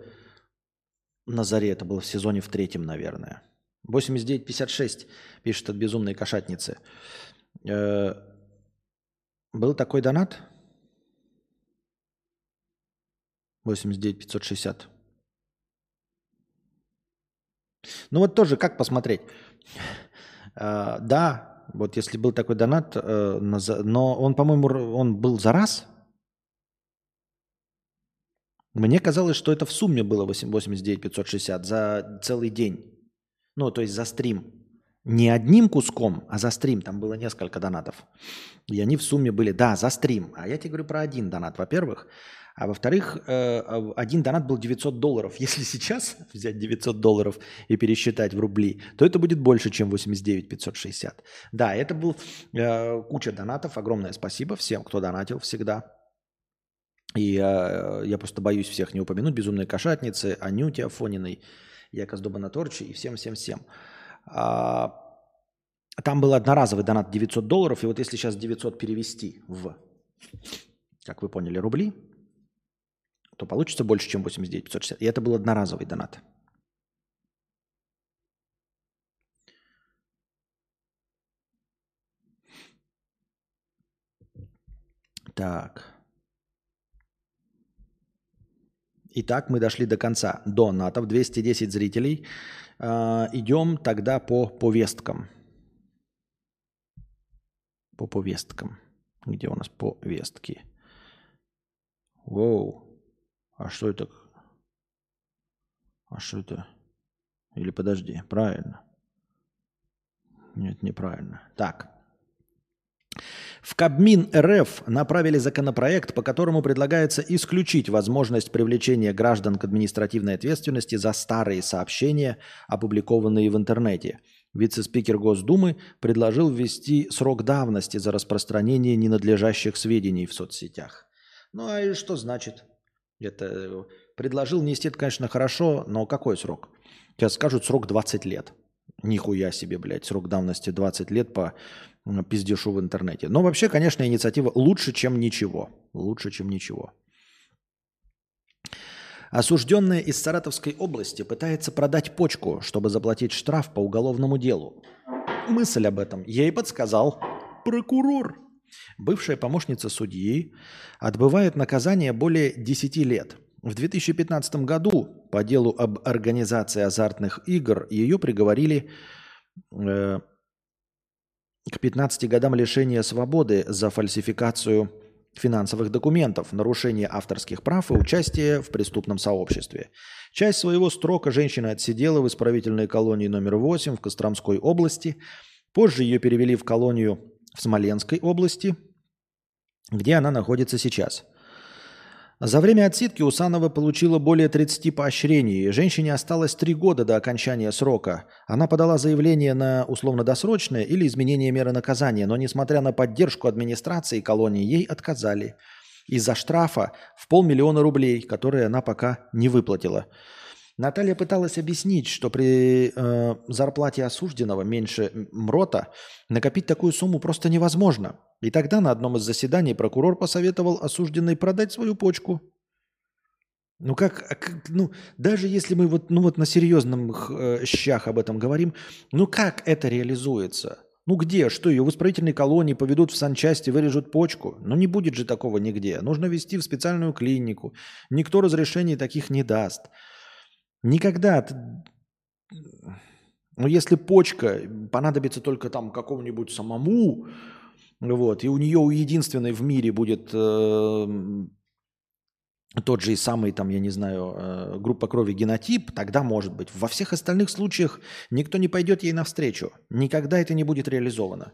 на заре, это было в сезоне в третьем, наверное. 89.56 пишет от безумной кошатницы. Э, был такой донат? 89.560. Ну вот тоже как посмотреть? Э, да, вот если был такой донат, э, но он, по-моему, он был за раз – мне казалось, что это в сумме было 89 560 за целый день. Ну, то есть за стрим. Не одним куском, а за стрим. Там было несколько донатов. И они в сумме были, да, за стрим. А я тебе говорю про один донат, во-первых. А во-вторых, э, один донат был 900 долларов. Если сейчас взять 900 долларов и пересчитать в рубли, то это будет больше, чем 89 560. Да, это был э, куча донатов. Огромное спасибо всем, кто донатил всегда. И э, я просто боюсь всех не упомянуть. Безумные кошатницы, Анюте Афониной, Якос Добанаторчи и всем-всем-всем. А, там был одноразовый донат 900 долларов. И вот если сейчас 900 перевести в, как вы поняли, рубли, то получится больше, чем 89 560. И это был одноразовый донат. Так. Итак, мы дошли до конца. До НАТО в 210 зрителей. Э, идем тогда по повесткам. По повесткам. Где у нас повестки? Воу. А что это? А что это? Или подожди, правильно. Нет, неправильно. Так. В Кабмин РФ направили законопроект, по которому предлагается исключить возможность привлечения граждан к административной ответственности за старые сообщения, опубликованные в интернете. Вице-спикер Госдумы предложил ввести срок давности за распространение ненадлежащих сведений в соцсетях. Ну а и что значит? Это предложил внести, это, конечно, хорошо, но какой срок? Сейчас скажут срок 20 лет. Нихуя себе, блядь, срок давности 20 лет по пиздешу в интернете. Но вообще, конечно, инициатива лучше, чем ничего. Лучше, чем ничего. Осужденная из Саратовской области пытается продать почку, чтобы заплатить штраф по уголовному делу. Мысль об этом ей подсказал прокурор. Бывшая помощница судьи отбывает наказание более 10 лет. В 2015 году по делу об организации азартных игр ее приговорили э, к 15 годам лишения свободы за фальсификацию финансовых документов, нарушение авторских прав и участие в преступном сообществе. Часть своего срока женщина отсидела в исправительной колонии номер 8 в Костромской области. Позже ее перевели в колонию в Смоленской области, где она находится сейчас. За время отсидки Усанова получила более 30 поощрений. Женщине осталось 3 года до окончания срока. Она подала заявление на условно-досрочное или изменение меры наказания, но несмотря на поддержку администрации колонии, ей отказали из-за штрафа в полмиллиона рублей, которые она пока не выплатила. Наталья пыталась объяснить, что при э, зарплате осужденного меньше МРОТа накопить такую сумму просто невозможно. И тогда на одном из заседаний прокурор посоветовал осужденной продать свою почку. Ну как, как ну даже если мы вот, ну вот на серьезном э, щах об этом говорим, ну как это реализуется? Ну где? Что, ее в исправительной колонии поведут в санчасти, вырежут почку? Ну не будет же такого нигде. Нужно вести в специальную клинику. Никто разрешений таких не даст. Никогда. Ну если почка понадобится только там какому-нибудь самому, вот, и у нее у единственной в мире будет э, тот же и самый, там, я не знаю, э, группа крови генотип, тогда может быть. Во всех остальных случаях никто не пойдет ей навстречу. Никогда это не будет реализовано.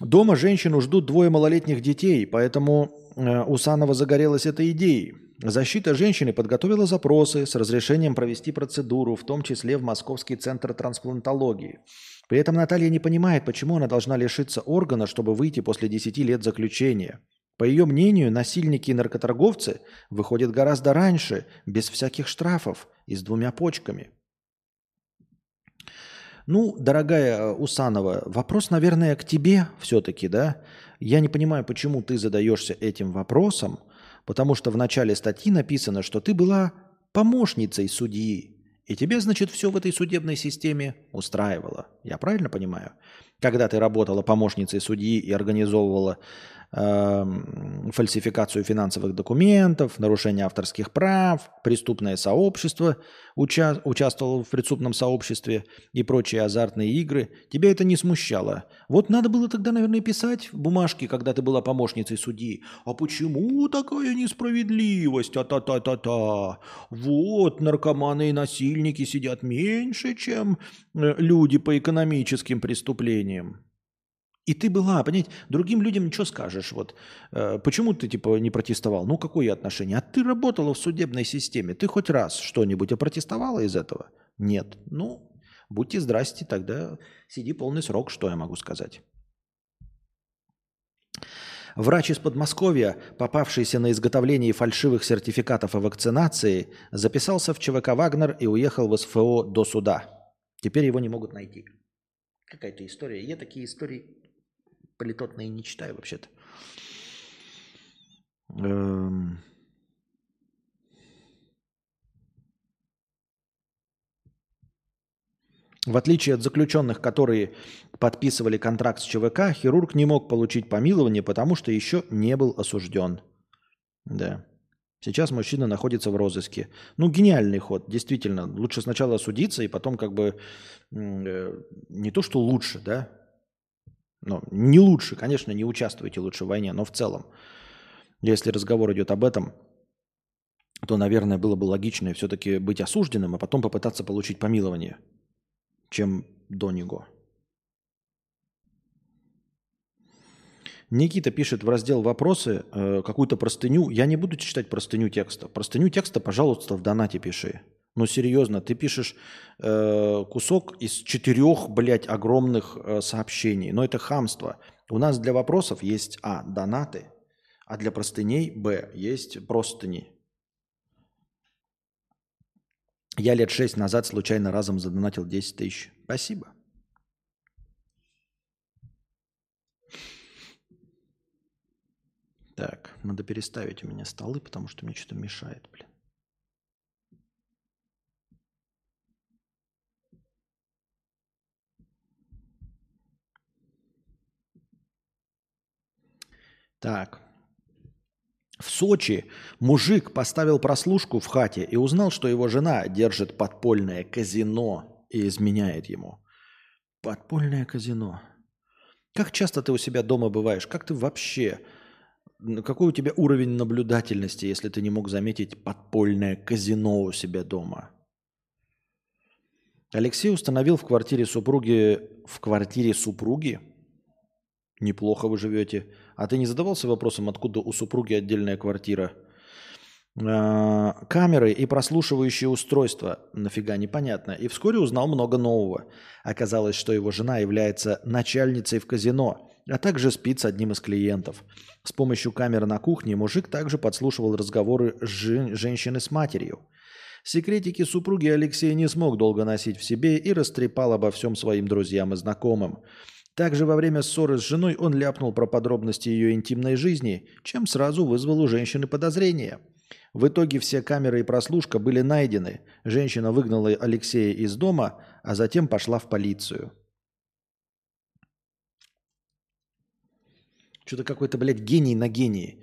Дома женщину ждут двое малолетних детей, поэтому э, Усанова загорелась этой идеей. Защита женщины подготовила запросы с разрешением провести процедуру, в том числе в Московский центр трансплантологии. При этом Наталья не понимает, почему она должна лишиться органа, чтобы выйти после 10 лет заключения – по ее мнению, насильники и наркоторговцы выходят гораздо раньше, без всяких штрафов и с двумя почками. Ну, дорогая э, Усанова, вопрос, наверное, к тебе все-таки, да? Я не понимаю, почему ты задаешься этим вопросом, потому что в начале статьи написано, что ты была помощницей судьи, и тебе, значит, все в этой судебной системе устраивало. Я правильно понимаю? Когда ты работала помощницей судьи и организовывала фальсификацию финансовых документов, нарушение авторских прав, преступное сообщество уча- участвовало в преступном сообществе и прочие азартные игры. Тебя это не смущало. Вот надо было тогда, наверное, писать в бумажке, когда ты была помощницей судьи. А почему такая несправедливость? А-та-та-та-та. Вот наркоманы и насильники сидят меньше, чем э, люди по экономическим преступлениям. И ты была, понять, другим людям ничего скажешь. Вот э, почему ты типа не протестовал? Ну какое отношение? А ты работала в судебной системе. Ты хоть раз что-нибудь опротестовала из этого? Нет. Ну, будьте здрасте, тогда сиди полный срок, что я могу сказать. Врач из Подмосковья, попавшийся на изготовление фальшивых сертификатов о вакцинации, записался в ЧВК «Вагнер» и уехал в СФО до суда. Теперь его не могут найти. Какая-то история. Я такие истории политотные не читаю вообще-то. Эм... В отличие от заключенных, которые подписывали контракт с ЧВК, хирург не мог получить помилование, потому что еще не был осужден. Да. Сейчас мужчина находится в розыске. Ну, гениальный ход, действительно. Лучше сначала осудиться и потом как бы э, не то, что лучше, да, ну, не лучше, конечно, не участвуйте лучше в войне, но в целом, если разговор идет об этом, то, наверное, было бы логичнее все-таки быть осужденным, а потом попытаться получить помилование, чем до него. Никита пишет в раздел «Вопросы» э, какую-то простыню. Я не буду читать простыню текста. Простыню текста, пожалуйста, в донате пиши. Ну, серьезно, ты пишешь э, кусок из четырех, блядь, огромных э, сообщений. Но это хамство. У нас для вопросов есть, а, донаты, а для простыней, б, есть простыни. Я лет шесть назад случайно разом задонатил 10 тысяч. Спасибо. Так, надо переставить у меня столы, потому что мне что-то мешает, блин. Так. В Сочи мужик поставил прослушку в хате и узнал, что его жена держит подпольное казино и изменяет ему. Подпольное казино. Как часто ты у себя дома бываешь? Как ты вообще... Какой у тебя уровень наблюдательности, если ты не мог заметить подпольное казино у себя дома? Алексей установил в квартире супруги... В квартире супруги? Неплохо вы живете а ты не задавался вопросом, откуда у супруги отдельная квартира? А, камеры и прослушивающие устройства. Нафига непонятно. И вскоре узнал много нового. Оказалось, что его жена является начальницей в казино, а также спит с одним из клиентов. С помощью камеры на кухне мужик также подслушивал разговоры жен- женщины с матерью. Секретики супруги Алексей не смог долго носить в себе и растрепал обо всем своим друзьям и знакомым. Также во время ссоры с женой он ляпнул про подробности ее интимной жизни, чем сразу вызвал у женщины подозрения. В итоге все камеры и прослушка были найдены. Женщина выгнала Алексея из дома, а затем пошла в полицию. Что-то какой-то, блядь, гений на гении.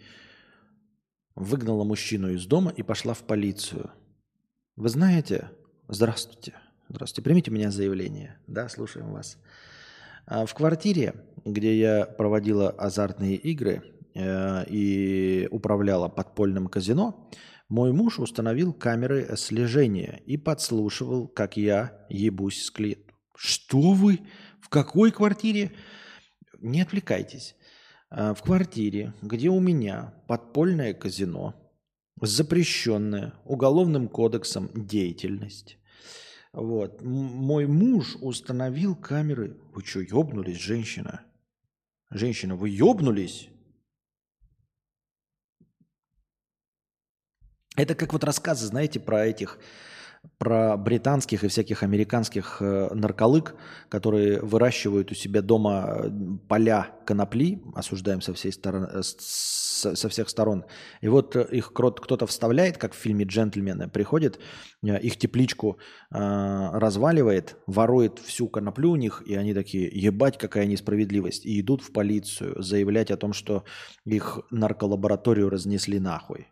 Выгнала мужчину из дома и пошла в полицию. Вы знаете, здравствуйте, здравствуйте, примите меня заявление. Да, слушаем вас. А в квартире, где я проводила азартные игры э, и управляла подпольным казино, мой муж установил камеры слежения и подслушивал, как я ебусь с клиентом. Что вы? В какой квартире? Не отвлекайтесь. А, в квартире, где у меня подпольное казино, запрещенная уголовным кодексом деятельность. Вот. Мой муж установил камеры. Вы что, ебнулись, женщина? Женщина, вы ебнулись? Это как вот рассказы, знаете, про этих про британских и всяких американских э, нарколык, которые выращивают у себя дома э, поля конопли, осуждаем со, всей стороны, э, со всех сторон. И вот их кто-то вставляет, как в фильме «Джентльмены», приходит, их тепличку разваливает, ворует всю коноплю у них, и они такие, ебать, какая несправедливость, и идут в полицию заявлять о том, что их нарколабораторию разнесли нахуй.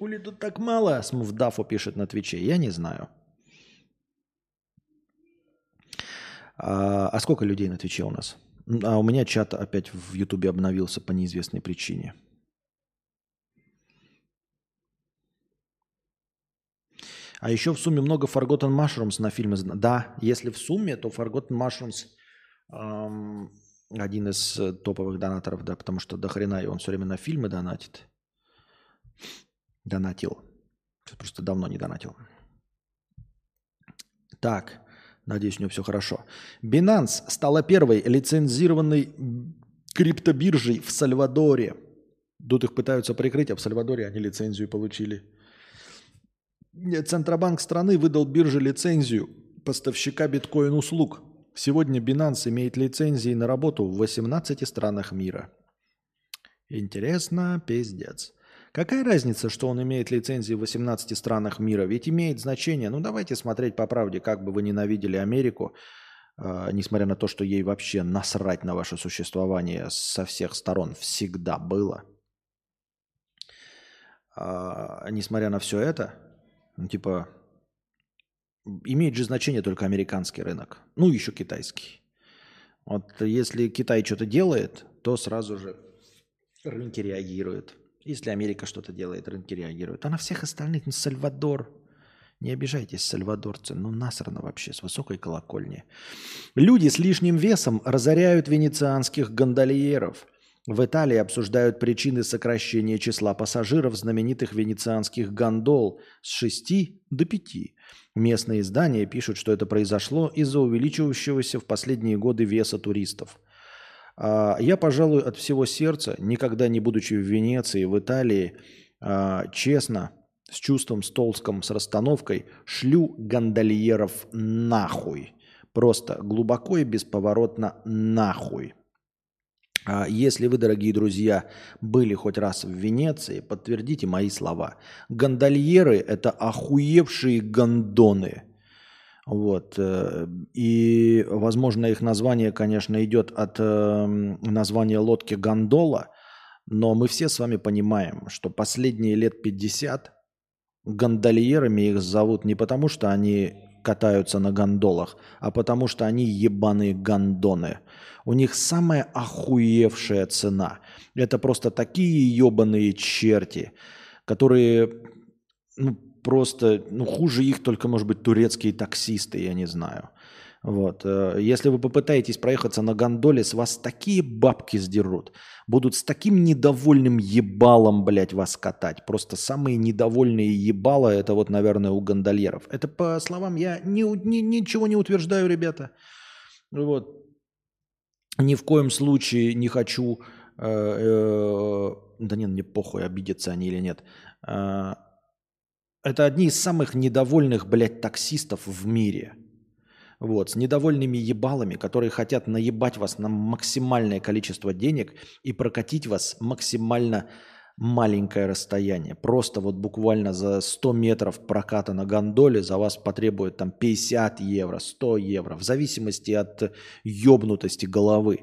Хули тут так мало? Смувдафу пишет на Твиче. Я не знаю. А, а сколько людей на Твиче у нас? А у меня чат опять в Ютубе обновился по неизвестной причине. А еще в сумме много Forgotten Mushrooms на фильмы. Да, если в сумме, то Forgotten Mushrooms эм, один из э, топовых донаторов, да, потому что до хрена и он все время на фильмы донатит. Донатил. Просто давно не донатил. Так, надеюсь, у него все хорошо. Binance стала первой лицензированной криптобиржей в Сальвадоре. Тут их пытаются прикрыть, а в Сальвадоре они лицензию получили. Центробанк страны выдал бирже лицензию поставщика биткоин-услуг. Сегодня Binance имеет лицензии на работу в 18 странах мира. Интересно, пиздец. Какая разница, что он имеет лицензии в 18 странах мира? Ведь имеет значение. Ну, давайте смотреть по правде, как бы вы ненавидели Америку, э, несмотря на то, что ей вообще насрать на ваше существование со всех сторон всегда было. Э, несмотря на все это, ну, типа, имеет же значение только американский рынок. Ну, еще китайский. Вот если Китай что-то делает, то сразу же рынки реагируют. Если Америка что-то делает, рынки реагируют. А на всех остальных, ну, Сальвадор, не обижайтесь, сальвадорцы, ну насрано вообще, с высокой колокольни. Люди с лишним весом разоряют венецианских гондольеров. В Италии обсуждают причины сокращения числа пассажиров знаменитых венецианских гондол с 6 до 5. Местные издания пишут, что это произошло из-за увеличивающегося в последние годы веса туристов – я, пожалуй, от всего сердца, никогда не будучи в Венеции, в Италии, а, честно, с чувством, с толском, с расстановкой, шлю гондольеров нахуй. Просто глубоко и бесповоротно нахуй. А, если вы, дорогие друзья, были хоть раз в Венеции, подтвердите мои слова. Гондольеры – это охуевшие гондоны – вот. Э, и, возможно, их название, конечно, идет от эм, названия лодки «Гондола», но мы все с вами понимаем, что последние лет 50 гондольерами их зовут не потому, что они катаются на гондолах, а потому что они ебаные гондоны. У них самая охуевшая цена. Это просто такие ебаные черти, которые ну, просто, ну, хуже их только, может быть, турецкие таксисты, я не знаю. Вот. Э, если вы попытаетесь проехаться на гондоле, с вас такие бабки сдерут. Будут с таким недовольным ебалом, блядь, вас катать. Просто самые недовольные ебала, это вот, наверное, у гондольеров. Это по словам я ни, ни, ничего не утверждаю, ребята. Вот. Ни в коем случае не хочу... Э, э, да нет, мне похуй, обидятся они или нет. Э, это одни из самых недовольных, блядь, таксистов в мире. Вот, с недовольными ебалами, которые хотят наебать вас на максимальное количество денег и прокатить вас максимально маленькое расстояние. Просто вот буквально за 100 метров проката на гондоле за вас потребует там 50 евро, 100 евро, в зависимости от ёбнутости головы.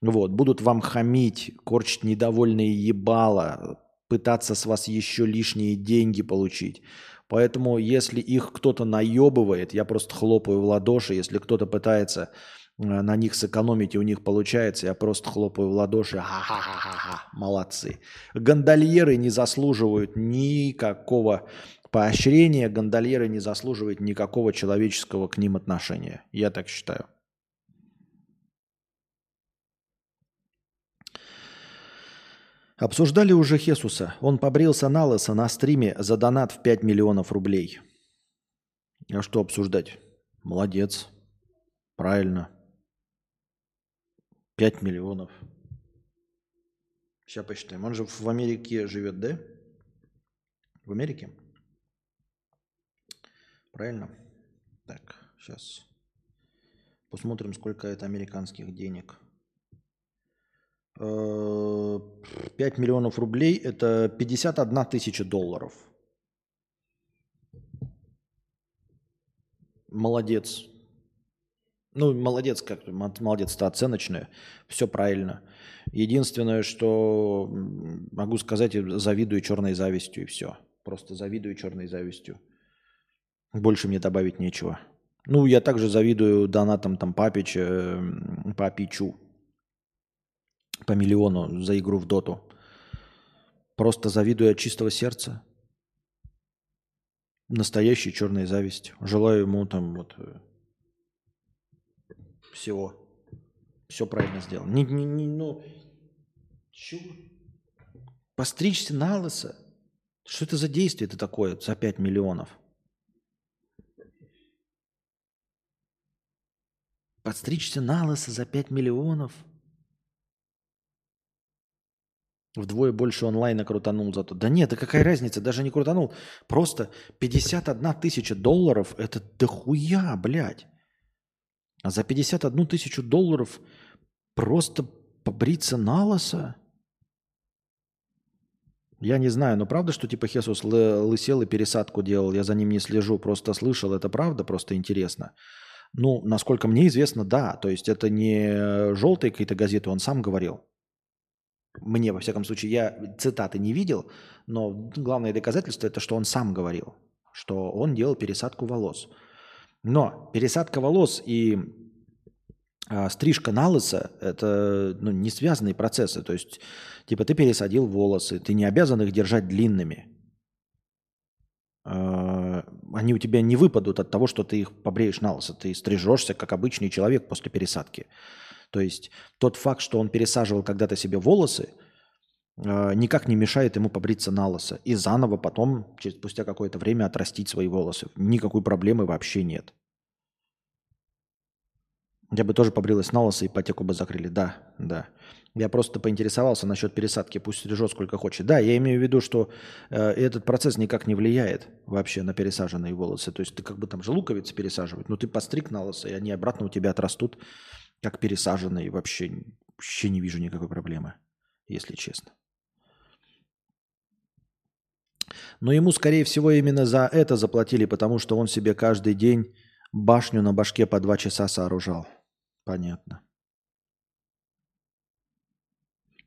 Вот, будут вам хамить, корчить недовольные ебала, пытаться с вас еще лишние деньги получить. Поэтому, если их кто-то наебывает, я просто хлопаю в ладоши. Если кто-то пытается э, на них сэкономить, и у них получается, я просто хлопаю в ладоши. Ха-ха-ха-ха, молодцы. Гондольеры не заслуживают никакого поощрения, гондольеры не заслуживают никакого человеческого к ним отношения. Я так считаю. Обсуждали уже Хесуса. Он побрился на лысо на стриме за донат в 5 миллионов рублей. А что обсуждать? Молодец. Правильно. 5 миллионов. Сейчас посчитаем. Он же в Америке живет, да? В Америке? Правильно? Так, сейчас. Посмотрим, сколько это американских денег. 5 э, миллионов рублей – это 51 тысяча долларов. Молодец. Ну, молодец, как молодец-то оценочное. Все правильно. Единственное, что могу сказать, завидую черной завистью и все. Просто завидую черной завистью. Больше мне добавить нечего. Ну, я также завидую донатам там Папича, Папичу, по миллиону за игру в доту. Просто завидую от чистого сердца. Настоящей черной зависть. Желаю ему там вот э, всего. Все правильно сделал. Не, не, не, ну, чё? Постричься на лысо? Что это за действие это такое за 5 миллионов? Подстричься на лысо за 5 миллионов – Вдвое больше онлайна крутанул зато. Да нет, да какая разница, даже не крутанул. Просто 51 тысяча долларов – это дохуя, блядь. А за 51 тысячу долларов просто побриться на лосо? Я не знаю, но правда, что типа Хесус лысел и пересадку делал? Я за ним не слежу, просто слышал, это правда, просто интересно. Ну, насколько мне известно, да. То есть это не желтые какие-то газеты, он сам говорил. Мне, во всяком случае, я цитаты не видел, но главное доказательство это, что он сам говорил, что он делал пересадку волос. Но пересадка волос и а, стрижка на лысо – это ну, не связанные процессы. То есть, типа, ты пересадил волосы, ты не обязан их держать длинными. А, они у тебя не выпадут от того, что ты их побреешь на лысо. Ты стрижешься, как обычный человек после пересадки. То есть тот факт, что он пересаживал когда-то себе волосы, э, никак не мешает ему побриться на лысо и заново потом, через, спустя какое-то время, отрастить свои волосы. Никакой проблемы вообще нет. Я бы тоже побрилась на лысо, ипотеку бы закрыли. Да, да. Я просто поинтересовался насчет пересадки, пусть стрижет сколько хочет. Да, я имею в виду, что э, этот процесс никак не влияет вообще на пересаженные волосы. То есть ты как бы там же луковицы пересаживать, но ты постриг на лысо, и они обратно у тебя отрастут как пересаженный, вообще, вообще не вижу никакой проблемы, если честно. Но ему, скорее всего, именно за это заплатили, потому что он себе каждый день башню на башке по два часа сооружал. Понятно.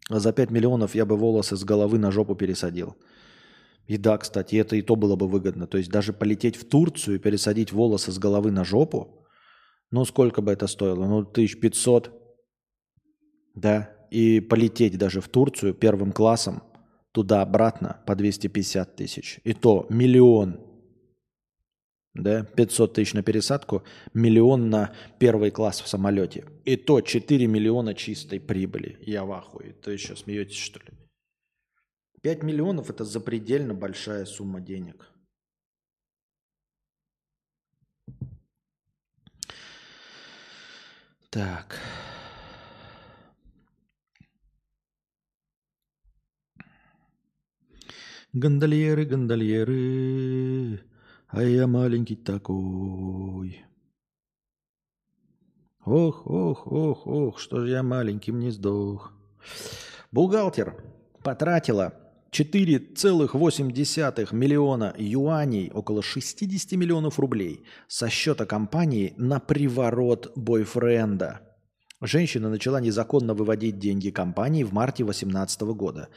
А за 5 миллионов я бы волосы с головы на жопу пересадил. И да, кстати, это и то было бы выгодно. То есть даже полететь в Турцию и пересадить волосы с головы на жопу, ну, сколько бы это стоило? Ну, 1500, да, и полететь даже в Турцию первым классом туда-обратно по 250 тысяч. И то миллион, да, 500 тысяч на пересадку, миллион на первый класс в самолете. И то 4 миллиона чистой прибыли. Я в ахуе. То еще смеетесь, что ли? 5 миллионов – это запредельно большая сумма денег. Так. Гондольеры, гондольеры, а я маленький такой. Ох, ох, ох, ох, что же я маленьким не сдох. Бухгалтер потратила 4,8 миллиона юаней, около 60 миллионов рублей, со счета компании на приворот бойфренда. Женщина начала незаконно выводить деньги компании в марте 2018 года,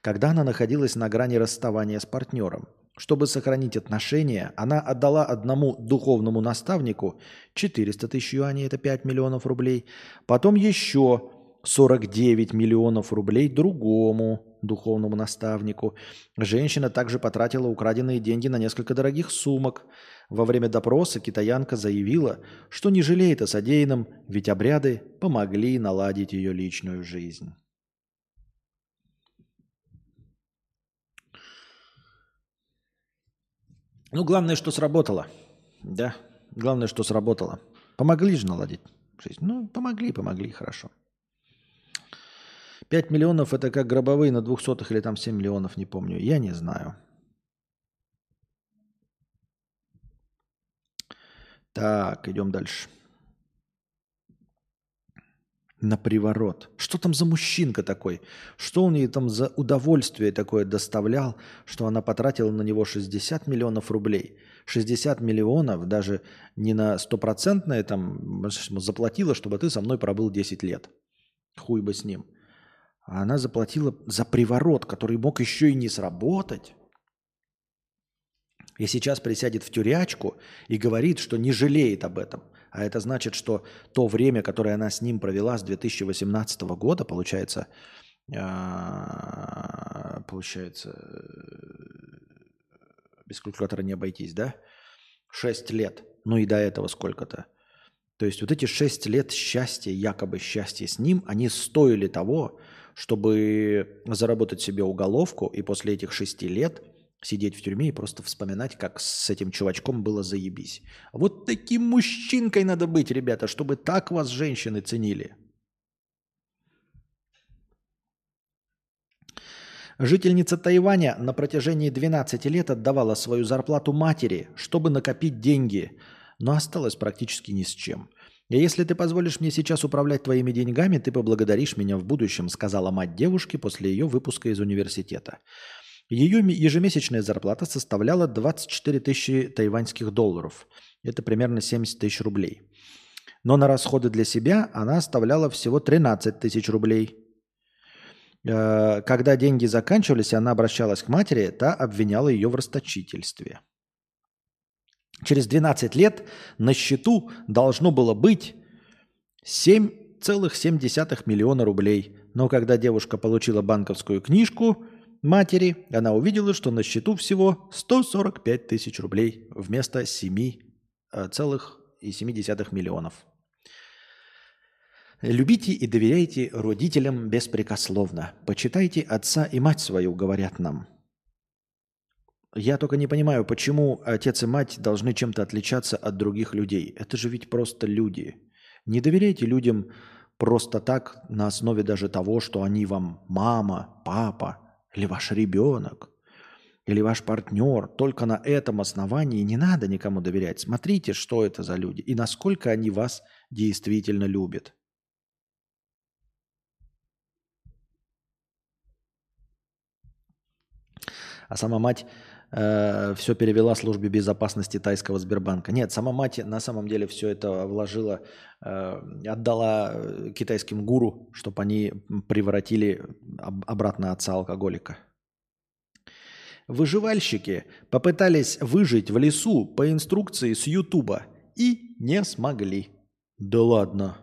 когда она находилась на грани расставания с партнером. Чтобы сохранить отношения, она отдала одному духовному наставнику 400 тысяч юаней, это 5 миллионов рублей, потом еще 49 миллионов рублей другому духовному наставнику. Женщина также потратила украденные деньги на несколько дорогих сумок. Во время допроса китаянка заявила, что не жалеет о содеянном, ведь обряды помогли наладить ее личную жизнь. Ну, главное, что сработало. Да, главное, что сработало. Помогли же наладить жизнь. Ну, помогли, помогли, хорошо. 5 миллионов это как гробовые на 200 или там 7 миллионов, не помню. Я не знаю. Так, идем дальше. На приворот. Что там за мужчинка такой? Что он ей там за удовольствие такое доставлял, что она потратила на него 60 миллионов рублей? 60 миллионов даже не на стопроцентное там заплатила, чтобы ты со мной пробыл 10 лет. Хуй бы с ним. А она заплатила за приворот, который мог еще и не сработать. И сейчас присядет в тюрячку и говорит, что не жалеет об этом. А это значит, что то время, которое она с ним провела с 2018 года, получается, а, получается, без калькулятора не обойтись, да? 6 лет. Ну и до этого сколько-то. То есть вот эти 6 лет счастья, якобы счастья с ним, они стоили того, чтобы заработать себе уголовку и после этих шести лет сидеть в тюрьме и просто вспоминать, как с этим чувачком было заебись. Вот таким мужчинкой надо быть, ребята, чтобы так вас женщины ценили. Жительница Тайваня на протяжении 12 лет отдавала свою зарплату матери, чтобы накопить деньги, но осталась практически ни с чем – и если ты позволишь мне сейчас управлять твоими деньгами, ты поблагодаришь меня в будущем, сказала мать девушки после ее выпуска из университета. Ее ежемесячная зарплата составляла 24 тысячи тайваньских долларов. Это примерно 70 тысяч рублей. Но на расходы для себя она оставляла всего 13 тысяч рублей. Э, когда деньги заканчивались, она обращалась к матери, та обвиняла ее в расточительстве. Через 12 лет на счету должно было быть 7,7 миллиона рублей. Но когда девушка получила банковскую книжку матери, она увидела, что на счету всего 145 тысяч рублей вместо 7,7 э, миллионов. Любите и доверяйте родителям беспрекословно. Почитайте отца и мать свою, говорят нам. Я только не понимаю, почему отец и мать должны чем-то отличаться от других людей. Это же ведь просто люди. Не доверяйте людям просто так на основе даже того, что они вам мама, папа или ваш ребенок или ваш партнер. Только на этом основании не надо никому доверять. Смотрите, что это за люди и насколько они вас действительно любят. А сама мать э, все перевела службе безопасности тайского Сбербанка. Нет, сама мать на самом деле все это вложила, э, отдала э, китайским гуру, чтобы они превратили об, обратно отца алкоголика. Выживальщики попытались выжить в лесу по инструкции с Ютуба и не смогли. Да ладно.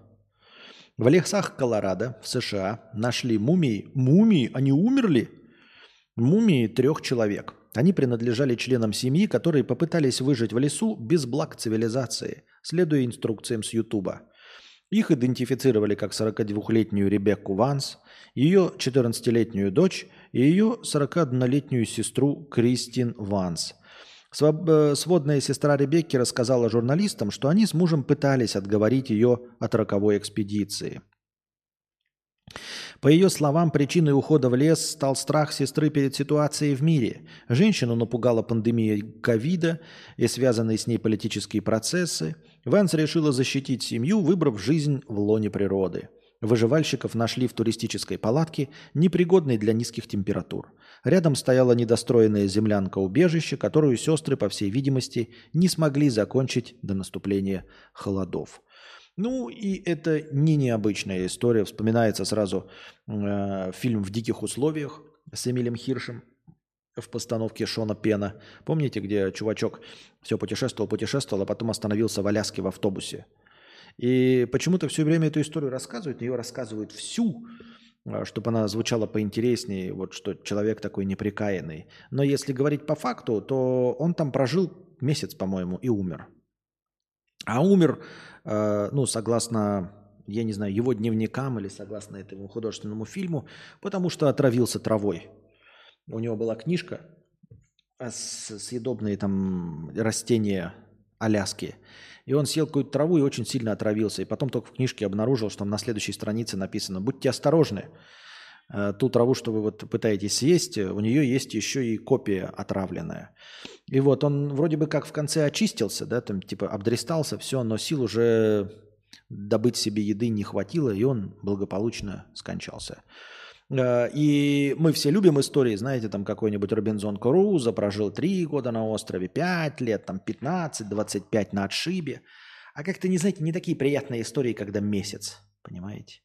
В лесах Колорадо в США нашли мумии. Мумии? Они умерли? Мумии трех человек. Они принадлежали членам семьи, которые попытались выжить в лесу без благ цивилизации, следуя инструкциям с Ютуба. Их идентифицировали как 42-летнюю Ребекку Ванс, ее 14-летнюю дочь и ее 41-летнюю сестру Кристин Ванс. Э, сводная сестра Ребекки рассказала журналистам, что они с мужем пытались отговорить ее от роковой экспедиции – по ее словам, причиной ухода в лес стал страх сестры перед ситуацией в мире. Женщину напугала пандемия ковида и связанные с ней политические процессы. Ванс решила защитить семью, выбрав жизнь в лоне природы. выживальщиков нашли в туристической палатке, непригодной для низких температур. Рядом стояла недостроенная землянка-убежище, которую сестры, по всей видимости, не смогли закончить до наступления холодов. Ну и это не необычная история. Вспоминается сразу э, фильм «В диких условиях» с Эмилем Хиршем в постановке Шона Пена. Помните, где чувачок все путешествовал, путешествовал, а потом остановился в Аляске в автобусе? И почему-то все время эту историю рассказывают, ее рассказывают всю, а, чтобы она звучала поинтереснее, вот что человек такой неприкаянный. Но если говорить по факту, то он там прожил месяц, по-моему, и умер. А умер, э, ну, согласно, я не знаю, его дневникам или согласно этому художественному фильму, потому что отравился травой. У него была книжка съедобные там растения Аляски. И он съел какую-то траву и очень сильно отравился. И потом только в книжке обнаружил, что там на следующей странице написано «Будьте осторожны, ту траву, что вы вот пытаетесь съесть, у нее есть еще и копия отравленная». И вот он вроде бы как в конце очистился, да, там типа обдристался, все, но сил уже добыть себе еды не хватило, и он благополучно скончался. Э, и мы все любим истории, знаете, там какой-нибудь Робинзон Крузо прожил 3 года на острове, 5 лет, там 15, 25 на отшибе. А как-то, не знаете, не такие приятные истории, когда месяц, понимаете?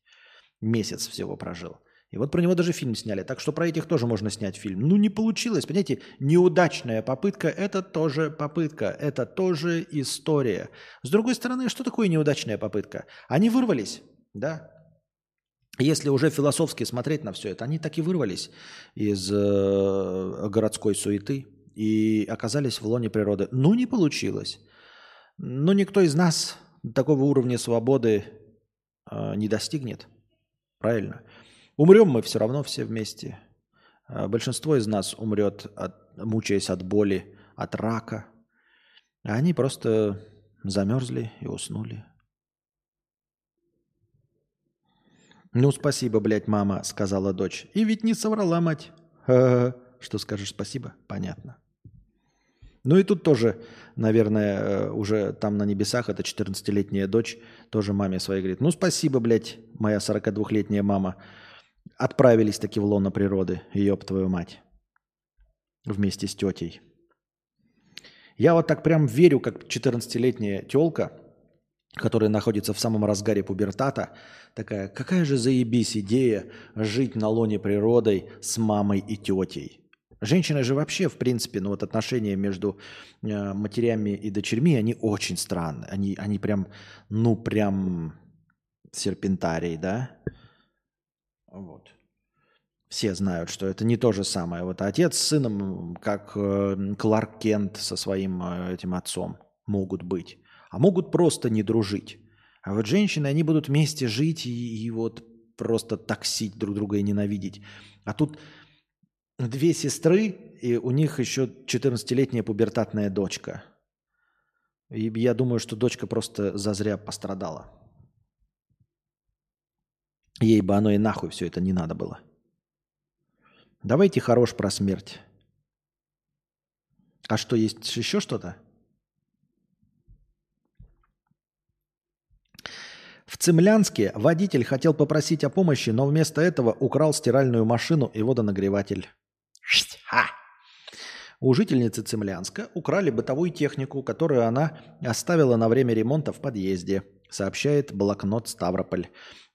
Месяц всего прожил. И вот про него даже фильм сняли. Так что про этих тоже можно снять фильм. Ну, не получилось. Понимаете, неудачная попытка – это тоже попытка. Это тоже история. С другой стороны, что такое неудачная попытка? Они вырвались, да? если уже философски смотреть на все это, они так и вырвались из э, городской суеты и оказались в лоне природы. Ну, не получилось. Но никто из нас такого уровня свободы э, не достигнет. Правильно? Умрем мы все равно все вместе. Э, большинство из нас умрет, от, мучаясь от боли, от рака. А они просто замерзли и уснули. «Ну, спасибо, блядь, мама», — сказала дочь. «И ведь не соврала мать». Ха Что скажешь спасибо? Понятно. Ну и тут тоже, наверное, э, уже там на небесах эта 14-летняя дочь тоже маме своей говорит, ну спасибо, блядь, моя 42-летняя мама. Отправились таки в лоно природы, ёб твою мать. Вместе с тетей. Я вот так прям верю, как 14-летняя телка – которая находится в самом разгаре пубертата, такая, какая же заебись идея жить на лоне природой с мамой и тетей. Женщины же вообще, в принципе, ну вот отношения между э, матерями и дочерьми, они очень странные. Они, они прям, ну прям серпентарий, да? Вот. Все знают, что это не то же самое. Вот отец с сыном, как э, Кларк Кент со своим э, этим отцом, могут быть а могут просто не дружить. А вот женщины, они будут вместе жить и, и вот просто таксить друг друга и ненавидеть. А тут две сестры, и у них еще 14-летняя пубертатная дочка. И я думаю, что дочка просто зазря пострадала. Ей бы оно и нахуй все это не надо было. Давайте хорош про смерть. А что, есть еще что-то? В Цемлянске водитель хотел попросить о помощи, но вместо этого украл стиральную машину и водонагреватель. Ха! У жительницы Цемлянска украли бытовую технику, которую она оставила на время ремонта в подъезде, сообщает блокнот Ставрополь.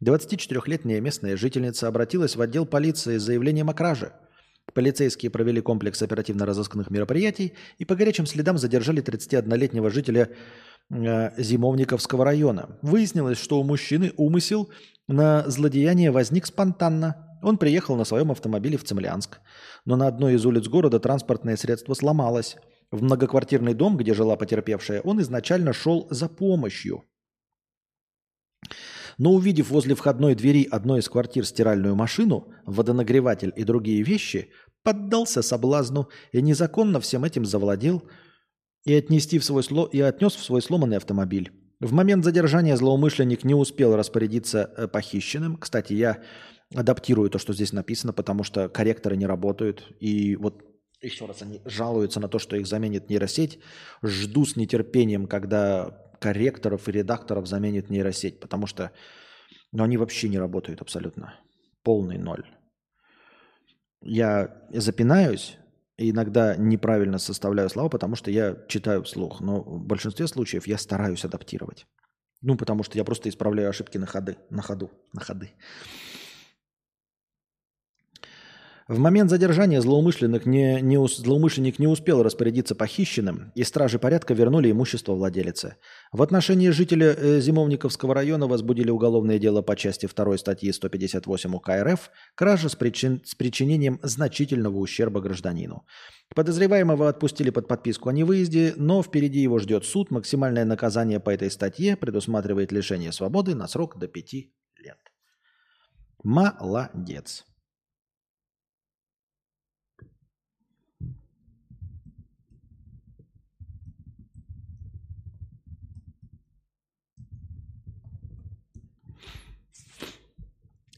24-летняя местная жительница обратилась в отдел полиции с заявлением о краже. Полицейские провели комплекс оперативно-розыскных мероприятий и по горячим следам задержали 31-летнего жителя Э, Зимовниковского района. Выяснилось, что у мужчины умысел на злодеяние возник спонтанно. Он приехал на своем автомобиле в Цемлянск, но на одной из улиц города транспортное средство сломалось. В многоквартирный дом, где жила потерпевшая, он изначально шел за помощью. Но увидев возле входной двери одной из квартир стиральную машину, водонагреватель и другие вещи, поддался соблазну и незаконно всем этим завладел – и, отнести в свой сло... и отнес в свой сломанный автомобиль. В момент задержания злоумышленник не успел распорядиться э, похищенным. Кстати, я адаптирую то, что здесь написано, потому что корректоры не работают. И вот еще раз они жалуются на то, что их заменит нейросеть. Жду с нетерпением, когда корректоров и редакторов заменит нейросеть, потому что но они вообще не работают абсолютно. Полный ноль. Я запинаюсь, иногда неправильно составляю слова, потому что я читаю вслух. Но в большинстве случаев я стараюсь адаптировать. Ну, потому что я просто исправляю ошибки на ходы, на ходу, на ходы. В момент задержания злоумышленник не, не, злоумышленник не успел распорядиться похищенным, и стражи порядка вернули имущество владелицы. В отношении жителя э, Зимовниковского района возбудили уголовное дело по части 2 статьи 158 УК РФ «Кража с, причин, с причинением значительного ущерба гражданину». Подозреваемого отпустили под подписку о невыезде, но впереди его ждет суд. Максимальное наказание по этой статье предусматривает лишение свободы на срок до 5 лет. Молодец.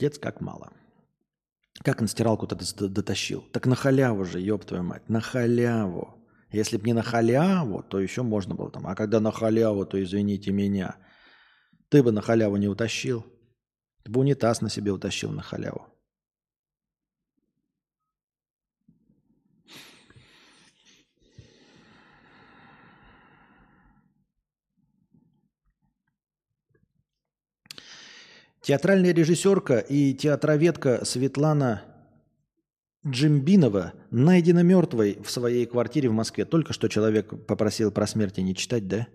Отец как мало. Как он стиралку-то дотащил? Так на халяву же, ёб твою мать, на халяву. Если бы не на халяву, то еще можно было там. А когда на халяву, то извините меня. Ты бы на халяву не утащил. Ты бы унитаз на себе утащил на халяву. Театральная режиссерка и театроведка Светлана Джимбинова найдена мертвой в своей квартире в Москве. Только что человек попросил про смерть не читать, да?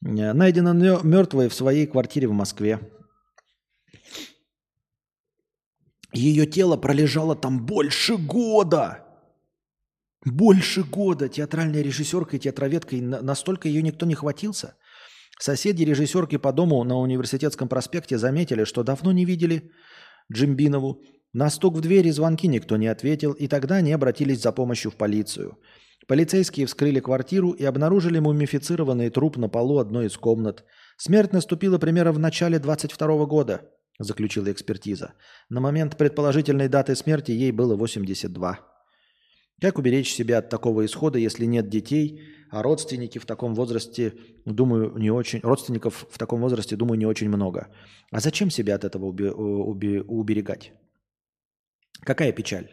Найдена мертвой в своей квартире в Москве. Ее тело пролежало там больше года. Больше года театральная режиссерка и театроведка. И настолько ее никто не хватился – Соседи режиссерки по дому на университетском проспекте заметили, что давно не видели Джимбинову. На стук в двери звонки никто не ответил, и тогда они обратились за помощью в полицию. Полицейские вскрыли квартиру и обнаружили мумифицированный труп на полу одной из комнат. Смерть наступила примерно в начале 22 года, заключила экспертиза. На момент предположительной даты смерти ей было 82. Как уберечь себя от такого исхода, если нет детей, а родственники в таком возрасте, думаю, не очень, родственников в таком возрасте, думаю, не очень много. А зачем себя от этого уби, уби, уберегать? Какая печаль?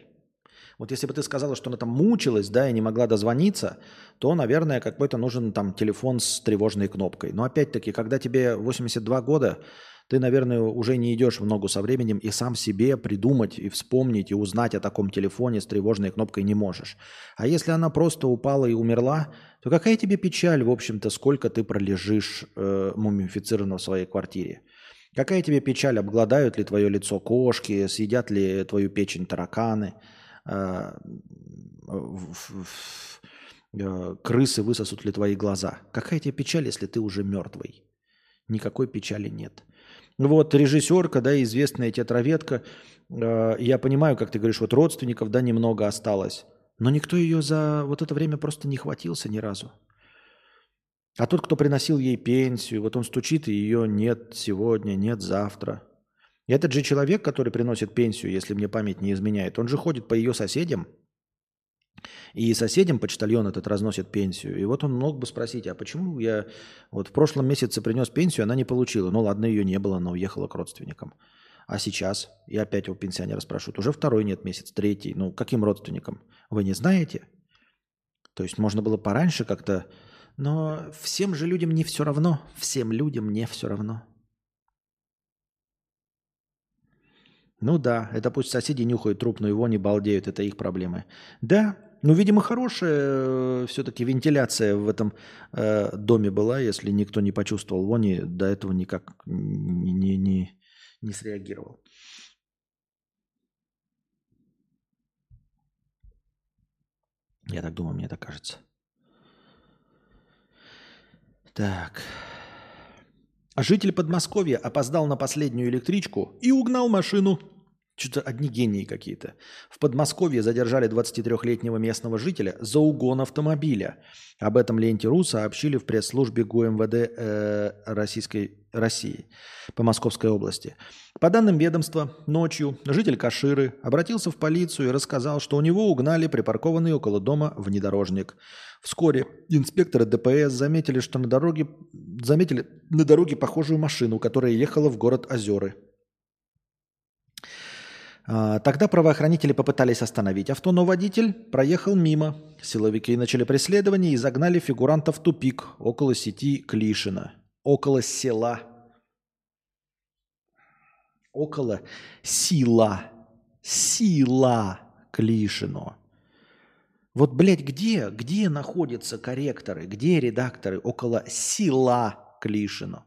Вот если бы ты сказала, что она там мучилась, да, и не могла дозвониться, то, наверное, какой-то нужен там телефон с тревожной кнопкой. Но опять-таки, когда тебе 82 года, ты, наверное, уже не идешь в ногу со временем и сам себе придумать и вспомнить и узнать о таком телефоне с тревожной кнопкой не можешь. А если она просто упала и умерла, то какая тебе печаль, в общем-то, сколько ты пролежишь э, мумифицированно в своей квартире? Какая тебе печаль, обгладают ли твое лицо кошки, съедят ли твою печень тараканы, э, э, крысы высосут ли твои глаза? Какая тебе печаль, если ты уже мертвый? Никакой печали нет. Вот режиссерка, да, известная театроведка, э, я понимаю, как ты говоришь, вот родственников, да, немного осталось, но никто ее за вот это время просто не хватился ни разу. А тот, кто приносил ей пенсию, вот он стучит, и ее нет сегодня, нет завтра. И этот же человек, который приносит пенсию, если мне память не изменяет, он же ходит по ее соседям – и соседям почтальон этот разносит пенсию. И вот он мог бы спросить, а почему я вот в прошлом месяце принес пенсию, она не получила. Ну ладно, ее не было, она уехала к родственникам. А сейчас, и опять у пенсионера спрашивают, уже второй нет месяц, третий. Ну, каким родственникам? Вы не знаете? То есть можно было пораньше как-то... Но всем же людям не все равно. Всем людям не все равно. Ну да, это пусть соседи нюхают труп, но его не балдеют, это их проблемы. Да, ну, видимо, хорошая э, все-таки вентиляция в этом э, доме была, если никто не почувствовал вони, до этого никак не, не, не, не среагировал. Я так думаю, мне так кажется. Так. Житель Подмосковья опоздал на последнюю электричку и угнал машину. Что-то одни гении какие-то. В Подмосковье задержали 23-летнего местного жителя за угон автомобиля. Об этом ленте.ру сообщили в пресс-службе ГУМВД э, Российской России по Московской области. По данным ведомства, ночью житель Каширы обратился в полицию и рассказал, что у него угнали припаркованный около дома внедорожник. Вскоре инспекторы ДПС заметили, что на дороге заметили на дороге похожую машину, которая ехала в город Озеры. А, Тогда правоохранители попытались остановить авто, но водитель проехал мимо. Силовики начали преследование и загнали фигуранта в тупик около сети Клишина. Около села. Около сила. Сила Клишино. Вот, блядь, где, где находятся корректоры, где редакторы около села Клишино?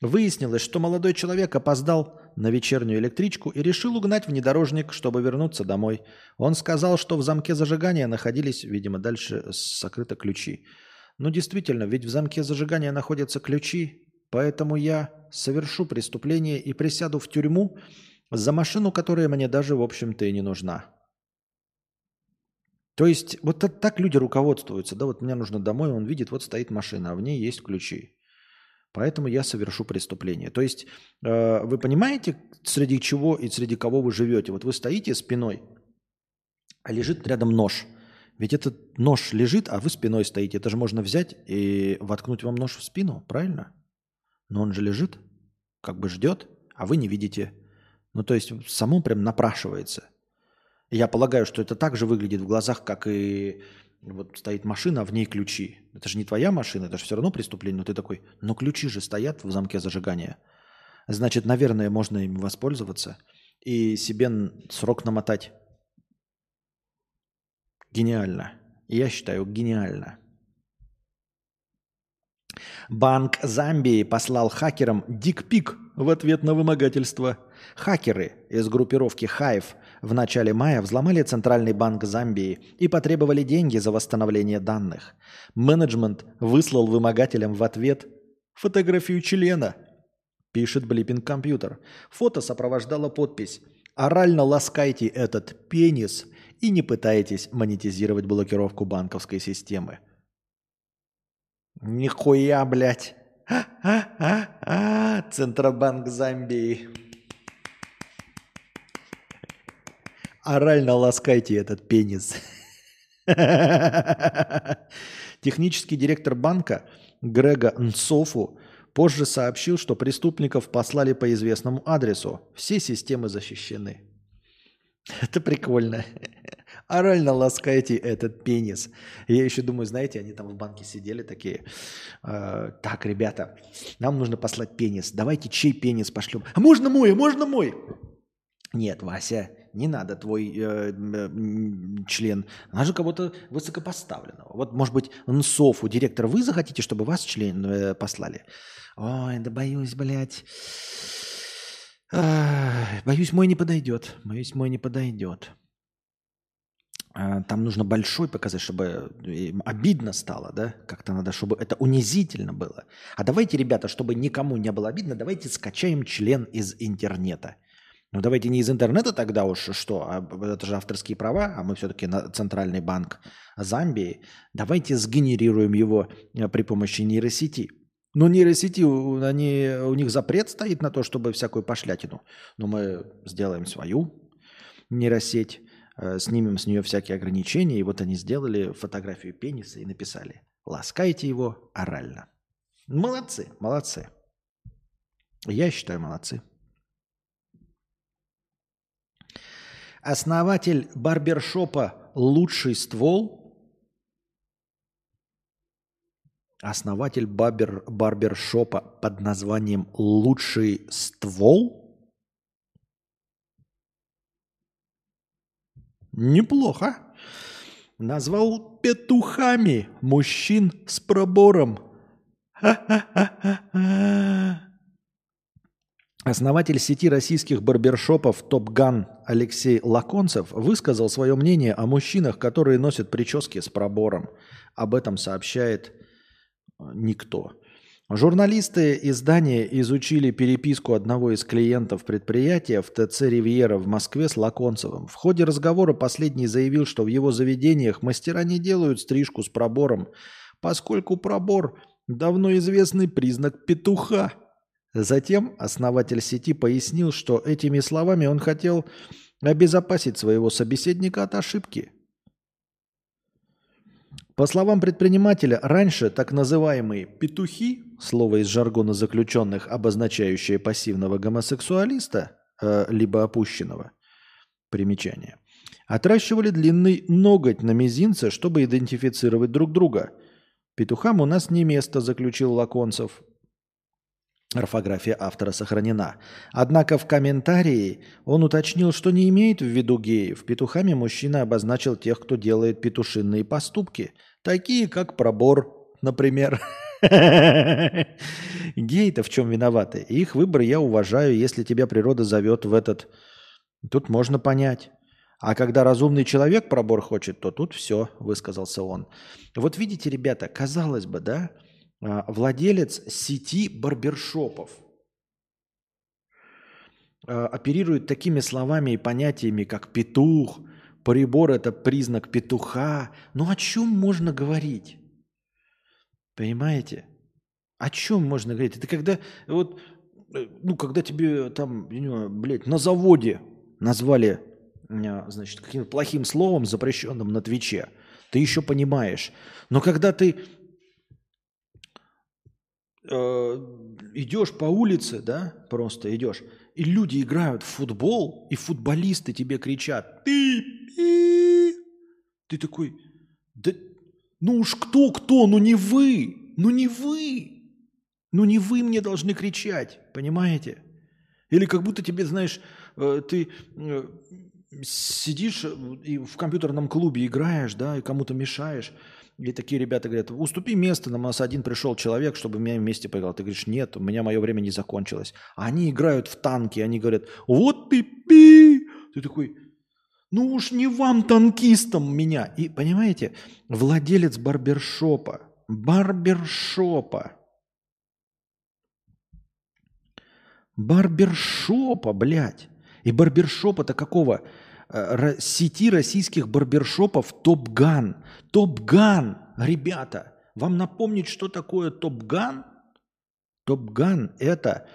Выяснилось, что молодой человек опоздал на вечернюю электричку и решил угнать внедорожник, чтобы вернуться домой. Он сказал, что в замке зажигания находились, видимо, дальше сокрыты ключи. Ну, действительно, ведь в замке зажигания находятся ключи, поэтому я совершу преступление и присяду в тюрьму за машину, которая мне даже, в общем-то, и не нужна. То есть вот так люди руководствуются. Да, вот мне нужно домой, он видит, вот стоит машина, а в ней есть ключи. Поэтому я совершу преступление. То есть э, вы понимаете, среди чего и среди кого вы живете? Вот вы стоите спиной, а лежит рядом нож. Ведь этот нож лежит, а вы спиной стоите. Это же можно взять и воткнуть вам нож в спину, правильно? Но он же лежит, как бы ждет, а вы не видите. Ну, то есть само прям напрашивается – я полагаю, что это так же выглядит в глазах, как и вот стоит машина, а в ней ключи. Это же не твоя машина, это же все равно преступление. Но ты такой, но ключи же стоят в замке зажигания. Значит, наверное, можно им воспользоваться и себе срок намотать. Гениально. Я считаю, гениально. Банк Замбии послал хакерам дикпик в ответ на вымогательство. Хакеры из группировки Hive в начале мая взломали Центральный банк Замбии и потребовали деньги за восстановление данных. Менеджмент выслал вымогателям в ответ фотографию члена, пишет Блиппинг Компьютер. Фото сопровождало подпись «Орально ласкайте этот пенис и не пытайтесь монетизировать блокировку банковской системы». Нихуя, блядь. А-а-а-а. Центробанк Замбии. Орально ласкайте этот пенис. Технический директор банка Грега Нсофу позже сообщил, что преступников послали по известному адресу. Все системы защищены. Это прикольно. Орально ласкайте этот пенис. Я еще думаю, знаете, они там в банке сидели такие. Э, так, ребята, нам нужно послать пенис. Давайте чей пенис пошлем? А можно мой, а можно мой? Нет, Вася, не надо твой э, член. Надо же кого-то высокопоставленного. Вот, может быть, Нсофу, директор, вы захотите, чтобы вас член э, послали? Ой, да боюсь, блядь. боюсь, мой не подойдет. Боюсь, мой не подойдет. А, там нужно большой показать, чтобы э, обидно стало, да? Как-то надо, чтобы это унизительно было. А давайте, ребята, чтобы никому не было обидно, давайте скачаем член из интернета. Ну давайте не из интернета тогда уж, что, а это же авторские права, а мы все-таки на Центральный банк Замбии. Давайте сгенерируем его э, при помощи нейросети. Но нейросети, они, у них запрет стоит на то, чтобы всякую пошлятину. Но мы сделаем свою нейросеть, э, снимем с нее всякие ограничения. И вот они сделали фотографию пениса и написали «Ласкайте его орально». Молодцы, молодцы. Я считаю, молодцы. Основатель барбершопа «Лучший ствол» Основатель барбер, барбершопа под названием «Лучший ствол» Неплохо. Назвал петухами мужчин с пробором. Ха-ха-ха-ха. Основатель сети российских барбершопов «Топган» Алексей Лаконцев высказал свое мнение о мужчинах, которые носят прически с пробором. Об этом сообщает э, никто. Журналисты издания изучили переписку одного из клиентов предприятия в ТЦ «Ривьера» в Москве с Лаконцевым. В ходе разговора последний заявил, что в его заведениях мастера не делают стрижку с пробором, поскольку пробор – давно известный признак петуха – Затем основатель сети пояснил, что этими словами он хотел обезопасить своего собеседника от ошибки. По словам предпринимателя, раньше так называемые «петухи», слово из жаргона заключенных, обозначающее пассивного гомосексуалиста, э, либо опущенного, примечание, отращивали длинный ноготь на мизинце, чтобы идентифицировать друг друга. «Петухам у нас не место», заключил Лаконцев. Орфография автора сохранена. Однако в комментарии он уточнил, что не имеет в виду геев. Петухами мужчина обозначил тех, кто делает петушинные поступки, такие как пробор, например. Геи-то в чем виноваты? Их выбор я уважаю, если тебя природа зовет в этот... Тут можно понять. А когда разумный человек пробор хочет, то тут все, высказался он. Вот видите, ребята, казалось бы, да, владелец сети барбершопов а, оперирует такими словами и понятиями, как петух, прибор – это признак петуха. Ну о чем можно говорить? Понимаете? О чем можно говорить? Это когда, вот, э, ну, когда тебе там, блядь, на заводе назвали, а, значит, каким-то плохим словом, запрещенным на Твиче, ты еще понимаешь. Но когда ты идешь по улице, да, просто идешь, и люди играют в футбол, и футболисты тебе кричат, ты, пи!» ты такой, да, ну уж кто, кто, ну не вы, ну не вы, ну не вы мне должны кричать, понимаете? Или как будто тебе, знаешь, э, ты э, сидишь и в компьютерном клубе играешь, да, и кому-то мешаешь, и такие ребята говорят, уступи место, на нас один пришел человек, чтобы меня вместе поиграл. Ты говоришь, нет, у меня мое время не закончилось. А они играют в танки, они говорят, вот ты пи. Ты такой, ну уж не вам, танкистам, меня. И понимаете, владелец барбершопа, барбершопа, барбершопа, блядь. И барбершопа-то какого? Э, сети российских барбершопов Top Gun. Top Gun, ребята, вам напомнить, что такое Top Gun? Top Gun это,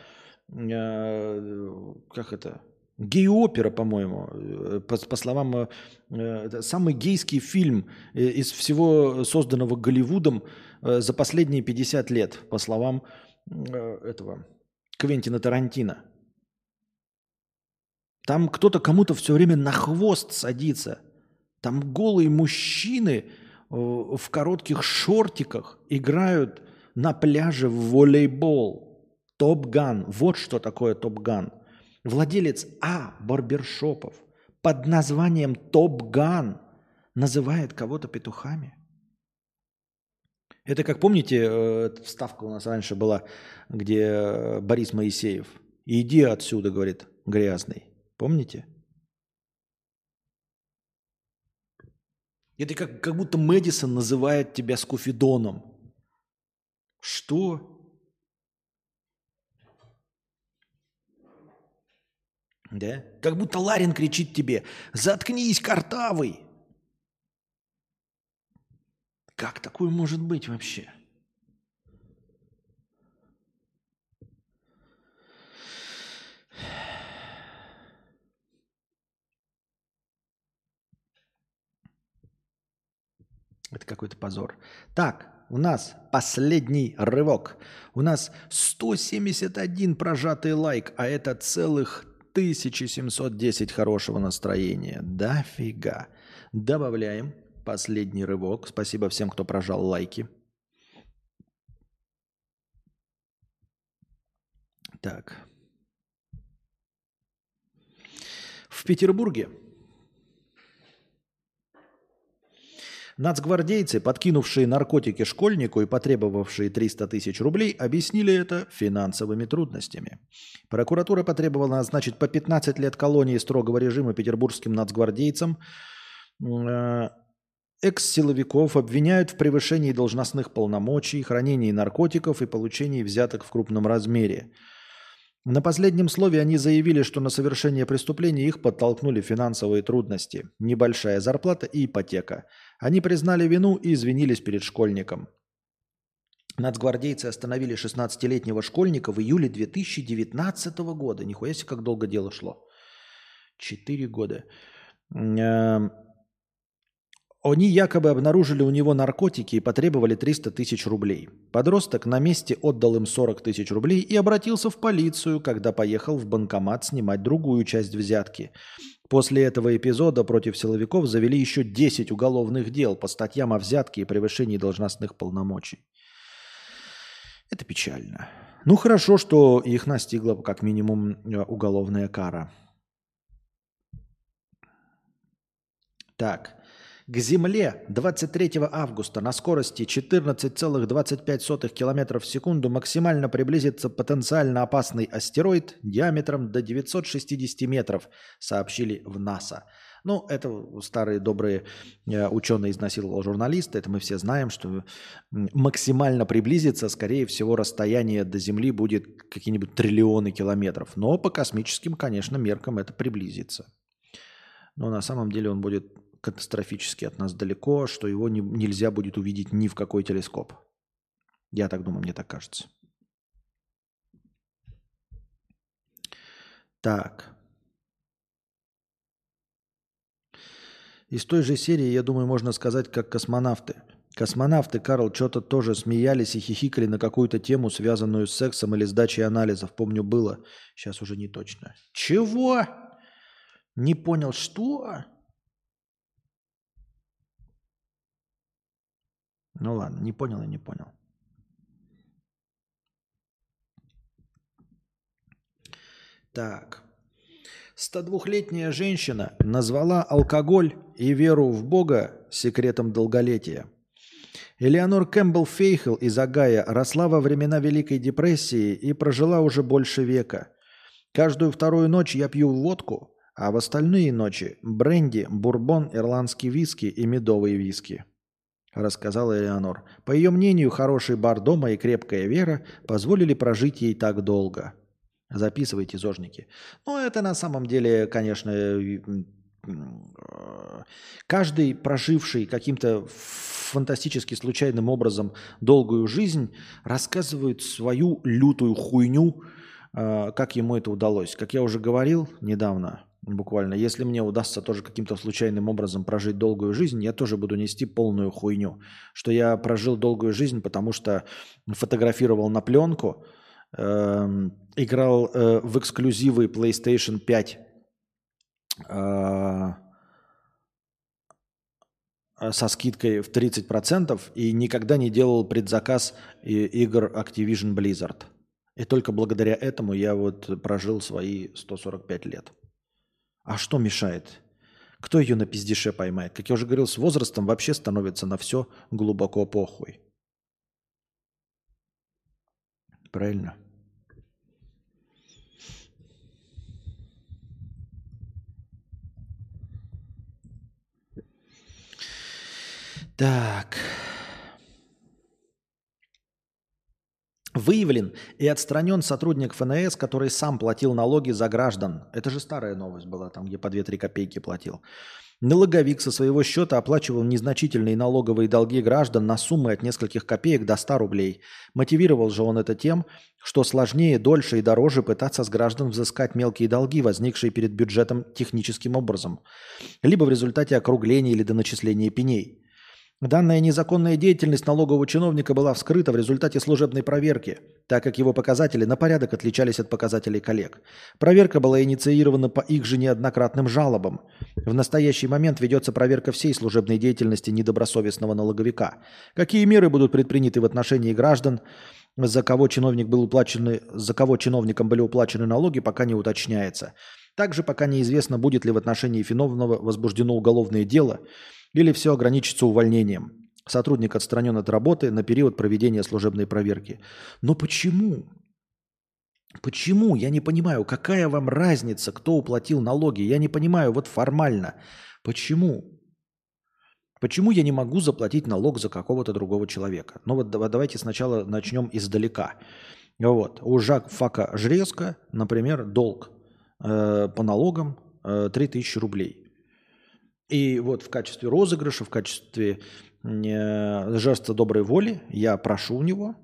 э, как это, гей-опера, по-моему, э, по, по словам, э, самый гейский фильм из всего созданного Голливудом э, за последние 50 лет, по словам э, этого Квентина Тарантино. Там кто-то кому-то все время на хвост садится. Там голые мужчины э, в коротких шортиках играют на пляже в волейбол. Топ-ган. Вот что такое топ-ган. Владелец А барбершопов под названием Топ-ган называет кого-то петухами. Это как помните, э, вставка у нас раньше была, где э, Борис Моисеев. Иди отсюда, говорит, грязный. Помните? Это как, как будто Мэдисон называет тебя скуфидоном. Что? Да? Как будто Ларин кричит тебе, заткнись, картавый. Как такое может быть вообще? Это какой-то позор. Так, у нас последний рывок. У нас 171 прожатый лайк, а это целых 1710 хорошего настроения. Да фига. Добавляем последний рывок. Спасибо всем, кто прожал лайки. Так. В Петербурге Нацгвардейцы, подкинувшие наркотики школьнику и потребовавшие 300 тысяч рублей, объяснили это финансовыми трудностями. Прокуратура потребовала назначить по 15 лет колонии строгого режима петербургским нацгвардейцам. Э, экс-силовиков обвиняют в превышении должностных полномочий, хранении наркотиков и получении взяток в крупном размере. На последнем слове они заявили, что на совершение преступления их подтолкнули финансовые трудности, небольшая зарплата и ипотека. Они признали вину и извинились перед школьником. Нацгвардейцы остановили 16-летнего школьника в июле 2019 года. Нихуя себе, как долго дело шло. Четыре года. Они якобы обнаружили у него наркотики и потребовали 300 тысяч рублей. Подросток на месте отдал им 40 тысяч рублей и обратился в полицию, когда поехал в банкомат снимать другую часть взятки. После этого эпизода против силовиков завели еще 10 уголовных дел по статьям о взятке и превышении должностных полномочий. Это печально. Ну хорошо, что их настигла как минимум э, уголовная кара. Так. К Земле 23 августа на скорости 14,25 км в секунду максимально приблизится потенциально опасный астероид диаметром до 960 метров, сообщили в НАСА. Ну, это старые добрые э, ученые изнасиловал журналиста. Это мы все знаем, что максимально приблизиться, скорее всего, расстояние до Земли будет какие-нибудь триллионы километров. Но по космическим, конечно, меркам это приблизится. Но на самом деле он будет катастрофически от нас далеко, что его не, нельзя будет увидеть ни в какой телескоп. Я так думаю, мне так кажется. Так. Из той же серии, я думаю, можно сказать, как космонавты. Космонавты, Карл, что-то тоже смеялись и хихикали на какую-то тему, связанную с сексом или сдачей анализов. Помню, было. Сейчас уже не точно. Чего? Не понял, что? Ну ладно, не понял и не понял. Так. 102-летняя женщина назвала алкоголь и веру в Бога секретом долголетия. Элеонор Кэмпбелл Фейхел из Агая росла во времена Великой депрессии и прожила уже больше века. Каждую вторую ночь я пью водку, а в остальные ночи – бренди, бурбон, ирландский виски и медовые виски рассказала Элеонор. По ее мнению, хороший бар дома и крепкая вера позволили прожить ей так долго. Записывайте, зожники. Ну, это на самом деле, конечно, каждый проживший каким-то фантастически случайным образом долгую жизнь рассказывает свою лютую хуйню, э, как ему это удалось. Как я уже говорил недавно, Буквально. Если мне удастся тоже каким-то случайным образом прожить долгую жизнь, я тоже буду нести полную хуйню. Что я прожил долгую жизнь, потому что фотографировал на пленку, э, играл э, в эксклюзивы PlayStation 5 э, со скидкой в 30% и никогда не делал предзаказ игр Activision Blizzard. И только благодаря этому я вот прожил свои 145 лет. А что мешает? Кто ее на пиздеше поймает? Как я уже говорил, с возрастом вообще становится на все глубоко похуй. Правильно? Так. Выявлен и отстранен сотрудник ФНС, который сам платил налоги за граждан. Это же старая новость была, там, где по 2-3 копейки платил. Налоговик со своего счета оплачивал незначительные налоговые долги граждан на суммы от нескольких копеек до 100 рублей. Мотивировал же он это тем, что сложнее, дольше и дороже пытаться с граждан взыскать мелкие долги, возникшие перед бюджетом техническим образом, либо в результате округления или доначисления пеней. Данная незаконная деятельность налогового чиновника была вскрыта в результате служебной проверки, так как его показатели на порядок отличались от показателей коллег. Проверка была инициирована по их же неоднократным жалобам. В настоящий момент ведется проверка всей служебной деятельности недобросовестного налоговика. Какие меры будут предприняты в отношении граждан, за кого, чиновник был уплачены, за кого чиновникам были уплачены налоги, пока не уточняется. Также пока неизвестно, будет ли в отношении виновного возбуждено уголовное дело – или все ограничится увольнением. Сотрудник отстранен от работы на период проведения служебной проверки. Но почему? Почему? Я не понимаю, какая вам разница, кто уплатил налоги? Я не понимаю, вот формально. Почему? Почему я не могу заплатить налог за какого-то другого человека? Ну вот давайте сначала начнем издалека. Вот. У Жак Фака Жрезка, например, долг э, по налогам э, 3000 рублей. И вот в качестве розыгрыша, в качестве э, жеста доброй воли я прошу у него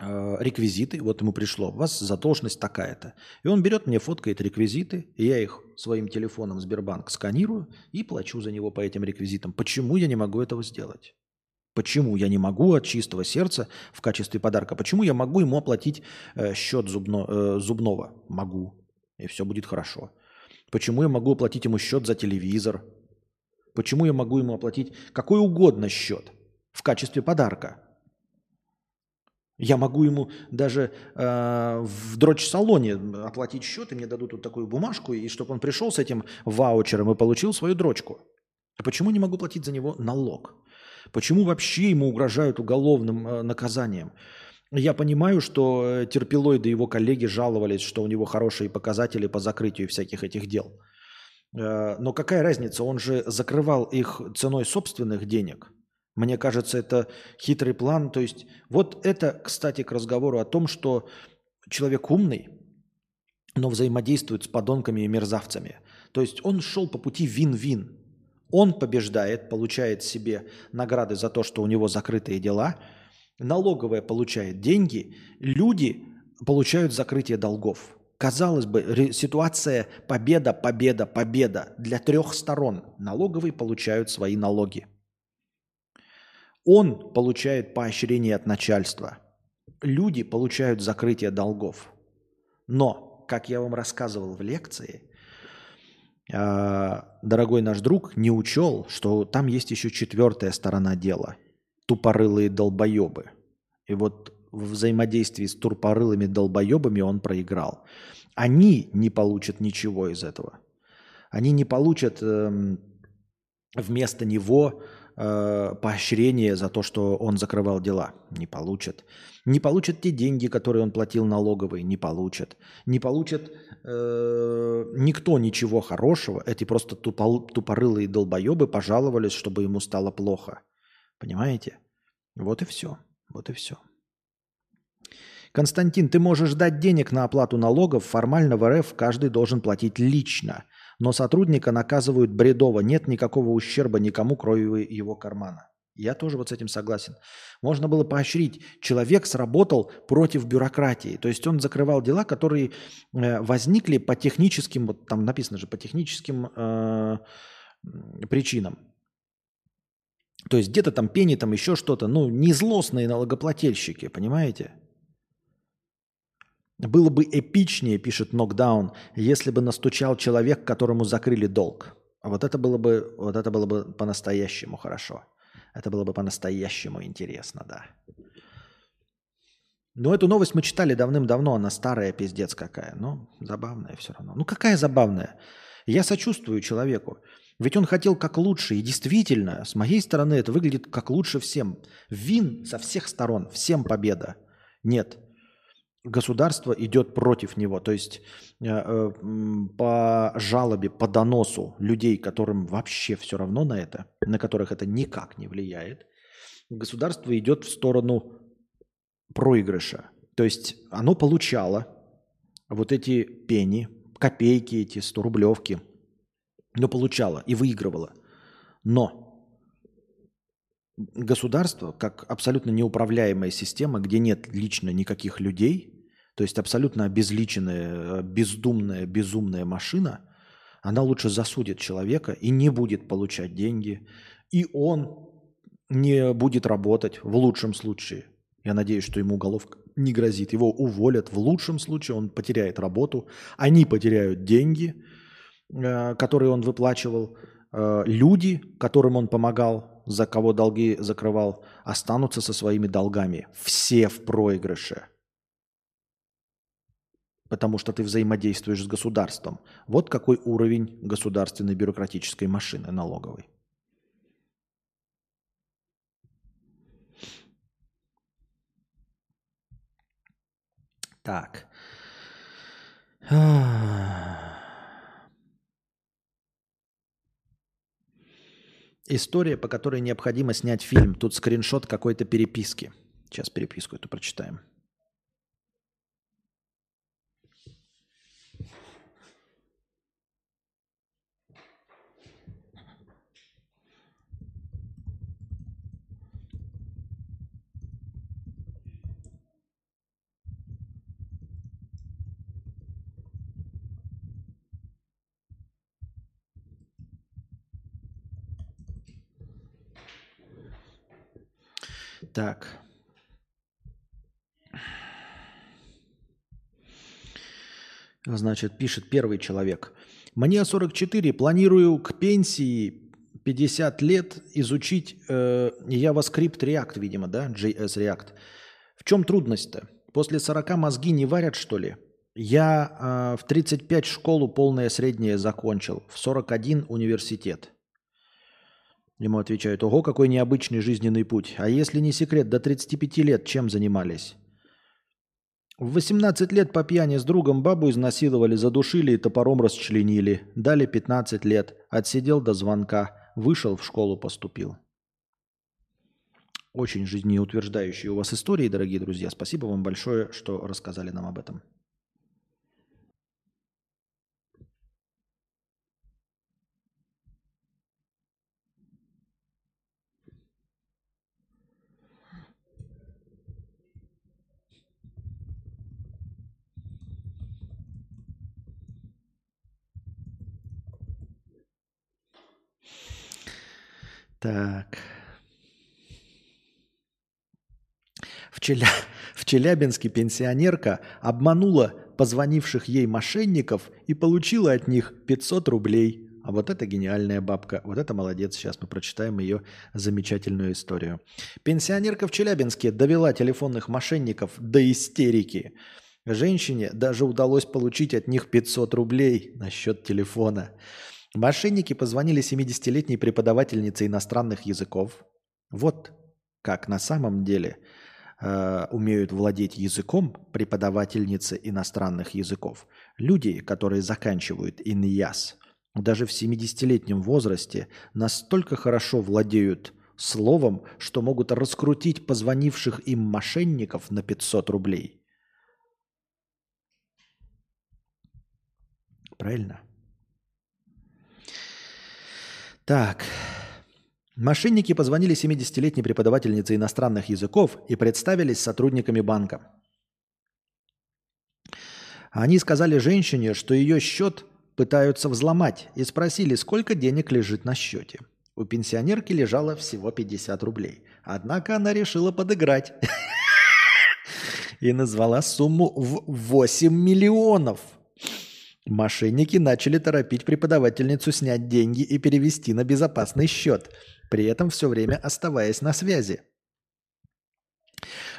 э, реквизиты, вот ему пришло, у вас задолженность такая-то. И он берет мне, фоткает реквизиты, и я их своим телефоном Сбербанк сканирую и плачу за него по этим реквизитам. Почему я не могу этого сделать? Почему я не могу от чистого сердца в качестве подарка? Почему я могу ему оплатить э, счет зубно, э, зубного? Могу. И все будет хорошо. Почему я могу оплатить ему счет за телевизор? Почему я могу ему оплатить какой угодно счет в качестве подарка? Я могу ему даже э, в дрочь-салоне оплатить счет, и мне дадут вот такую бумажку, и чтобы он пришел с этим ваучером и получил свою дрочку. А почему не могу платить за него налог? Почему вообще ему угрожают уголовным э, наказанием? Я понимаю, что э, терпилоиды его коллеги жаловались, что у него хорошие показатели по закрытию всяких этих дел. Э, но какая разница? Он же закрывал их ценой собственных денег. Мне кажется, это хитрый план. То есть вот это, кстати, к разговору о том, что человек умный, но взаимодействует с подонками и мерзавцами. То есть он шел по пути вин-вин. Он побеждает, получает себе награды за то, что у него закрытые дела. Налоговая получает деньги. Люди получают закрытие долгов. Казалось бы, ситуация победа, победа, победа для трех сторон. Налоговые получают свои налоги. Он получает поощрение от начальства. Люди получают закрытие долгов. Но, как я вам рассказывал в лекции, а, дорогой наш друг не учел, что там есть еще четвертая сторона дела. Тупорылые долбоебы. И вот в взаимодействии с тупорылыми долбоебами он проиграл. Они не получат ничего из этого. Они не получат э, вместо него э, поощрение за то, что он закрывал дела. Не получат. Не получат те деньги, которые он платил налоговые. Не получат. Не получат э, никто ничего хорошего. Эти просто тупол, тупорылые долбоебы пожаловались, чтобы ему стало плохо. Понимаете? Вот и все. Вот и все. Константин, ты можешь дать денег на оплату налогов. Формально в РФ каждый должен платить лично. Но сотрудника наказывают бредово. Нет никакого ущерба никому, кроме его кармана. Я тоже вот с этим согласен. Можно было поощрить. Человек сработал против бюрократии. То есть он закрывал дела, которые э, возникли по техническим, вот там написано же, по техническим э, причинам. То есть где-то там пени, там еще что-то. Ну, не злостные налогоплательщики, понимаете? Было бы эпичнее, пишет Нокдаун, если бы настучал человек, которому закрыли долг. Вот это было бы, вот это было бы по-настоящему хорошо. Это было бы по-настоящему интересно, да. Но эту новость мы читали давным-давно, она старая пиздец какая. Но забавная все равно. Ну какая забавная? Я сочувствую человеку. Ведь он хотел как лучше. И действительно, с моей стороны это выглядит как лучше всем. Вин со всех сторон. Всем победа. Нет государство идет против него. То есть э, э, по жалобе, по доносу людей, которым вообще все равно на это, на которых это никак не влияет, государство идет в сторону проигрыша. То есть оно получало вот эти пени, копейки эти, 100 рублевки, но получало и выигрывало. Но государство, как абсолютно неуправляемая система, где нет лично никаких людей – то есть абсолютно обезличенная, бездумная, безумная машина, она лучше засудит человека и не будет получать деньги. И он не будет работать в лучшем случае. Я надеюсь, что ему уголовка не грозит. Его уволят. В лучшем случае он потеряет работу. Они потеряют деньги, э, которые он выплачивал. Э, люди, которым он помогал, за кого долги закрывал, останутся со своими долгами. Все в проигрыше потому что ты взаимодействуешь с государством. Вот какой уровень государственной бюрократической машины налоговой. Так. История, по которой необходимо снять фильм. Тут скриншот какой-то переписки. Сейчас переписку эту прочитаем. Так. Значит, пишет первый человек. Мне 44, планирую к пенсии 50 лет изучить э, JavaScript React, видимо, да, JS React. В чем трудность-то? После 40 мозги не варят, что ли? Я э, в 35 школу полное среднее закончил, в 41 университет. Ему отвечают, ого, какой необычный жизненный путь. А если не секрет, до 35 лет чем занимались? В 18 лет по пьяни с другом бабу изнасиловали, задушили и топором расчленили. Дали 15 лет. Отсидел до звонка. Вышел, в школу поступил. Очень жизнеутверждающие у вас истории, дорогие друзья. Спасибо вам большое, что рассказали нам об этом. Так. В, Челя... в Челябинске пенсионерка обманула позвонивших ей мошенников и получила от них 500 рублей. А вот это гениальная бабка. Вот это молодец. Сейчас мы прочитаем ее замечательную историю. Пенсионерка в Челябинске довела телефонных мошенников до истерики. Женщине даже удалось получить от них 500 рублей на счет телефона. Мошенники позвонили 70-летней преподавательнице иностранных языков. Вот как на самом деле э, умеют владеть языком преподавательницы иностранных языков. Люди, которые заканчивают ИНЯС, даже в 70-летнем возрасте настолько хорошо владеют словом, что могут раскрутить позвонивших им мошенников на 500 рублей. Правильно? Так. Мошенники позвонили 70-летней преподавательнице иностранных языков и представились сотрудниками банка. Они сказали женщине, что ее счет пытаются взломать, и спросили, сколько денег лежит на счете. У пенсионерки лежало всего 50 рублей. Однако она решила подыграть и назвала сумму в 8 миллионов – Мошенники начали торопить преподавательницу снять деньги и перевести на безопасный счет, при этом все время оставаясь на связи.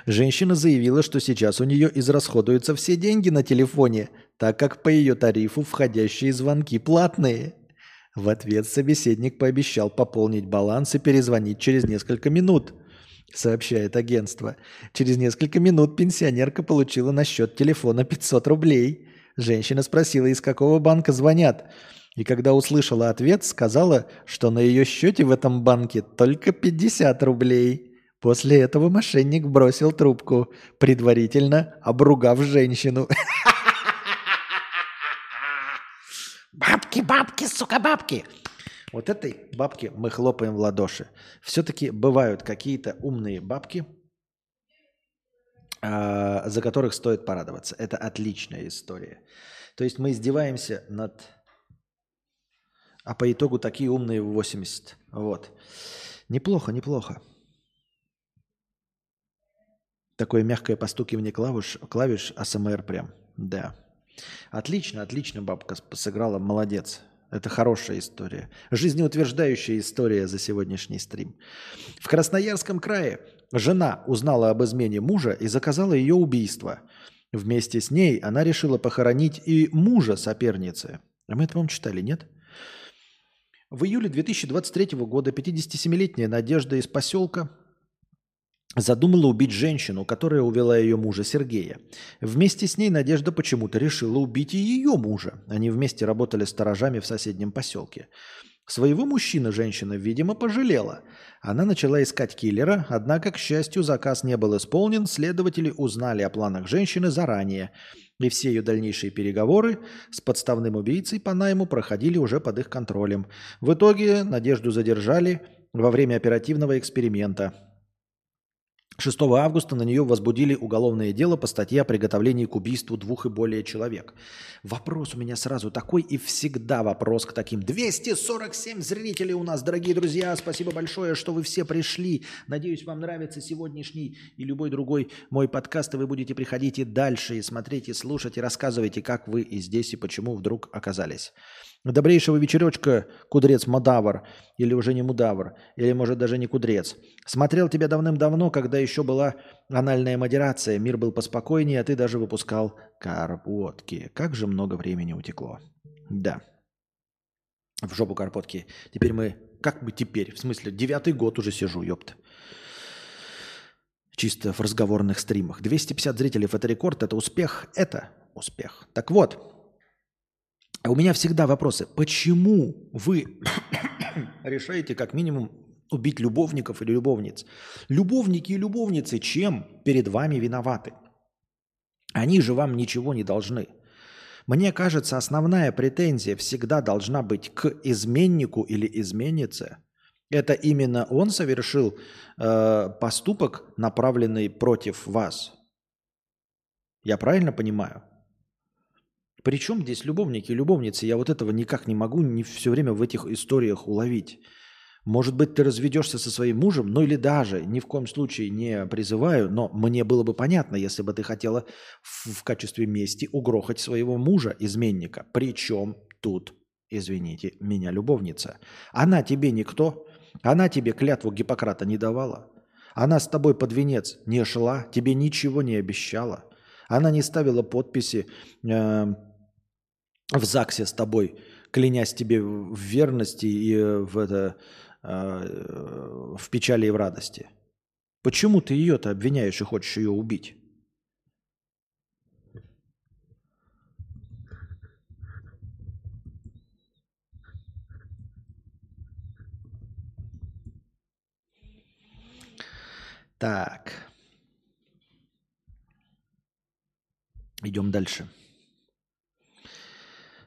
Женщина заявила, что сейчас у нее израсходуются все деньги на телефоне, так как по ее тарифу входящие звонки платные. В ответ собеседник пообещал пополнить баланс и перезвонить через несколько минут, сообщает агентство. Через несколько минут пенсионерка получила на счет телефона 500 рублей – Женщина спросила, из какого банка звонят. И когда услышала ответ, сказала, что на ее счете в этом банке только 50 рублей. После этого мошенник бросил трубку, предварительно обругав женщину. Бабки, бабки, сука, бабки. Вот этой бабке мы хлопаем в ладоши. Все-таки бывают какие-то умные бабки, за которых стоит порадоваться. Это отличная история. То есть мы издеваемся над... А по итогу такие умные в 80. Вот. Неплохо, неплохо. Такое мягкое постукивание клавиш, клавиш АСМР прям. Да. Отлично, отлично бабка сыграла. Молодец. Это хорошая история. Жизнеутверждающая история за сегодняшний стрим. В Красноярском крае Жена узнала об измене мужа и заказала ее убийство. Вместе с ней она решила похоронить и мужа соперницы. А мы это, вам читали, нет? В июле 2023 года 57-летняя Надежда из поселка задумала убить женщину, которая увела ее мужа Сергея. Вместе с ней Надежда почему-то решила убить и ее мужа. Они вместе работали сторожами в соседнем поселке. Своего мужчины женщина, видимо, пожалела. Она начала искать киллера, однако, к счастью, заказ не был исполнен, следователи узнали о планах женщины заранее, и все ее дальнейшие переговоры с подставным убийцей по найму проходили уже под их контролем. В итоге Надежду задержали во время оперативного эксперимента. 6 августа на нее возбудили уголовное дело по статье о приготовлении к убийству двух и более человек. Вопрос у меня сразу такой и всегда вопрос к таким. 247 зрителей у нас, дорогие друзья. Спасибо большое, что вы все пришли. Надеюсь, вам нравится сегодняшний и любой другой мой подкаст, и вы будете приходить и дальше, и смотреть, и слушать, и рассказывайте, как вы и здесь, и почему вдруг оказались. Добрейшего вечеречка, кудрец Мадавр, или уже не Мудавр, или может даже не кудрец. Смотрел тебя давным-давно, когда еще была анальная модерация, мир был поспокойнее, а ты даже выпускал карпотки. Как же много времени утекло. Да. В жопу карпотки. Теперь мы... Как бы теперь? В смысле, девятый год уже сижу, ёпта. Чисто в разговорных стримах. 250 зрителей – это рекорд, это успех, это успех. Так вот, у меня всегда вопросы. Почему вы решаете как минимум убить любовников или любовниц? Любовники и любовницы чем перед вами виноваты? Они же вам ничего не должны. Мне кажется, основная претензия всегда должна быть к изменнику или изменнице. Это именно он совершил э, поступок, направленный против вас. Я правильно понимаю? Причем здесь любовники и любовницы? Я вот этого никак не могу не все время в этих историях уловить. Может быть, ты разведешься со своим мужем, ну или даже, ни в коем случае не призываю, но мне было бы понятно, если бы ты хотела в, в качестве мести угрохать своего мужа, изменника. Причем тут, извините, меня любовница. Она тебе никто, она тебе клятву Гиппократа не давала. Она с тобой под венец не шла, тебе ничего не обещала. Она не ставила подписи э, в ЗАГСе с тобой, клянясь тебе в верности и э, в, это, э, в печали и в радости? Почему ты ее-то обвиняешь и хочешь ее убить? Так. Идем дальше.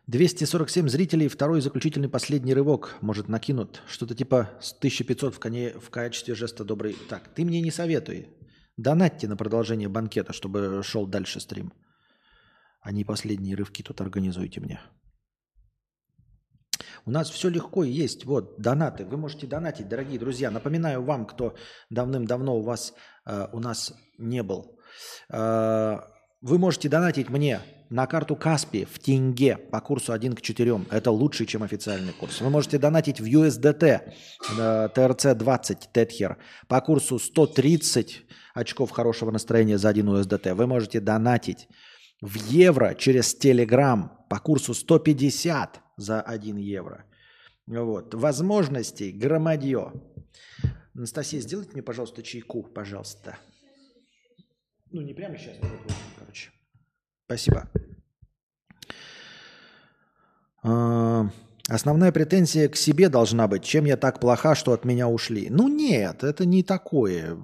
247 зрителей, второй заключительный последний рывок, может, накинут. Что-то типа 1500 в, коне, в качестве жеста добрый. Так, ты мне не советуй. Донатьте на продолжение банкета, чтобы шел дальше стрим. А не последние рывки тут организуйте мне. У нас все легко есть. Вот, донаты. Вы можете донатить, дорогие друзья. Напоминаю вам, кто давным-давно у вас, э, у нас не был. Э, вы можете донатить мне на карту Каспи в тенге по курсу 1 к 4. Это лучше, чем официальный курс. Вы можете донатить в USDT TRC20 Tether по курсу 130 очков хорошего настроения за 1 USDT. Вы можете донатить в евро через Telegram по курсу 150 за 1 евро. Вот. Возможностей громадье. Анастасия, сделайте мне, пожалуйста, чайку, пожалуйста. Ну, не прямо сейчас, но вот, короче. Спасибо. А, основная претензия к себе должна быть, чем я так плоха, что от меня ушли. Ну нет, это не такое.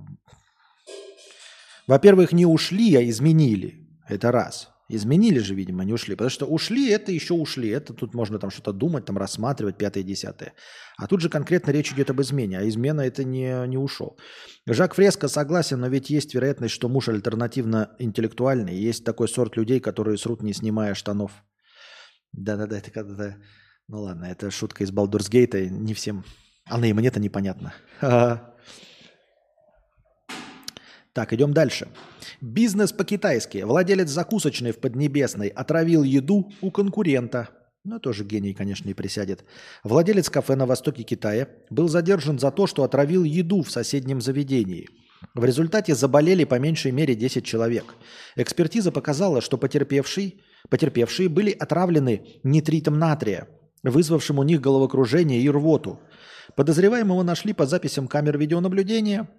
Во-первых, не ушли, а изменили. Это раз. Изменили же, видимо, не ушли. Потому что ушли, это еще ушли. Это тут можно там что-то думать, там рассматривать, пятое, десятое. А тут же конкретно речь идет об измене. А измена это не, не ушел. Жак Фреско согласен, но ведь есть вероятность, что муж альтернативно интеллектуальный. Есть такой сорт людей, которые срут, не снимая штанов. Да-да-да, это когда-то... Ну ладно, это шутка из Балдурсгейта. Не всем... А на мне-то непонятно. Так, идем дальше. Бизнес по-китайски. Владелец закусочной в Поднебесной отравил еду у конкурента. Ну, тоже гений, конечно, и присядет. Владелец кафе на востоке Китая был задержан за то, что отравил еду в соседнем заведении. В результате заболели по меньшей мере 10 человек. Экспертиза показала, что потерпевший, потерпевшие были отравлены нитритом натрия, вызвавшим у них головокружение и рвоту. Подозреваемого нашли по записям камер видеонаблюдения –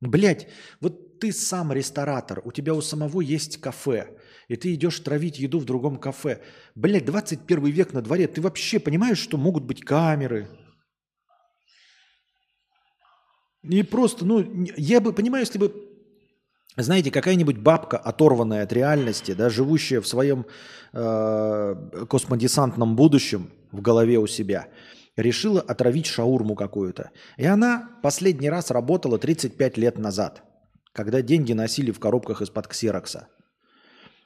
Блять, вот ты сам ресторатор, у тебя у самого есть кафе, и ты идешь травить еду в другом кафе. Блять, 21 век на дворе, ты вообще понимаешь, что могут быть камеры? И просто, ну, я бы, понимаю, если бы, знаете, какая-нибудь бабка, оторванная от реальности, да, живущая в своем э, космодесантном будущем в голове у себя – решила отравить шаурму какую-то. И она последний раз работала 35 лет назад. когда деньги носили в коробках из-под ксерокса.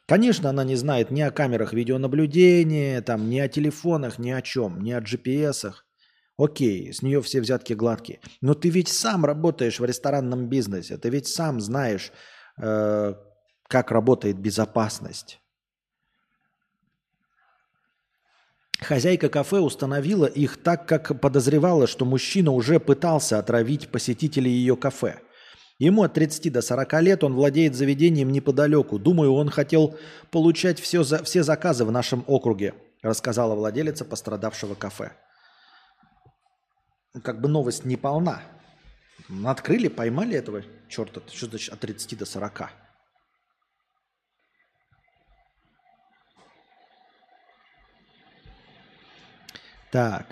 Конечно, она не знает ни о камерах видеонаблюдения, там, ни о телефонах, ни о чем, ни о GPS. Окей, с нее все взятки гладкие. Но ты ведь сам работаешь в ресторанном бизнесе, ты ведь сам знаешь, э, как работает безопасность. Хозяйка кафе установила их так, как подозревала, что мужчина уже пытался отравить посетителей ее кафе. Ему от 30 до 40 лет, он владеет заведением неподалеку. Думаю, он хотел получать все, за, все заказы в нашем округе, рассказала владелица пострадавшего кафе. Как бы новость не полна. Открыли, поймали этого черта. Что значит от 30 до 40? Так.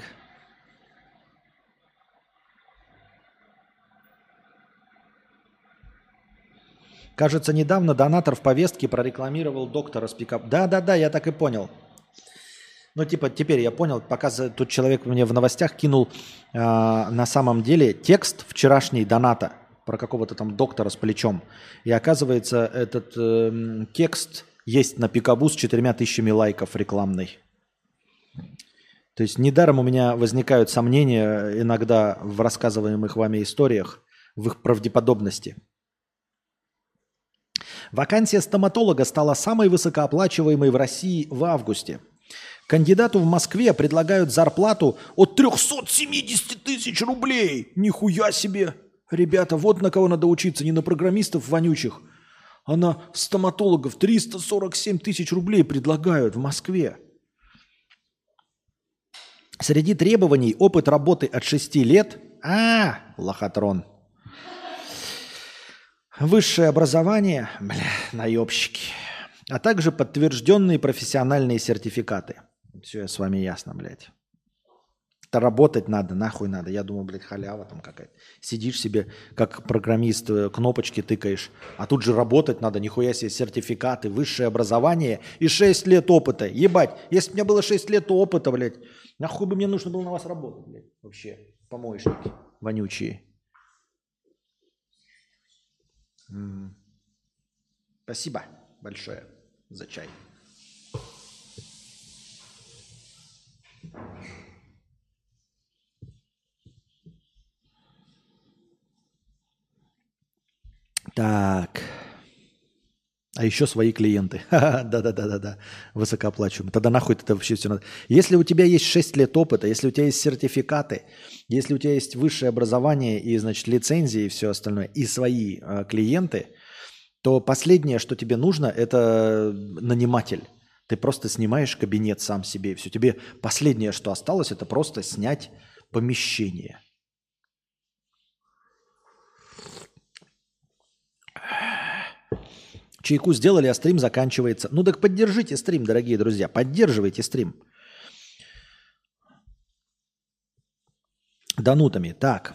Кажется, недавно донатор в повестке прорекламировал доктора с пикап. Да-да-да, я так и понял. Ну, типа, теперь я понял, пока тут человек мне в новостях кинул э, на самом деле текст вчерашний доната про какого-то там доктора с плечом. И оказывается, этот э, текст есть на Пикабу с четырьмя тысячами лайков рекламной. То есть недаром у меня возникают сомнения иногда в рассказываемых вами историях, в их правдеподобности. Вакансия стоматолога стала самой высокооплачиваемой в России в августе. Кандидату в Москве предлагают зарплату от 370 тысяч рублей. Нихуя себе! Ребята, вот на кого надо учиться, не на программистов вонючих, а на стоматологов. 347 тысяч рублей предлагают в Москве. Среди требований опыт работы от 6 лет. А, лохотрон. Высшее образование, бля, наебщики. А также подтвержденные профессиональные сертификаты. Все, с вами ясно, блядь. Это работать надо, нахуй надо. Я думаю, блядь, халява там какая-то. Сидишь себе, как программист, э, кнопочки тыкаешь. А тут же работать надо, нихуя себе, сертификаты, высшее образование и 6 лет опыта. Ебать, если бы у меня было 6 лет опыта, блядь, Нахуй бы мне нужно было на вас работать, блядь, вообще, помоечники вонючие. М -м. Спасибо большое за чай. Так. А еще свои клиенты. Да-да-да-да-да. Высокооплачиваемые. Тогда нахуй это вообще все надо. Если у тебя есть 6 лет опыта, если у тебя есть сертификаты, если у тебя есть высшее образование и, значит, лицензии и все остальное, и свои э, клиенты, то последнее, что тебе нужно, это наниматель. Ты просто снимаешь кабинет сам себе и все. Тебе последнее, что осталось, это просто снять помещение – Чайку сделали, а стрим заканчивается. Ну так поддержите стрим, дорогие друзья. Поддерживайте стрим. Данутами. Так.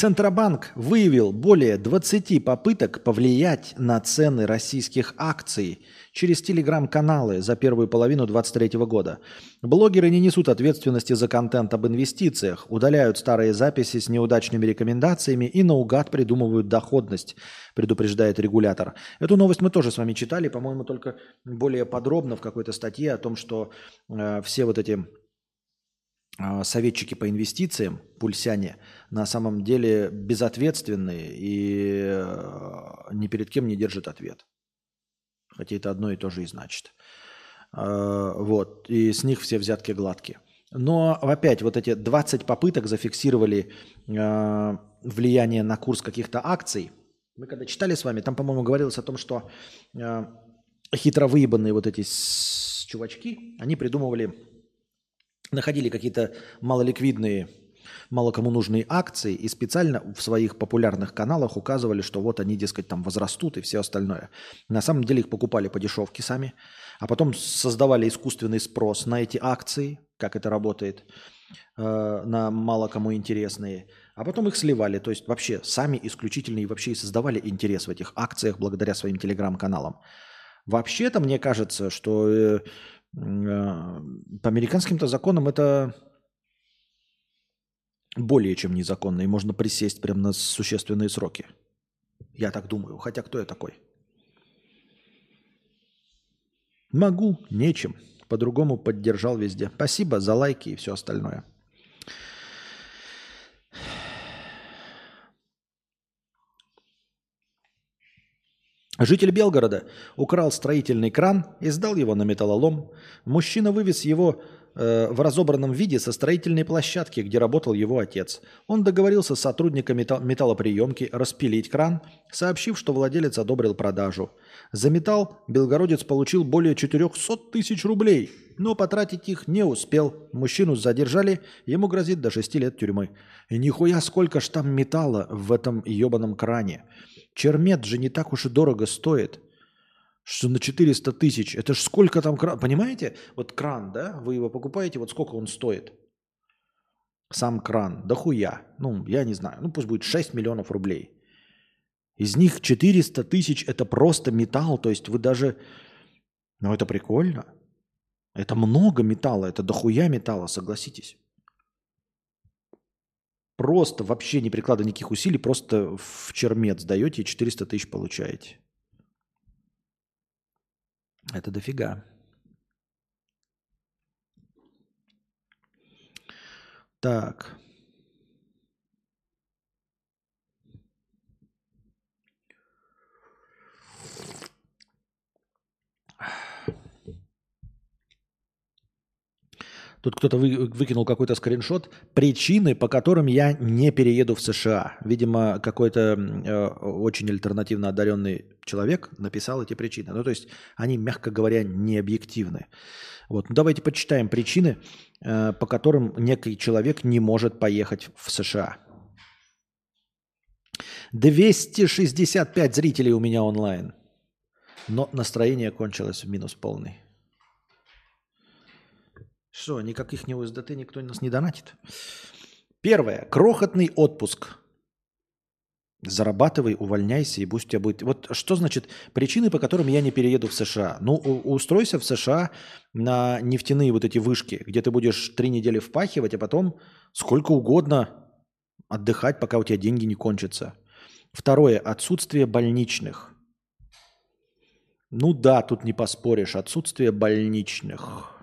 Центробанк выявил более 20 попыток повлиять на цены российских акций через телеграм-каналы за первую половину 2023 года. Блогеры не несут ответственности за контент об инвестициях, удаляют старые записи с неудачными рекомендациями и наугад придумывают доходность, предупреждает регулятор. Эту новость мы тоже с вами читали, по-моему, только более подробно в какой-то статье о том, что э, все вот эти советчики по инвестициям, пульсяне, на самом деле безответственные и э, ни перед кем не держат ответ. Хотя это одно и то же и значит. А, вот. И с них все взятки гладкие. Но опять вот эти 20 попыток зафиксировали э, влияние на курс каких-то акций. Мы когда читали с вами, там, по-моему, говорилось о том, что хитро выебанные вот эти чувачки, они придумывали находили какие-то малоликвидные, мало кому нужные акции и специально в своих популярных каналах указывали, что вот они, дескать, там возрастут и все остальное. На самом деле их покупали по дешевке сами, а потом создавали искусственный спрос на эти акции, как это работает, э, на мало кому интересные, а потом их сливали, то есть вообще сами исключительно и вообще и создавали интерес в этих акциях благодаря своим телеграм-каналам. Вообще-то мне кажется, что э, по американским-то законам это более чем незаконно, и можно присесть прямо на существенные сроки. Я так думаю. Хотя кто я такой? Могу, нечем. По-другому поддержал везде. Спасибо за лайки и все остальное. Житель Белгорода украл строительный кран и сдал его на металлолом. Мужчина вывез его э, в разобранном виде со строительной площадки, где работал его отец. Он договорился с сотрудниками металлоприемки распилить кран, сообщив, что владелец одобрил продажу. За металл белгородец получил более 400 тысяч рублей, но потратить их не успел. Мужчину задержали, ему грозит до 6 лет тюрьмы. И нихуя сколько ж там металла в этом ебаном кране. Чермет же не так уж и дорого стоит. Что на 400 тысяч. Это ж сколько там кран. Понимаете? Вот кран, да? Вы его покупаете, вот сколько он стоит. Сам кран. Да хуя. Ну, я не знаю. Ну, пусть будет 6 миллионов рублей. Из них 400 тысяч это просто металл. То есть вы даже... Ну, это прикольно. Это много металла. Это дохуя металла, согласитесь. Просто вообще не прикладывая никаких усилий, просто в чермет сдаете и 400 тысяч получаете. Это дофига. Так. Тут кто-то вы, выкинул какой-то скриншот. Причины, по которым я не перееду в США. Видимо, какой-то э, очень альтернативно одаренный человек написал эти причины. Ну, то есть они, мягко говоря, не объективны. Вот. Ну, давайте почитаем причины, э, по которым некий человек не может поехать в США. 265 зрителей у меня онлайн. Но настроение кончилось в минус полный. Что, никаких не УСДТ никто нас не донатит? Первое. Крохотный отпуск. Зарабатывай, увольняйся, и пусть у тебя будет... Вот что значит причины, по которым я не перееду в США? Ну, устройся в США на нефтяные вот эти вышки, где ты будешь три недели впахивать, а потом сколько угодно отдыхать, пока у тебя деньги не кончатся. Второе. Отсутствие больничных. Ну да, тут не поспоришь. Отсутствие больничных.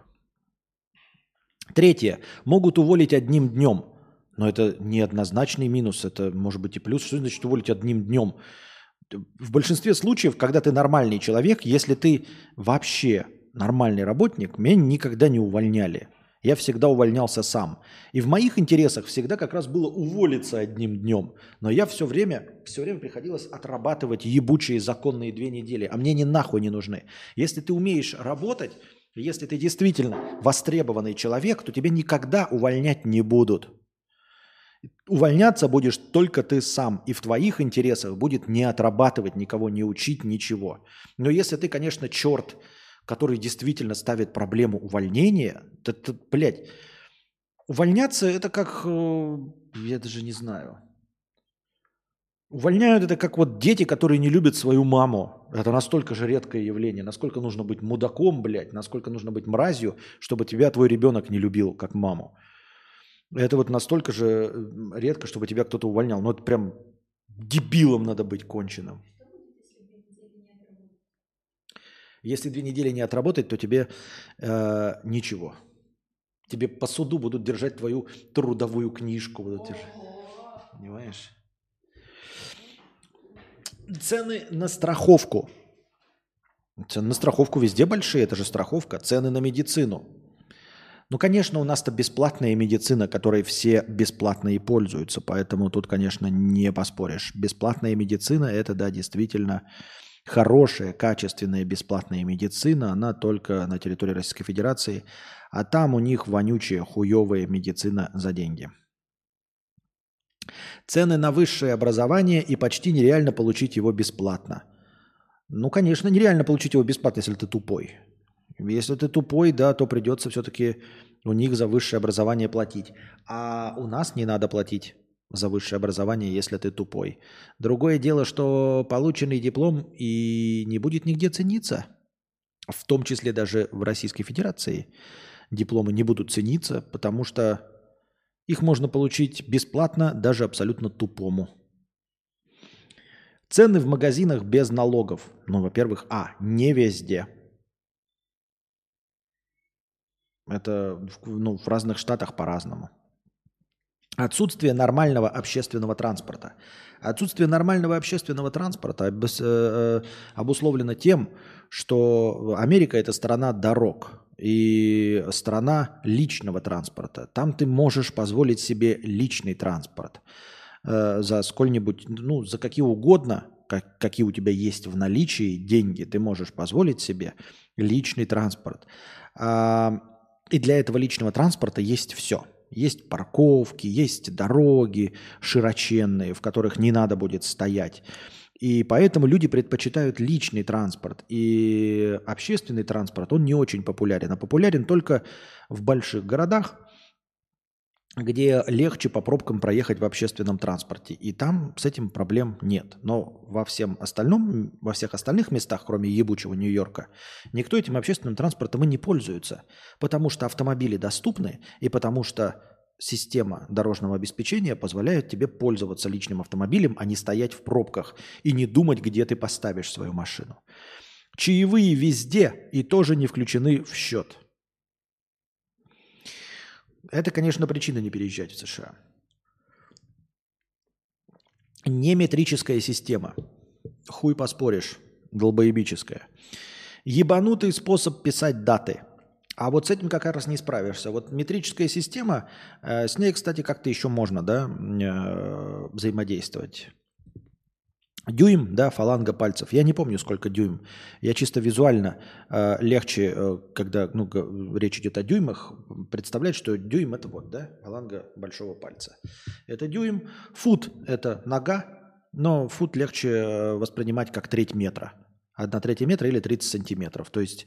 Третье. Могут уволить одним днем. Но это неоднозначный минус, это может быть и плюс. Что значит уволить одним днем? В большинстве случаев, когда ты нормальный человек, если ты вообще нормальный работник, меня никогда не увольняли. Я всегда увольнялся сам. И в моих интересах всегда как раз было уволиться одним днем. Но я все время, все время приходилось отрабатывать ебучие законные две недели. А мне ни нахуй не нужны. Если ты умеешь работать, если ты действительно востребованный человек, то тебе никогда увольнять не будут. Увольняться будешь только ты сам, и в твоих интересах будет не отрабатывать никого, не учить ничего. Но если ты, конечно, черт, который действительно ставит проблему увольнения, то, то блядь, увольняться это как, э, я даже не знаю, Увольняют это как вот дети, которые не любят свою маму. Это настолько же редкое явление. Насколько нужно быть мудаком, блядь, насколько нужно быть мразью, чтобы тебя твой ребенок не любил, как маму. Это вот настолько же редко, чтобы тебя кто-то увольнял. Ну, это прям дебилом надо быть конченым. Если две недели не отработать, то тебе э, ничего. Тебе по суду будут держать твою трудовую книжку. Будут держать. Понимаешь? Цены на страховку. Цены на страховку везде большие, это же страховка. Цены на медицину. Ну, конечно, у нас-то бесплатная медицина, которой все бесплатно и пользуются, поэтому тут, конечно, не поспоришь. Бесплатная медицина – это, да, действительно хорошая, качественная бесплатная медицина, она только на территории Российской Федерации, а там у них вонючая, хуевая медицина за деньги. Цены на высшее образование и почти нереально получить его бесплатно. Ну, конечно, нереально получить его бесплатно, если ты тупой. Если ты тупой, да, то придется все-таки у них за высшее образование платить. А у нас не надо платить за высшее образование, если ты тупой. Другое дело, что полученный диплом и не будет нигде цениться, в том числе даже в Российской Федерации. Дипломы не будут цениться, потому что Их можно получить бесплатно, даже абсолютно тупому. Цены в магазинах без налогов. Ну, во-первых, а, не везде. Это ну, в разных штатах по-разному. Отсутствие нормального общественного транспорта. Отсутствие нормального общественного транспорта э, э, обусловлено тем, что Америка – это страна дорог и страна личного транспорта. Там ты можешь позволить себе личный транспорт э, за сколь-нибудь, ну, за какие угодно, как, какие у тебя есть в наличии деньги, ты можешь позволить себе личный транспорт. А, и для этого личного транспорта есть все – есть парковки, есть дороги широченные, в которых не надо будет стоять. И поэтому люди предпочитают личный транспорт. И общественный транспорт, он не очень популярен. А популярен только в больших городах, где легче по пробкам проехать в общественном транспорте. И там с этим проблем нет. Но во всем остальном, во всех остальных местах, кроме ебучего Нью-Йорка, никто этим общественным транспортом и не пользуется. Потому что автомобили доступны и потому что система дорожного обеспечения позволяет тебе пользоваться личным автомобилем, а не стоять в пробках и не думать, где ты поставишь свою машину. Чаевые везде и тоже не включены в счет – это, конечно, причина не переезжать в США. Неметрическая система. Хуй поспоришь. Долбоебическая. Ебанутый способ писать даты. А вот с этим как раз не справишься. Вот метрическая система, э, с ней, кстати, как-то еще можно да, э, взаимодействовать. Дюйм, да, фаланга пальцев. Я не помню, сколько дюйм. Я чисто визуально э, легче, э, когда ну, речь идет о дюймах, представлять, что дюйм это вот, да, фаланга большого пальца. Это дюйм. Фут – это нога, но фут легче э, воспринимать как треть метра. Одна треть метра или 30 сантиметров. То есть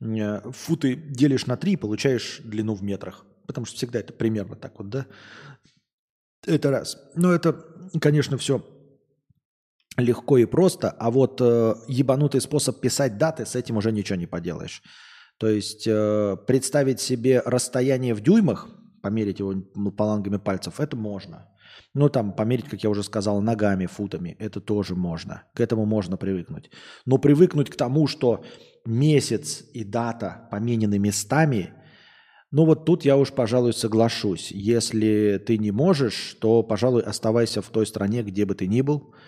э, футы делишь на три, получаешь длину в метрах. Потому что всегда это примерно так вот, да. Это раз. Но это, конечно, все легко и просто, а вот э, ебанутый способ писать даты, с этим уже ничего не поделаешь. То есть э, представить себе расстояние в дюймах, померить его ну, палангами пальцев, это можно. Ну, там, померить, как я уже сказал, ногами, футами, это тоже можно. К этому можно привыкнуть. Но привыкнуть к тому, что месяц и дата поменены местами, ну вот тут я уж, пожалуй, соглашусь. Если ты не можешь, то, пожалуй, оставайся в той стране, где бы ты ни был –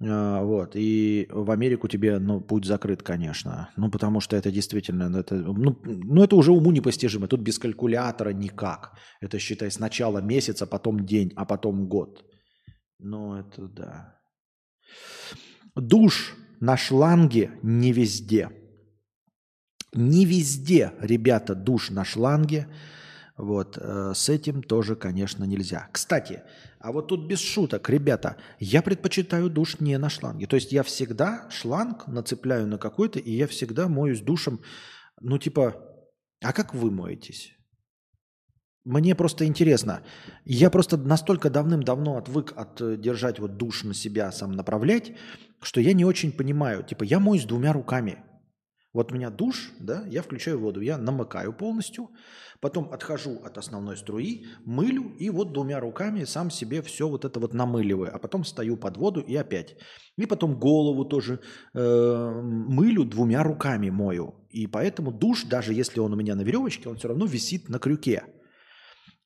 вот. И в Америку тебе ну, путь закрыт, конечно. Ну, потому что это действительно, ну, это, ну, ну, это уже уму непостижимо. Тут без калькулятора никак. Это, считай, сначала месяц, а потом день, а потом год. Ну, это да. Душ на шланге не везде. Не везде, ребята, душ на шланге. Вот, э, с этим тоже, конечно, нельзя. Кстати, а вот тут без шуток, ребята, я предпочитаю душ не на шланге. То есть я всегда шланг нацепляю на какой-то, и я всегда моюсь душем, ну типа, а как вы моетесь? Мне просто интересно. Я просто настолько давным-давно отвык от э, держать вот душ на себя, сам направлять, что я не очень понимаю. Типа, я моюсь двумя руками. Вот у меня душ, да, я включаю воду, я намыкаю полностью, потом отхожу от основной струи, мылю и вот двумя руками сам себе все вот это вот намыливаю, а потом стою под воду и опять. И потом голову тоже э, мылю двумя руками мою. И поэтому душ, даже если он у меня на веревочке, он все равно висит на крюке.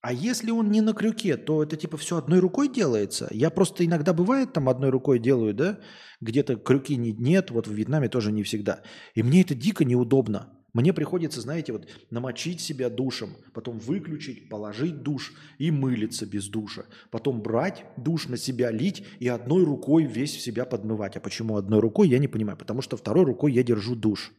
А если он не на крюке, то это типа все одной рукой делается. Я просто иногда бывает там одной рукой делаю, да, где-то крюки не, нет, вот в Вьетнаме тоже не всегда. И мне это дико неудобно. Мне приходится, знаете, вот намочить себя душем, потом выключить, положить душ и мылиться без душа. Потом брать душ на себя, лить и одной рукой весь в себя подмывать. А почему одной рукой, я не понимаю. Потому что второй рукой я держу душ.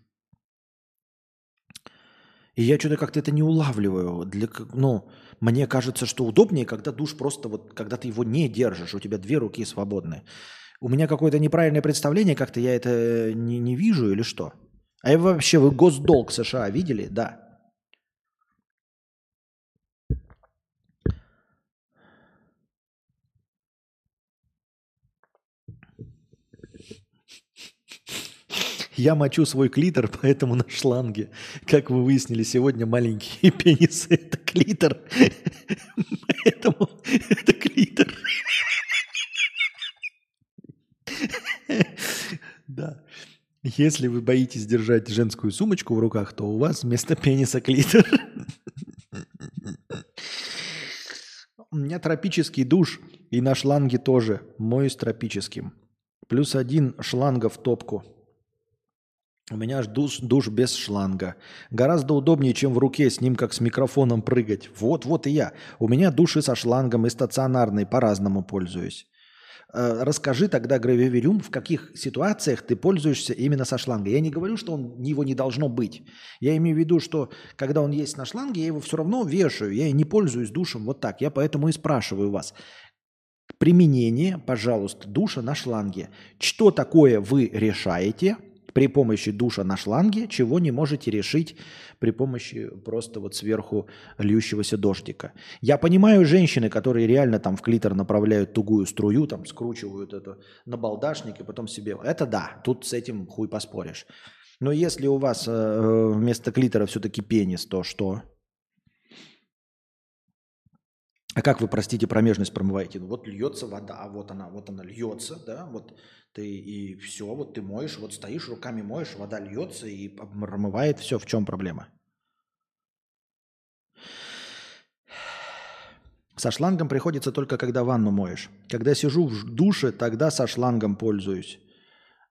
И я что-то как-то это не улавливаю. Для, ну, мне кажется, что удобнее, когда душ просто вот, когда ты его не держишь, у тебя две руки свободны. У меня какое-то неправильное представление, как-то я это не, не вижу или что? А вообще вы госдолг США видели? Да. Я мочу свой клитор, поэтому на шланге. Как вы выяснили сегодня, маленькие пенисы – это клитор. Поэтому это клитор. Да. Если вы боитесь держать женскую сумочку в руках, то у вас вместо пениса клитор. У меня тропический душ, и на шланге тоже. Моюсь тропическим. Плюс один шланга в топку. У меня аж душ, душ без шланга. Гораздо удобнее, чем в руке с ним, как с микрофоном прыгать. Вот, вот и я. У меня души со шлангом и стационарный, по-разному пользуюсь. Э, расскажи тогда, Гравиверюм, в каких ситуациях ты пользуешься именно со шланга. Я не говорю, что он, его не должно быть. Я имею в виду, что когда он есть на шланге, я его все равно вешаю. Я не пользуюсь душем вот так. Я поэтому и спрашиваю вас. Применение, пожалуйста, душа на шланге. Что такое вы решаете – при помощи душа на шланге, чего не можете решить при помощи просто вот сверху льющегося дождика. Я понимаю женщины, которые реально там в клитор направляют тугую струю, там скручивают это на балдашник и потом себе... Это да, тут с этим хуй поспоришь. Но если у вас э, вместо клитора все-таки пенис, то что? А как вы, простите, промежность промываете? Ну вот льется вода, вот она, вот она льется, да, вот ты и все, вот ты моешь, вот стоишь, руками моешь, вода льется и промывает все. В чем проблема? Со шлангом приходится только когда ванну моешь. Когда сижу в душе, тогда со шлангом пользуюсь.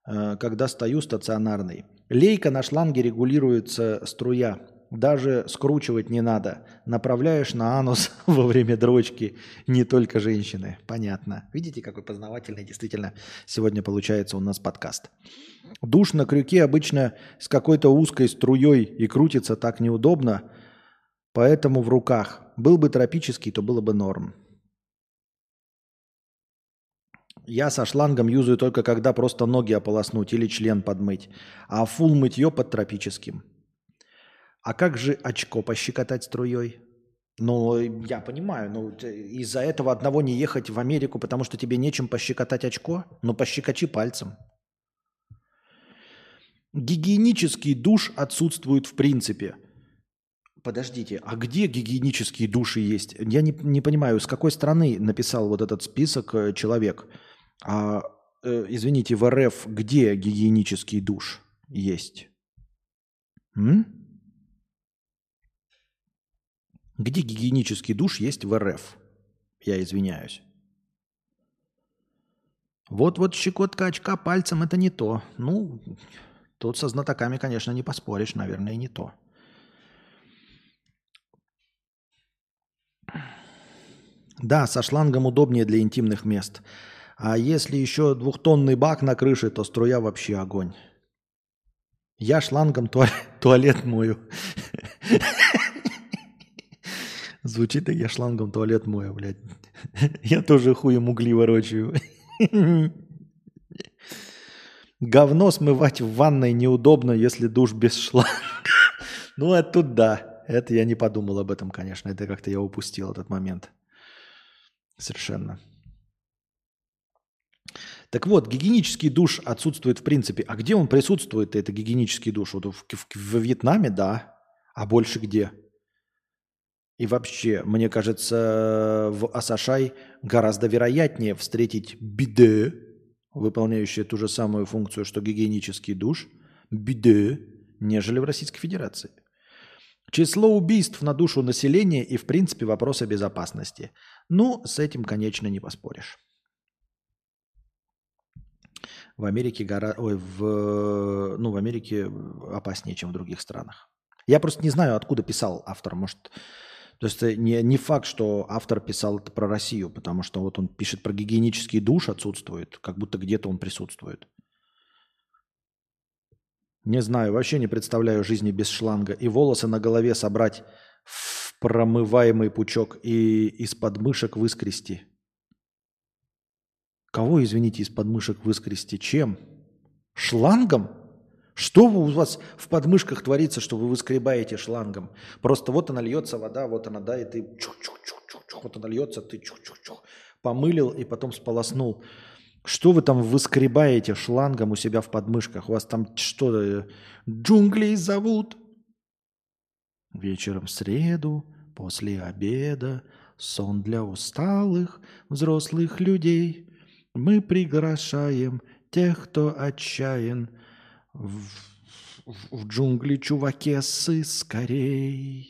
Э, когда стою стационарный. Лейка на шланге регулируется струя даже скручивать не надо. Направляешь на анус во время дрочки не только женщины. Понятно. Видите, какой познавательный действительно сегодня получается у нас подкаст. Душ на крюке обычно с какой-то узкой струей и крутится так неудобно, поэтому в руках. Был бы тропический, то было бы норм. Я со шлангом юзаю только когда просто ноги ополоснуть или член подмыть, а фул мытье под тропическим – а как же очко пощекотать струей? Ну, я понимаю, ну, из-за этого одного не ехать в Америку, потому что тебе нечем пощекотать очко? Ну, пощекочи пальцем. Гигиенический душ отсутствует в принципе. Подождите, а где гигиенические души есть? Я не, не понимаю, с какой страны написал вот этот список э, человек. А, э, извините, в РФ где гигиенический душ есть? М? Где гигиенический душ есть в РФ? Я извиняюсь. Вот-вот щекотка очка пальцем – это не то. Ну, тут со знатоками, конечно, не поспоришь, наверное, не то. Да, со шлангом удобнее для интимных мест. А если еще двухтонный бак на крыше, то струя вообще огонь. Я шлангом туалет, туалет мою. Звучит, я шлангом туалет мою, блядь. Я тоже хуем угли ворочаю. Говно смывать в ванной неудобно, если душ без шланга. Ну, это тут да. Это я не подумал об этом, конечно. Это как-то я упустил этот момент. Совершенно. Так вот, гигиенический душ отсутствует в принципе. А где он присутствует, это гигиенический душ? Вот в, в, в Вьетнаме, да. А больше где? И вообще, мне кажется, в Асашай гораздо вероятнее встретить биде, выполняющее ту же самую функцию, что гигиенический душ, биде, нежели в Российской Федерации. Число убийств на душу населения и, в принципе, вопросы безопасности. Ну, с этим, конечно, не поспоришь. В Америке, гора... Ой, в... Ну, в Америке опаснее, чем в других странах. Я просто не знаю, откуда писал автор. Может, то есть э, не, не факт, что автор писал это про Россию, потому что вот он пишет про гигиенический душ отсутствует, как будто где-то он присутствует. Не знаю, вообще не представляю жизни без шланга. И волосы на голове собрать в промываемый пучок и из подмышек выскрести. Кого, извините, из подмышек выскрести? Чем? Шлангом? Что у вас в подмышках творится, что вы выскребаете шлангом? Просто вот она льется вода, вот она, да, и ты чух-чух-чух-чух, вот она льется, ты чух-чух-чух, помылил и потом сполоснул. Что вы там выскребаете шлангом у себя в подмышках? У вас там что, э, джунгли зовут? Вечером в среду, после обеда, сон для усталых взрослых людей. Мы приглашаем тех, кто отчаян в, в, в джунгли чувакесы скорей.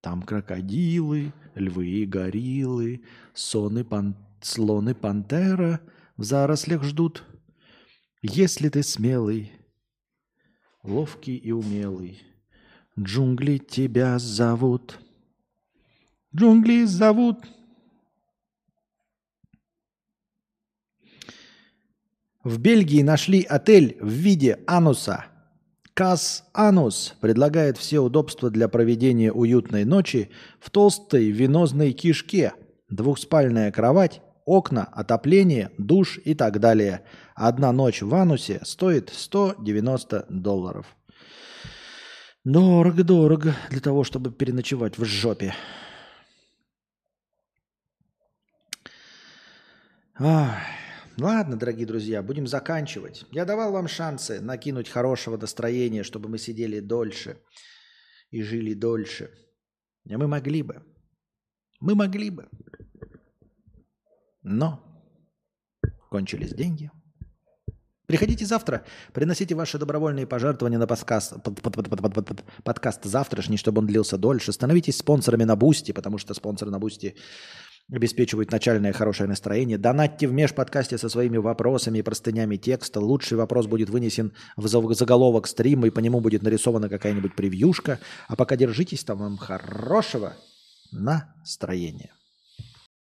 Там крокодилы, львы и гориллы, соны пан, слоны пантера в зарослях ждут. Если ты смелый, ловкий и умелый, джунгли тебя зовут. Джунгли зовут. В Бельгии нашли отель в виде ануса – Кас Анус предлагает все удобства для проведения уютной ночи в толстой венозной кишке, двухспальная кровать, окна, отопление, душ и так далее. Одна ночь в анусе стоит 190 долларов. Дорого-дорого для того, чтобы переночевать в жопе. Ах. Ладно, дорогие друзья, будем заканчивать. Я давал вам шансы накинуть хорошего настроения, чтобы мы сидели дольше и жили дольше. А мы могли бы. Мы могли бы. Но кончились деньги. Приходите завтра, приносите ваши добровольные пожертвования на подкаст, под, под, под, под, под, подкаст завтрашний, чтобы он длился дольше. Становитесь спонсорами на Boosty, потому что спонсоры на Boosty обеспечивают начальное хорошее настроение. Донатьте в межподкасте со своими вопросами и простынями текста. Лучший вопрос будет вынесен в заголовок стрима, и по нему будет нарисована какая-нибудь превьюшка. А пока держитесь там вам хорошего настроения.